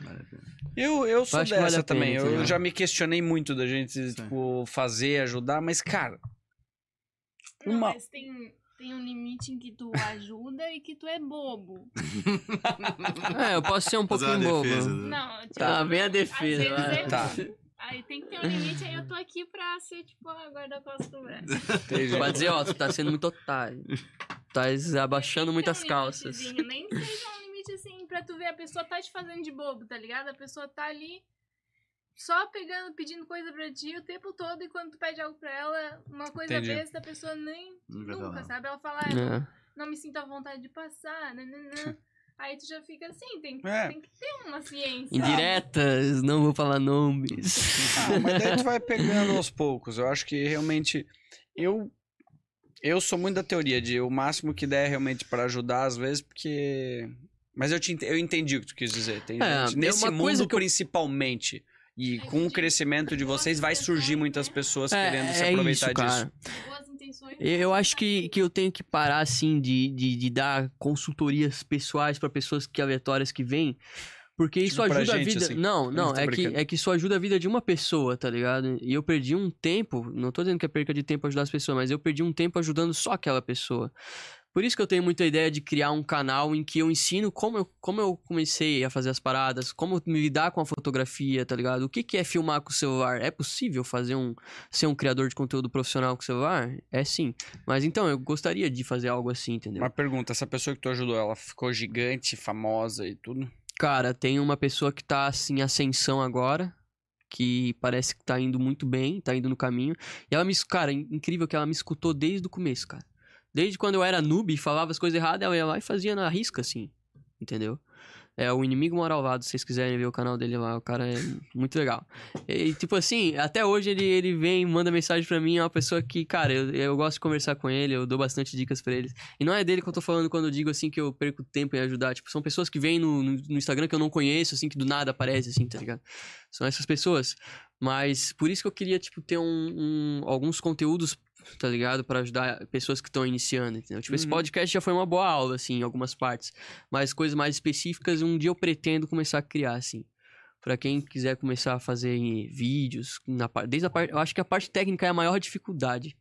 Eu, eu sou acho que vale dessa a pena, também. eu entendeu? já me questionei muito da gente, tipo, fazer, ajudar, mas, cara. Não, Uma- mas tem, tem um limite em que tu ajuda e que tu é bobo. É, eu posso ser um pouquinho bobo. defesa. né? Não, tipo, Tá, vem a defesa. Às vezes vai. é- Tá. Aí tem que ter um limite, aí eu tô aqui pra ser, tipo, a guarda-costas do. Entendi. Vai dizer, ó, tu tá sendo muito otário. Tá abaixando muitas um calças. Nem seja um limite assim, pra tu ver a pessoa tá te fazendo de bobo, tá ligado? A pessoa tá ali só pegando, pedindo coisa pra ti o tempo todo e quando tu pede algo pra ela, uma coisa Entendi. besta, a pessoa nem Nunca sabe? Ela fala, ah, É. não me sinto à vontade de passar, nananã. Aí tu já fica assim, tem, É. tem que ter uma ciência. Indiretas, não vou falar nomes. Ah, mas daí tu vai pegando aos poucos. Eu acho que realmente. Eu. Eu sou muito da teoria de o máximo que der realmente pra ajudar, às vezes, porque. Mas eu, te, eu entendi o que tu quis dizer. Tem É, gente- nesse uma mundo, eu- principalmente. E com o crescimento de vocês, vai surgir muitas pessoas querendo se é aproveitar isso, cara. disso. Eu acho que, que eu tenho que parar, assim, de, de, de dar consultorias pessoais pra pessoas que aleatórias que vêm. Porque isso Tipo ajuda a gente, vida. assim. Não, não, tô é que, é que isso ajuda a vida de uma pessoa, tá ligado? E eu perdi um tempo, não tô dizendo que é perca de tempo ajudar as pessoas, mas eu perdi um tempo ajudando só aquela pessoa. Por isso que eu tenho muita ideia de criar um canal em que eu ensino como eu, como eu comecei a fazer as paradas, como me lidar com a fotografia, tá ligado? O que, que é filmar com o celular? É possível fazer um ser um criador de conteúdo profissional com o celular? É sim. Mas então, eu gostaria de fazer algo assim, entendeu? Uma pergunta: essa pessoa que tu ajudou, ela ficou gigante, famosa e tudo? Cara, tem uma pessoa que tá assim, em ascensão agora. Que parece que tá indo muito bem, tá indo no caminho. E ela me. Cara, in- incrível que ela me escutou desde o começo, cara. Desde quando eu era noob e falava as coisas erradas, ela ia lá e fazia na risca, assim. Entendeu? É o Inimigo Mora ao Lado, se vocês quiserem ver o canal dele lá, o cara é muito legal. E, tipo assim, até hoje ele, ele vem, manda mensagem pra mim, é uma pessoa que, cara, eu, eu gosto de conversar com ele, eu dou bastante dicas pra ele. E não é dele que eu tô falando quando eu digo, assim, que eu perco tempo em ajudar. Tipo, são pessoas que vêm no, no, no Instagram que eu não conheço, assim, que do nada aparece, assim, tá ligado? São essas pessoas. Mas por isso que eu queria, tipo, ter um, um- alguns conteúdos tá ligado? Pra ajudar pessoas que estão iniciando, entendeu? Tipo, esse Uhum. podcast já foi uma boa aula, assim, em algumas partes. Mas coisas mais específicas, um dia eu pretendo começar a criar, assim. Pra quem quiser começar a fazer em vídeos, na parte, desde a parte, eu acho que a parte técnica é a maior dificuldade,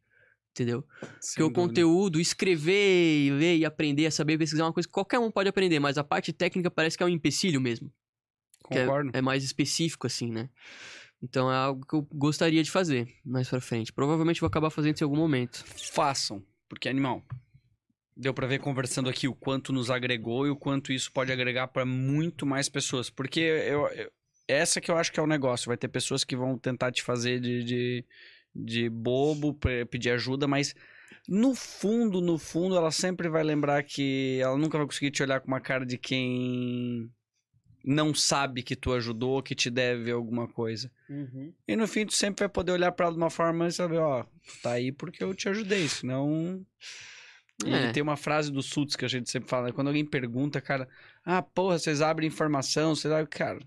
entendeu? Porque o conteúdo, escrever, ler e aprender a saber pesquisar é uma coisa que qualquer um pode aprender, mas a parte técnica parece que é um empecilho mesmo. é- Concordo. é, mais específico, assim, né? Então é algo que eu gostaria de fazer mais pra frente. Provavelmente vou acabar fazendo isso em algum momento. Façam, porque animal. Deu pra ver conversando aqui o quanto nos agregou e o quanto isso pode agregar pra muito mais pessoas. Porque eu, eu- essa que eu acho que é o negócio. Vai ter pessoas que vão tentar te fazer de, de, de bobo, pedir ajuda, mas no fundo, no fundo, ela sempre vai lembrar que ela nunca vai conseguir te olhar com uma cara de quem não sabe que tu ajudou, que te deve alguma coisa. E no fim, tu sempre vai poder olhar pra ela de uma forma e saber, ó, tu tá aí porque eu te ajudei, senão. E É. tem uma frase do Suits que a gente sempre fala, né? quando alguém pergunta, cara, ah, porra, vocês abrem informação, vocês abrem. Cara,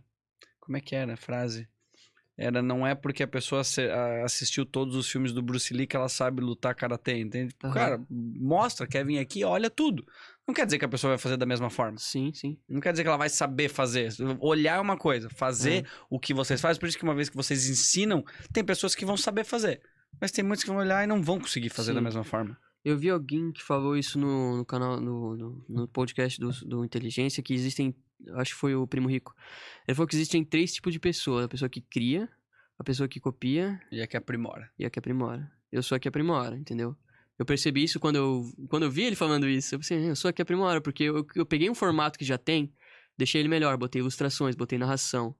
como é que era a frase? Era, não é porque a pessoa assistiu todos os filmes do Bruce Lee que ela sabe lutar karatê, entende? Tipo, Aham. Cara, mostra, quer vir aqui, olha tudo. Não quer dizer que a pessoa vai fazer da mesma forma. Sim, sim. Não quer dizer que ela vai saber fazer. Olhar é uma coisa, fazer o que vocês fazem. Por isso que uma vez que vocês ensinam, tem pessoas que vão saber fazer. Mas tem muitos que vão olhar e não vão conseguir fazer da Sim. mesma forma. Eu vi alguém que falou isso no, no canal, no, no, no podcast do, do Inteligência, que existem, acho que foi o Primo Rico. Ele falou que existem três tipos de pessoa. A pessoa que cria, a pessoa que copia E é que aprimora. e a que aprimora. Eu sou a que aprimora, entendeu? Eu percebi isso quando eu, quando eu vi ele falando isso. Eu pensei, eu sou a que aprimora, porque eu, eu peguei um formato que já tem, deixei ele melhor, botei ilustrações, botei narração,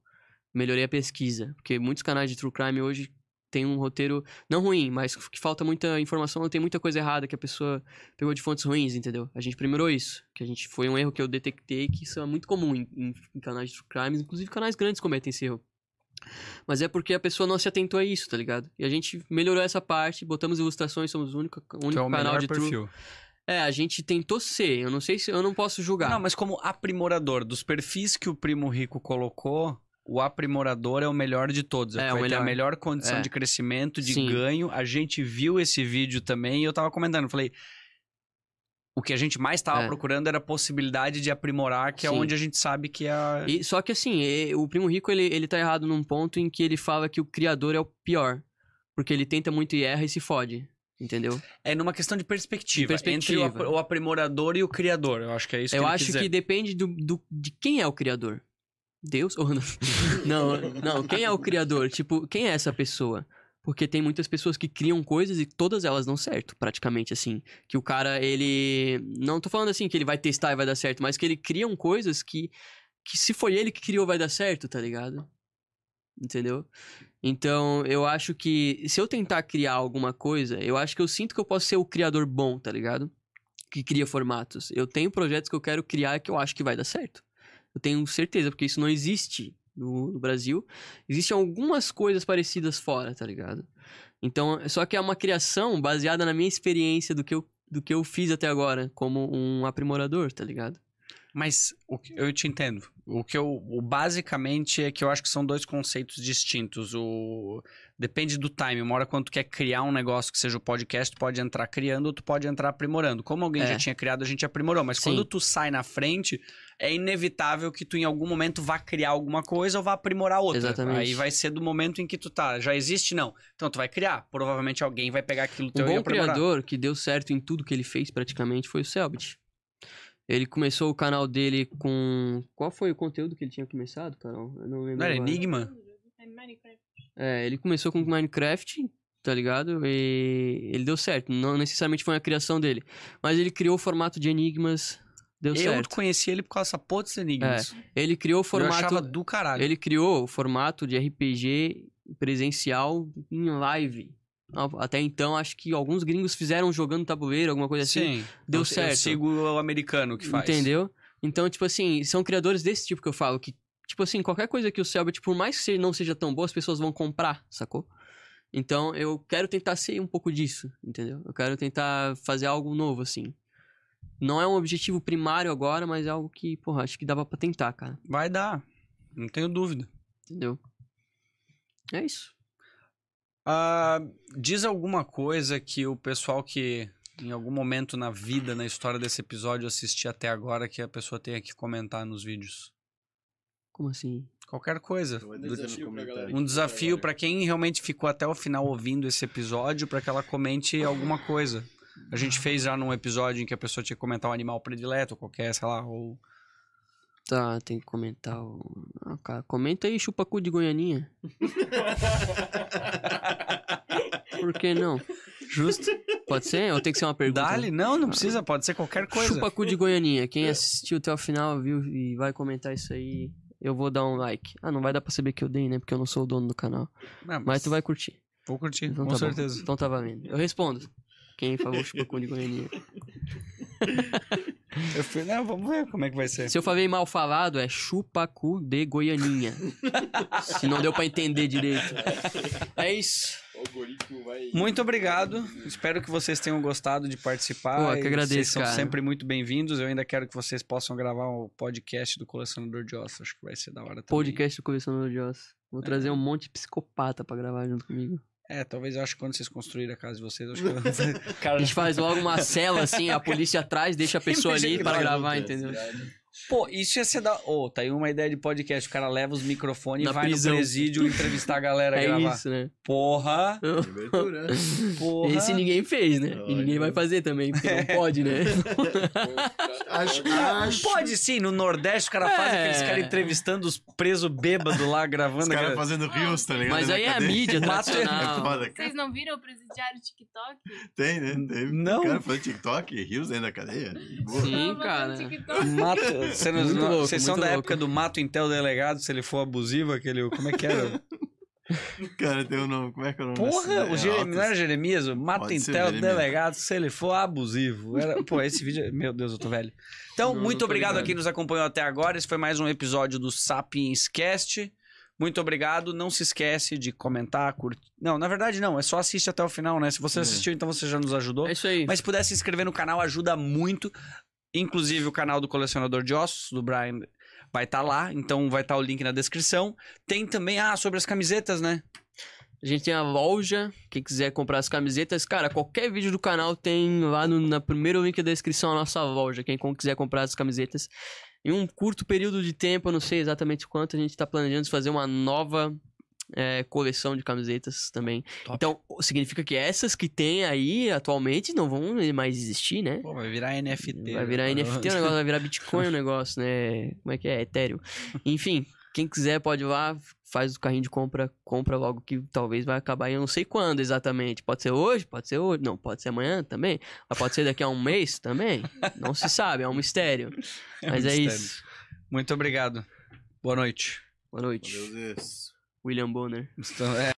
melhorei a pesquisa. Porque muitos canais de true crime hoje têm um roteiro não ruim, mas que falta muita informação, tem muita coisa errada que a pessoa pegou de fontes ruins, entendeu? A gente primorou isso, que a gente foi um erro que eu detectei que isso é muito comum em, em- em canais de true crime, inclusive canais grandes cometem esse erro. Mas é porque a pessoa não se atentou a isso, tá ligado? E a gente melhorou essa parte, botamos ilustrações, somos o único, único é o canal de true. perfil. É, a gente tentou ser. Eu não sei se eu não posso julgar. Não, mas como aprimorador, dos perfis que o Primo Rico colocou, o aprimorador é o melhor de todos. É, É, o ter a melhor. melhor condição É. de crescimento, de Sim. ganho. A gente viu esse vídeo também e eu tava comentando, falei... O que a gente mais tava É. procurando era a possibilidade de aprimorar, que é Sim. onde a gente sabe que é... a- E- só que assim, o Primo Rico, ele, ele tá errado num ponto em que ele fala que o criador é o pior. Porque ele tenta muito e erra e se fode. Entendeu? É numa questão de perspectiva, De perspectiva. entre o, ap- o aprimorador e o criador. Eu acho que é isso que eu acho que depende do, do- de quem é o criador. Deus ou não? não, não, quem é o criador? Tipo, quem é essa pessoa? Porque tem muitas pessoas que criam coisas e todas elas dão certo, praticamente, assim. Que o cara, ele. Não tô falando assim que ele vai testar e vai dar certo, mas que ele criam coisas que. Que se foi ele que criou, vai dar certo, tá ligado? Entendeu? Então, eu acho que se eu tentar criar alguma coisa, eu acho que eu sinto que eu posso ser o criador bom, tá ligado? Que cria formatos. Eu tenho projetos que eu quero criar que eu acho que vai dar certo. Eu tenho certeza, porque isso não existe no, no Brasil. Existem algumas coisas parecidas fora, tá ligado? Então, só que é uma criação baseada na minha experiência do que eu, do que eu fiz até agora, como um aprimorador, tá ligado? Mas o que- eu te entendo. O que eu. O, basicamente é que eu acho que são dois conceitos distintos. O. Depende do time. Uma hora quando tu quer criar um negócio que seja o podcast, tu pode entrar criando ou tu pode entrar aprimorando. Como alguém É. já tinha criado, a gente aprimorou. Mas Sim. quando tu sai na frente, é inevitável que tu em algum momento vá criar alguma coisa ou vá aprimorar outra. Exatamente. Aí vai ser do momento em que tu tá. Já existe, não. Então tu vai criar. Provavelmente alguém vai pegar aquilo Um teu e bom aprimorar. criador que deu certo em tudo que ele fez praticamente foi o Selbit. Ele começou o canal dele com. Qual foi o conteúdo que ele tinha começado, Carol? Eu não lembro. Não era agora. Enigma? É. É, ele começou com Minecraft, tá ligado? E ele deu certo. Não necessariamente foi a criação dele. Mas ele criou o formato de enigmas. Deu Eu certo. conheci ele por causa dessa porra desses enigmas. Ele criou o Eu formato. achava do caralho. Ele criou o formato de RPG presencial em live. Até então, acho que alguns gringos fizeram jogando tabuleiro, alguma coisa assim. Sim. deu eu, certo. Eu sigo o americano que faz. Entendeu? Então, tipo assim, são criadores desse tipo que eu falo, que, tipo assim, qualquer coisa que o Selbit, por mais que não seja tão boa, as pessoas vão comprar, sacou? Então, eu quero tentar ser um pouco disso, entendeu? Eu quero tentar fazer algo novo, assim. Não é um objetivo primário agora, mas é algo que, porra, acho que dava pra tentar, cara. Vai dar. Não tenho dúvida. Entendeu? É isso. Ah, diz alguma coisa que o pessoal que em algum momento na vida, na história desse episódio, assistir até agora, que a pessoa tenha que comentar nos vídeos. Como assim? Qualquer coisa. No comentário. Um desafio pra quem realmente ficou até o final ouvindo esse episódio, pra que ela comente alguma coisa. A gente fez já num episódio em que a pessoa tinha que comentar um animal predileto, qualquer, sei lá, ou. Tá, tem que comentar o. Ah, cara, comenta aí, chupa cu de Goianinha. Por que não? Justo. Pode ser? Ou tem que ser uma pergunta? Dali? Não, não precisa, pode ser qualquer coisa. Chupa cu de Goianinha. Quem assistiu até o final, viu e vai comentar isso aí, eu vou dar um like. Ah, não vai dar pra saber que eu dei, né? Porque eu não sou o dono do canal. Não, Mas tu vai curtir. Vou curtir, Então com tá bom. certeza. Então tá valendo. Eu respondo. Quem falou chupa cu de Goianinha. Eu fui, não, vamos ver como é que vai ser. Se eu falei mal falado, é chupa cu de Goianinha. Se não deu pra entender direito. É isso. O algoritmo vai. Muito obrigado. Espero que vocês tenham gostado de participar. Pô, que agradeço, Vocês são cara. sempre muito bem-vindos. Eu ainda quero que vocês possam gravar o podcast do Colecionador de Ossos. Acho que vai ser da hora também. Podcast do Colecionador de Ossos. Vou trazer um monte de psicopata pra gravar junto comigo. É, talvez eu acho que quando vocês construírem a casa de vocês, eu acho que fazer- A Cara, gente faz logo uma cela assim, a polícia atrás, deixa a pessoa ali que gravar, Puta, entendeu? Pô, isso ia ser da. Ô, tá aí uma ideia de podcast. O cara leva os microfones Na e vai prisão. no presídio entrevistar a galera É gravar. isso, né? Porra! Abertura. Porra! Esse ninguém fez, né? E ninguém vai fazer também, porque não pode, né? Acho, acho. Pode sim, no Nordeste o cara faz É. aqueles caras entrevistando os presos bêbados lá gravando. Os caras fazendo rios, tá ligado? Mas aí é a mídia É tradicional. Vocês não viram o presidiário TikTok? Tem, né? Tem. Não. O cara fazendo TikTok, rios dentro da cadeia. Boa. Sim, cara. no TikTok. Mato, você não- Muito não- louco, vocês são muito da louco. época do Mato Intel Delegado, se ele for abusivo, aquele. Como é que era? Cara, tem um nome. Como é que é o nome Porra, o é, Jeremias, não era Jeremias? O Mato Intel. Delegado, se ele for abusivo. Era, pô, esse vídeo. Meu Deus, eu tô velho. Então, Não, muito não obrigado ligado. a quem nos acompanhou até agora. Esse foi mais um episódio do Sapiens Cast. Muito obrigado. Não se esquece de comentar, curtir. Não, na verdade, não. É só assiste até o final, né? Se você É. assistiu, então você já nos ajudou. É isso aí. Mas se puder se inscrever no canal, ajuda muito. Inclusive o canal do Colecionador de Ossos, do Brian, vai estar lá. Então vai estar o link na descrição. Tem também, ah, sobre as camisetas, né? A gente tem a loja, quem quiser comprar as camisetas, cara, qualquer vídeo do canal tem lá no na primeiro link da descrição a nossa loja, quem quiser comprar as camisetas. Em um curto período de tempo, eu não sei exatamente quanto, a gente tá planejando fazer uma nova é, coleção de camisetas também. Top. Então, significa que essas que tem aí atualmente não vão mais existir, né? Pô, vai virar NFT. Vai virar NFT o negócio, vai virar Bitcoin o negócio, né? Como é que é? Ethereum. Enfim, quem quiser pode ir lá, faz o carrinho de compra, compra logo que talvez vai acabar. Eu não sei quando exatamente. Pode ser hoje, pode ser hoje. Não, pode ser amanhã também. Mas pode ser daqui a um mês também. Não se sabe, é um mistério. É um Mas é mistério. isso. Muito obrigado. Boa noite. Boa noite. Meu Deus. William Bonner. Então, é.